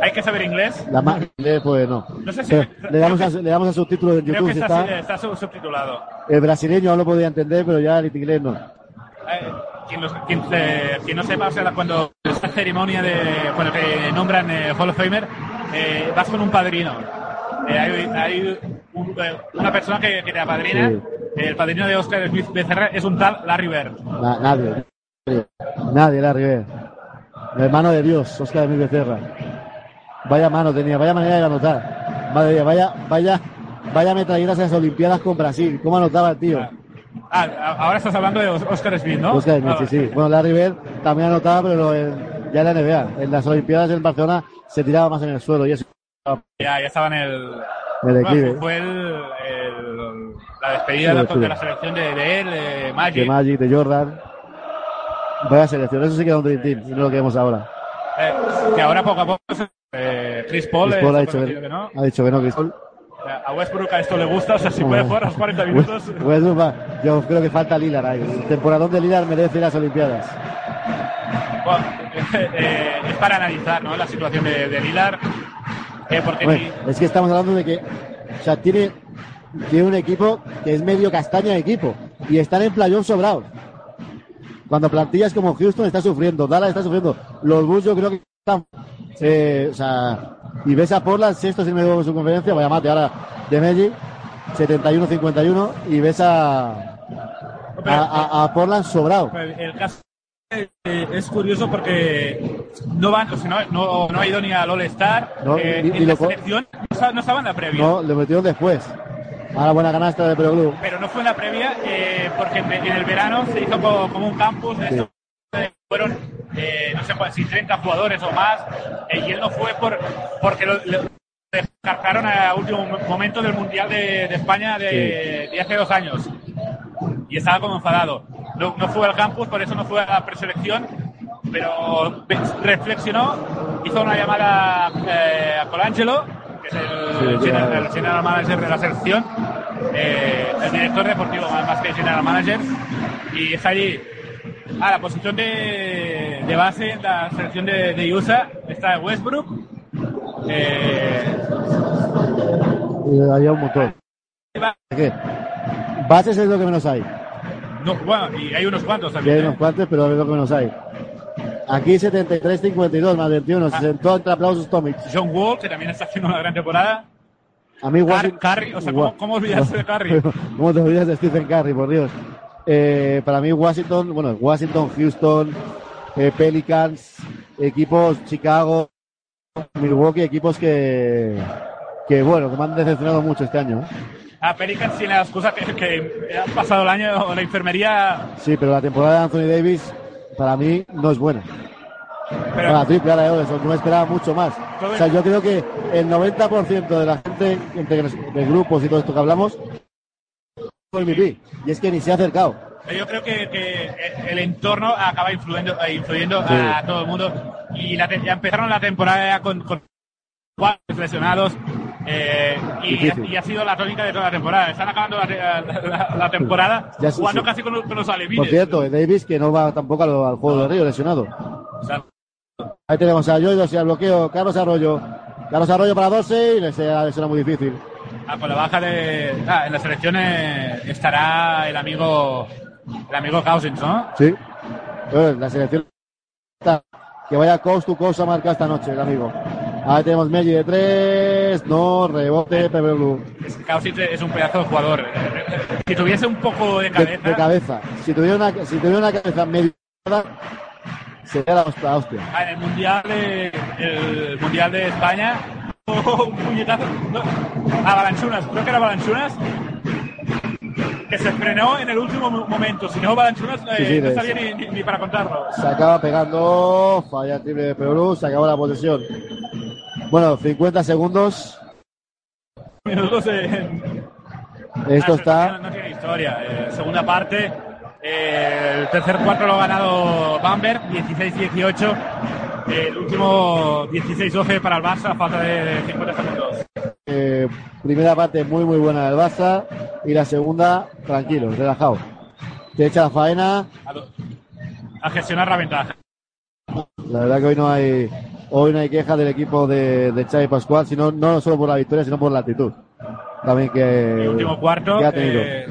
[SPEAKER 2] Hay que saber inglés.
[SPEAKER 1] La ma- eh, pues no.
[SPEAKER 2] No sé si-
[SPEAKER 1] le, damos a, le damos a subtítulos
[SPEAKER 2] Creo
[SPEAKER 1] YouTube
[SPEAKER 2] que
[SPEAKER 1] si
[SPEAKER 2] está,
[SPEAKER 1] está.
[SPEAKER 2] está sub- subtitulado.
[SPEAKER 1] El brasileño aún lo podía entender, pero ya el inglés no.
[SPEAKER 2] Eh, quien, los- quien, eh, quien no sepa, o sea, cuando esta ceremonia de cuando te nombran eh, Hall of Famer, eh, vas con un padrino. Hay hay un- una persona que, que te apadrina.
[SPEAKER 1] Sí.
[SPEAKER 2] El padrino de Oscar Smith Becerra es un tal Larry Bird.
[SPEAKER 1] Na- nadie. Nadie, la River. El hermano de Dios, Oscar de Becerra. Vaya mano tenía, vaya manera de anotar. Madre mía, vaya, vaya, vaya metralletas en las Olimpiadas con Brasil. ¿Cómo anotaba el tío?
[SPEAKER 2] Ah, a- ahora estás hablando de Os- Oscar Smith, ¿no?
[SPEAKER 1] Oscar Smith,
[SPEAKER 2] Ah,
[SPEAKER 1] sí, sí. Bueno, Larry Bird también anotaba, pero en- ya en la NBA. En las Olimpiadas en Barcelona se tiraba más en el suelo y eso.
[SPEAKER 2] Ya, ya estaba en el.
[SPEAKER 1] El
[SPEAKER 2] bueno, fue el, el- la despedida
[SPEAKER 1] Sí,
[SPEAKER 2] de, la-
[SPEAKER 1] tuve.
[SPEAKER 2] de la selección de, de él, de Magic.
[SPEAKER 1] De Magic, de Jordan. Vaya selección, eso sí que era un Dream Team, y no lo que vemos ahora.
[SPEAKER 2] Eh, que ahora poco a poco eh, Chris Paul,
[SPEAKER 1] Chris
[SPEAKER 2] eh,
[SPEAKER 1] Paul ha dicho que,
[SPEAKER 2] que no.
[SPEAKER 1] ha dicho que no, Chris Paul.
[SPEAKER 2] A Westbrook a esto le gusta, o sea, si puede jugar a los 40 minutos.
[SPEAKER 1] Westbrook va- yo creo que falta Lillard ahí. El temporadón de Lillard merece las Olimpiadas.
[SPEAKER 2] Bueno, eh, es para analizar ¿no? la situación de, de Lillard. eh, porque
[SPEAKER 1] Bueno,
[SPEAKER 2] ni-
[SPEAKER 1] es que estamos hablando de que o sea, tiene, tiene un equipo que es medio castaña de equipo y están en playón sobrados. Cuando plantillas como Houston está sufriendo, Dallas está sufriendo, los Bulls yo creo que están, eh, o sea, y ves a Portland sexto sin medio de su conferencia, vaya mate ahora de Magic, 71-51 y ves a, a, a- a Portland sobrado.
[SPEAKER 2] el caso es curioso porque no van, o sea, no, no, no ha ido ni al All-Star.
[SPEAKER 1] No,
[SPEAKER 2] eh, en la
[SPEAKER 1] lo
[SPEAKER 2] selección no no estaba en la previa.
[SPEAKER 1] No, le metieron después. Ahora buena canasta de Pro Blue.
[SPEAKER 2] Pero no fue en la previa eh, porque en, el verano se hizo como, como un campus de
[SPEAKER 1] Sí.
[SPEAKER 2] esto. Fueron, eh, no sé si 30 jugadores o más, eh, y él no fue por porque lo, lo descartaron a último momento del Mundial de, de España de, de hace dos años. Y estaba como enfadado. No, no fue al campus, por eso no fue a la preselección, pero reflexionó, hizo una llamada eh, a Colangelo, que es el, general,
[SPEAKER 1] claro.
[SPEAKER 2] el general manager de la selección, eh, el director deportivo más que general manager, y está allí. A la posición de, de base en la selección de, de USA está Westbrook. Eh,
[SPEAKER 1] Eh, Había un montón. ¿Qué? Bases es lo que menos hay.
[SPEAKER 2] no, bueno, y hay unos cuantos
[SPEAKER 1] Y
[SPEAKER 2] también.
[SPEAKER 1] hay
[SPEAKER 2] ¿eh?
[SPEAKER 1] unos cuantos, pero es lo que menos hay. Aquí 73-52 más 21. Se sentó entre aplausos Tomic.
[SPEAKER 2] John Wall, que también está haciendo una gran temporada.
[SPEAKER 1] A mí Washington.
[SPEAKER 2] Curry, o sea, ¿cómo, cómo olvidarse de Curry?
[SPEAKER 1] ¿Cómo te olvidas de Stephen Curry, por Dios? Eh, para mí Washington, bueno, Washington, Houston, eh, Pelicans, equipos Chicago, Milwaukee, equipos que, que bueno, que me han decepcionado mucho este año. ¿eh?
[SPEAKER 2] A Pelicans tiene la excusa que, que han pasado el año o la enfermería.
[SPEAKER 1] Sí, pero la temporada de Anthony Davis para mí no es buena.
[SPEAKER 2] Pero-
[SPEAKER 1] Para triple ahora de Oleson, no me esperaba mucho más. O sea, yo creo que el 90% de la gente, entre los- de grupos y todo esto que hablamos, fue MVP. Y es que ni se ha acercado.
[SPEAKER 2] Yo creo que, que el entorno acaba influyendo, eh, influyendo
[SPEAKER 1] Sí.
[SPEAKER 2] a todo el mundo. Y la ya empezaron la temporada con, con lesionados. Eh, y, ha sido la tónica de toda la temporada. Están acabando la, te- la- la temporada
[SPEAKER 1] Ya
[SPEAKER 2] jugando
[SPEAKER 1] sí.
[SPEAKER 2] casi con, los- con los
[SPEAKER 1] Por
[SPEAKER 2] alevines.
[SPEAKER 1] cierto, el Davis que no va tampoco al, al juego de Río, lesionado. Ahí tenemos a Joy, al bloqueo, Carlos Arroyo. Carlos Arroyo para 12 y le será muy difícil.
[SPEAKER 2] ah, con la baja de. ah, en la selección eh, estará el amigo. El amigo Cousins, ¿no?
[SPEAKER 1] Sí. Eh, La selección que vaya coast to coast a marcar esta noche, el amigo. Ahí tenemos Meggi de 3, no, rebote, Pepe Blue.
[SPEAKER 2] Cousins es un pedazo de jugador. Si tuviese un poco de cabeza.
[SPEAKER 1] de cabeza. Si tuviera una, si tuviera una cabeza media, sería la hostia.
[SPEAKER 2] Ah, en el mundial de, el mundial de España un puñetazo no, a Balanchunas creo que era Balanchunas que se frenó en el último mo- momento si no Balanchunas eh,
[SPEAKER 1] Sí, sí,
[SPEAKER 2] no sabía ni, ni- ni para contarlo
[SPEAKER 1] Se acaba pegando, falla el triple de Pepe Blue, se acabó la posesión. Bueno, 50 segundos.
[SPEAKER 2] minutos en,
[SPEAKER 1] Esto
[SPEAKER 2] Ah,
[SPEAKER 1] está.
[SPEAKER 2] no, tiene historia Eh, segunda parte eh, el tercer cuarto lo ha ganado Bamberg 16-18 el último 16-12 para el Barça falta de 50 segundos
[SPEAKER 1] eh, primera parte muy muy buena del Barça y la segunda tranquilo, relajado. Te echa la faena.
[SPEAKER 2] a gestionar la ventaja
[SPEAKER 1] La verdad que hoy no hay hoy no hay queja del equipo de, de Xavi Pascual, sino no solo por la victoria, sino por la actitud. También que,
[SPEAKER 2] el último cuarto
[SPEAKER 1] que ha tenido.
[SPEAKER 2] eh,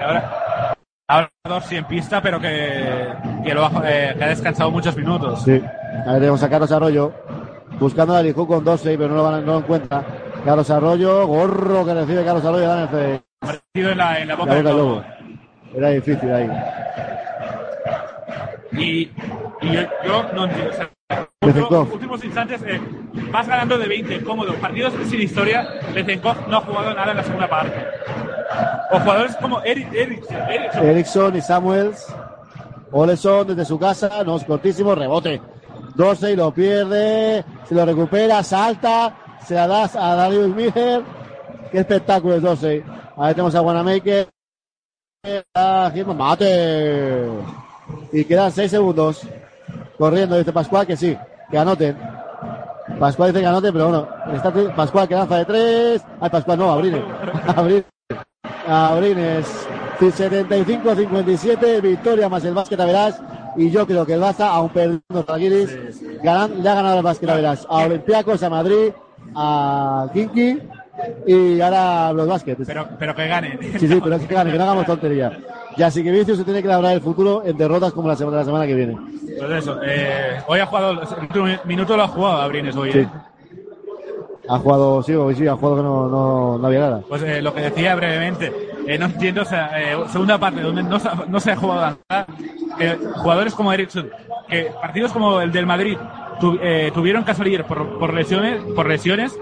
[SPEAKER 2] ahora ahora Dorsey en pista pero que, que, lo ha, eh, que ha descansado muchos minutos
[SPEAKER 1] Sí. Ahí tenemos a Carlos Arroyo buscando a Lijú con 12, pero no lo, van, no lo encuentra. Carlos Arroyo, gorro que recibe Carlos Arroyo, dan el
[SPEAKER 2] en la, en la boca
[SPEAKER 1] la
[SPEAKER 2] del lobo.
[SPEAKER 1] Era difícil ahí.
[SPEAKER 2] Y, y yo, yo no entiendo. o sea,
[SPEAKER 1] Bezenkov.
[SPEAKER 2] últimos, instantes, eh, vas ganando de 20, cómodo. Partidos sin historia, Bezenkov no ha jugado nada en la segunda parte. O jugadores como Eric.
[SPEAKER 1] Erickson y Samuels. Oleson desde su casa, no es cortísimo, rebote. 12 y lo pierde, se lo recupera, salta, se la das a Darius Miller. Qué espectáculo es 12. Ahí tenemos a Wanamaker. A Gilman, mate. Y quedan 6 segundos. Corriendo, dice Pascual que sí, que anoten. Pascual dice que anoten, pero bueno, está Pascual que lanza de 3. Ay, Pascual no, Abrines. Abrines. Abrines. 75-57, victoria más el básquet a verás. Y yo creo que el Barça, aun perdiendo Zalgiris, ganan- le ha ganado el básquet a verás. A Olympiacos, a Madrid, a Kinky y ahora los básquet.
[SPEAKER 2] Pero, pero que ganen.
[SPEAKER 1] Sí, sí, pero es que gane, que no hagamos tontería. Ya así que Vicius se tiene que labrar el futuro en derrotas como la semana, la semana que viene.
[SPEAKER 2] Pues eso, eh, hoy ha jugado, el último minuto lo ha jugado Abrines hoy.
[SPEAKER 1] Sí.
[SPEAKER 2] eh.
[SPEAKER 1] Ha jugado, sí, hoy sí, ha jugado que no, no, no había nada.
[SPEAKER 2] Pues eh, lo que decía brevemente, eh, no entiendo, o sea, eh, segunda parte donde no, no se ha jugado nada, jugadores como Ericsson, que partidos como el del Madrid tu- eh, tuvieron que salir por, por lesiones, por lesiones,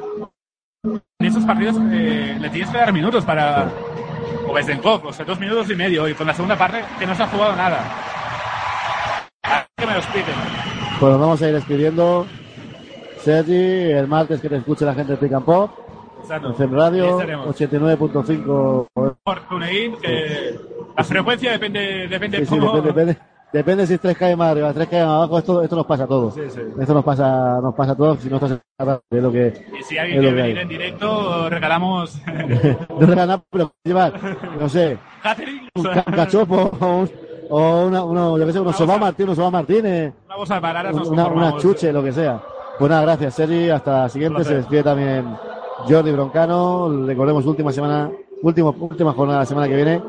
[SPEAKER 2] en esos partidos eh, le tienes que dar minutos para, o Bezenkov, o sea, dos minutos y medio, y con la segunda parte que no se ha jugado nada. Ah, Que me lo expliquen.
[SPEAKER 1] Pues nos vamos a ir despidiendo. Sergi, el martes que te escuche la gente de Pick and Pop.
[SPEAKER 2] Exacto.
[SPEAKER 1] En Radio,
[SPEAKER 2] estaremos.
[SPEAKER 1] 89.5.
[SPEAKER 2] Por TuneIn, que la frecuencia depende, depende
[SPEAKER 1] Sí, sí,
[SPEAKER 2] cómo...
[SPEAKER 1] depende, depende, depende si es 3K más arriba, 3K más abajo, esto, esto nos pasa a todos.
[SPEAKER 2] Sí, sí.
[SPEAKER 1] Esto nos pasa, nos pasa a todos, si no estás en la es lo que,
[SPEAKER 2] Y si alguien quiere
[SPEAKER 1] que
[SPEAKER 2] venir
[SPEAKER 1] hay.
[SPEAKER 2] en directo, regalamos.
[SPEAKER 1] No regalan nada, pero llevar, no sé, un, ca- un cachopo o, un- o una, uno, yo qué sé, unos Sobá Martínez, unos Martínez,
[SPEAKER 2] una bolsa de bananas, nos
[SPEAKER 1] una, una chuche, lo que sea. Pues nada, gracias, Sergi, hasta la siguiente, se despide también Jordi Broncano, recordemos última semana, último, última jornada la semana que viene,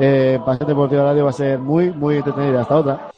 [SPEAKER 1] eh, Pasión Deportiva Radio va a ser muy, muy entretenida, hasta otra.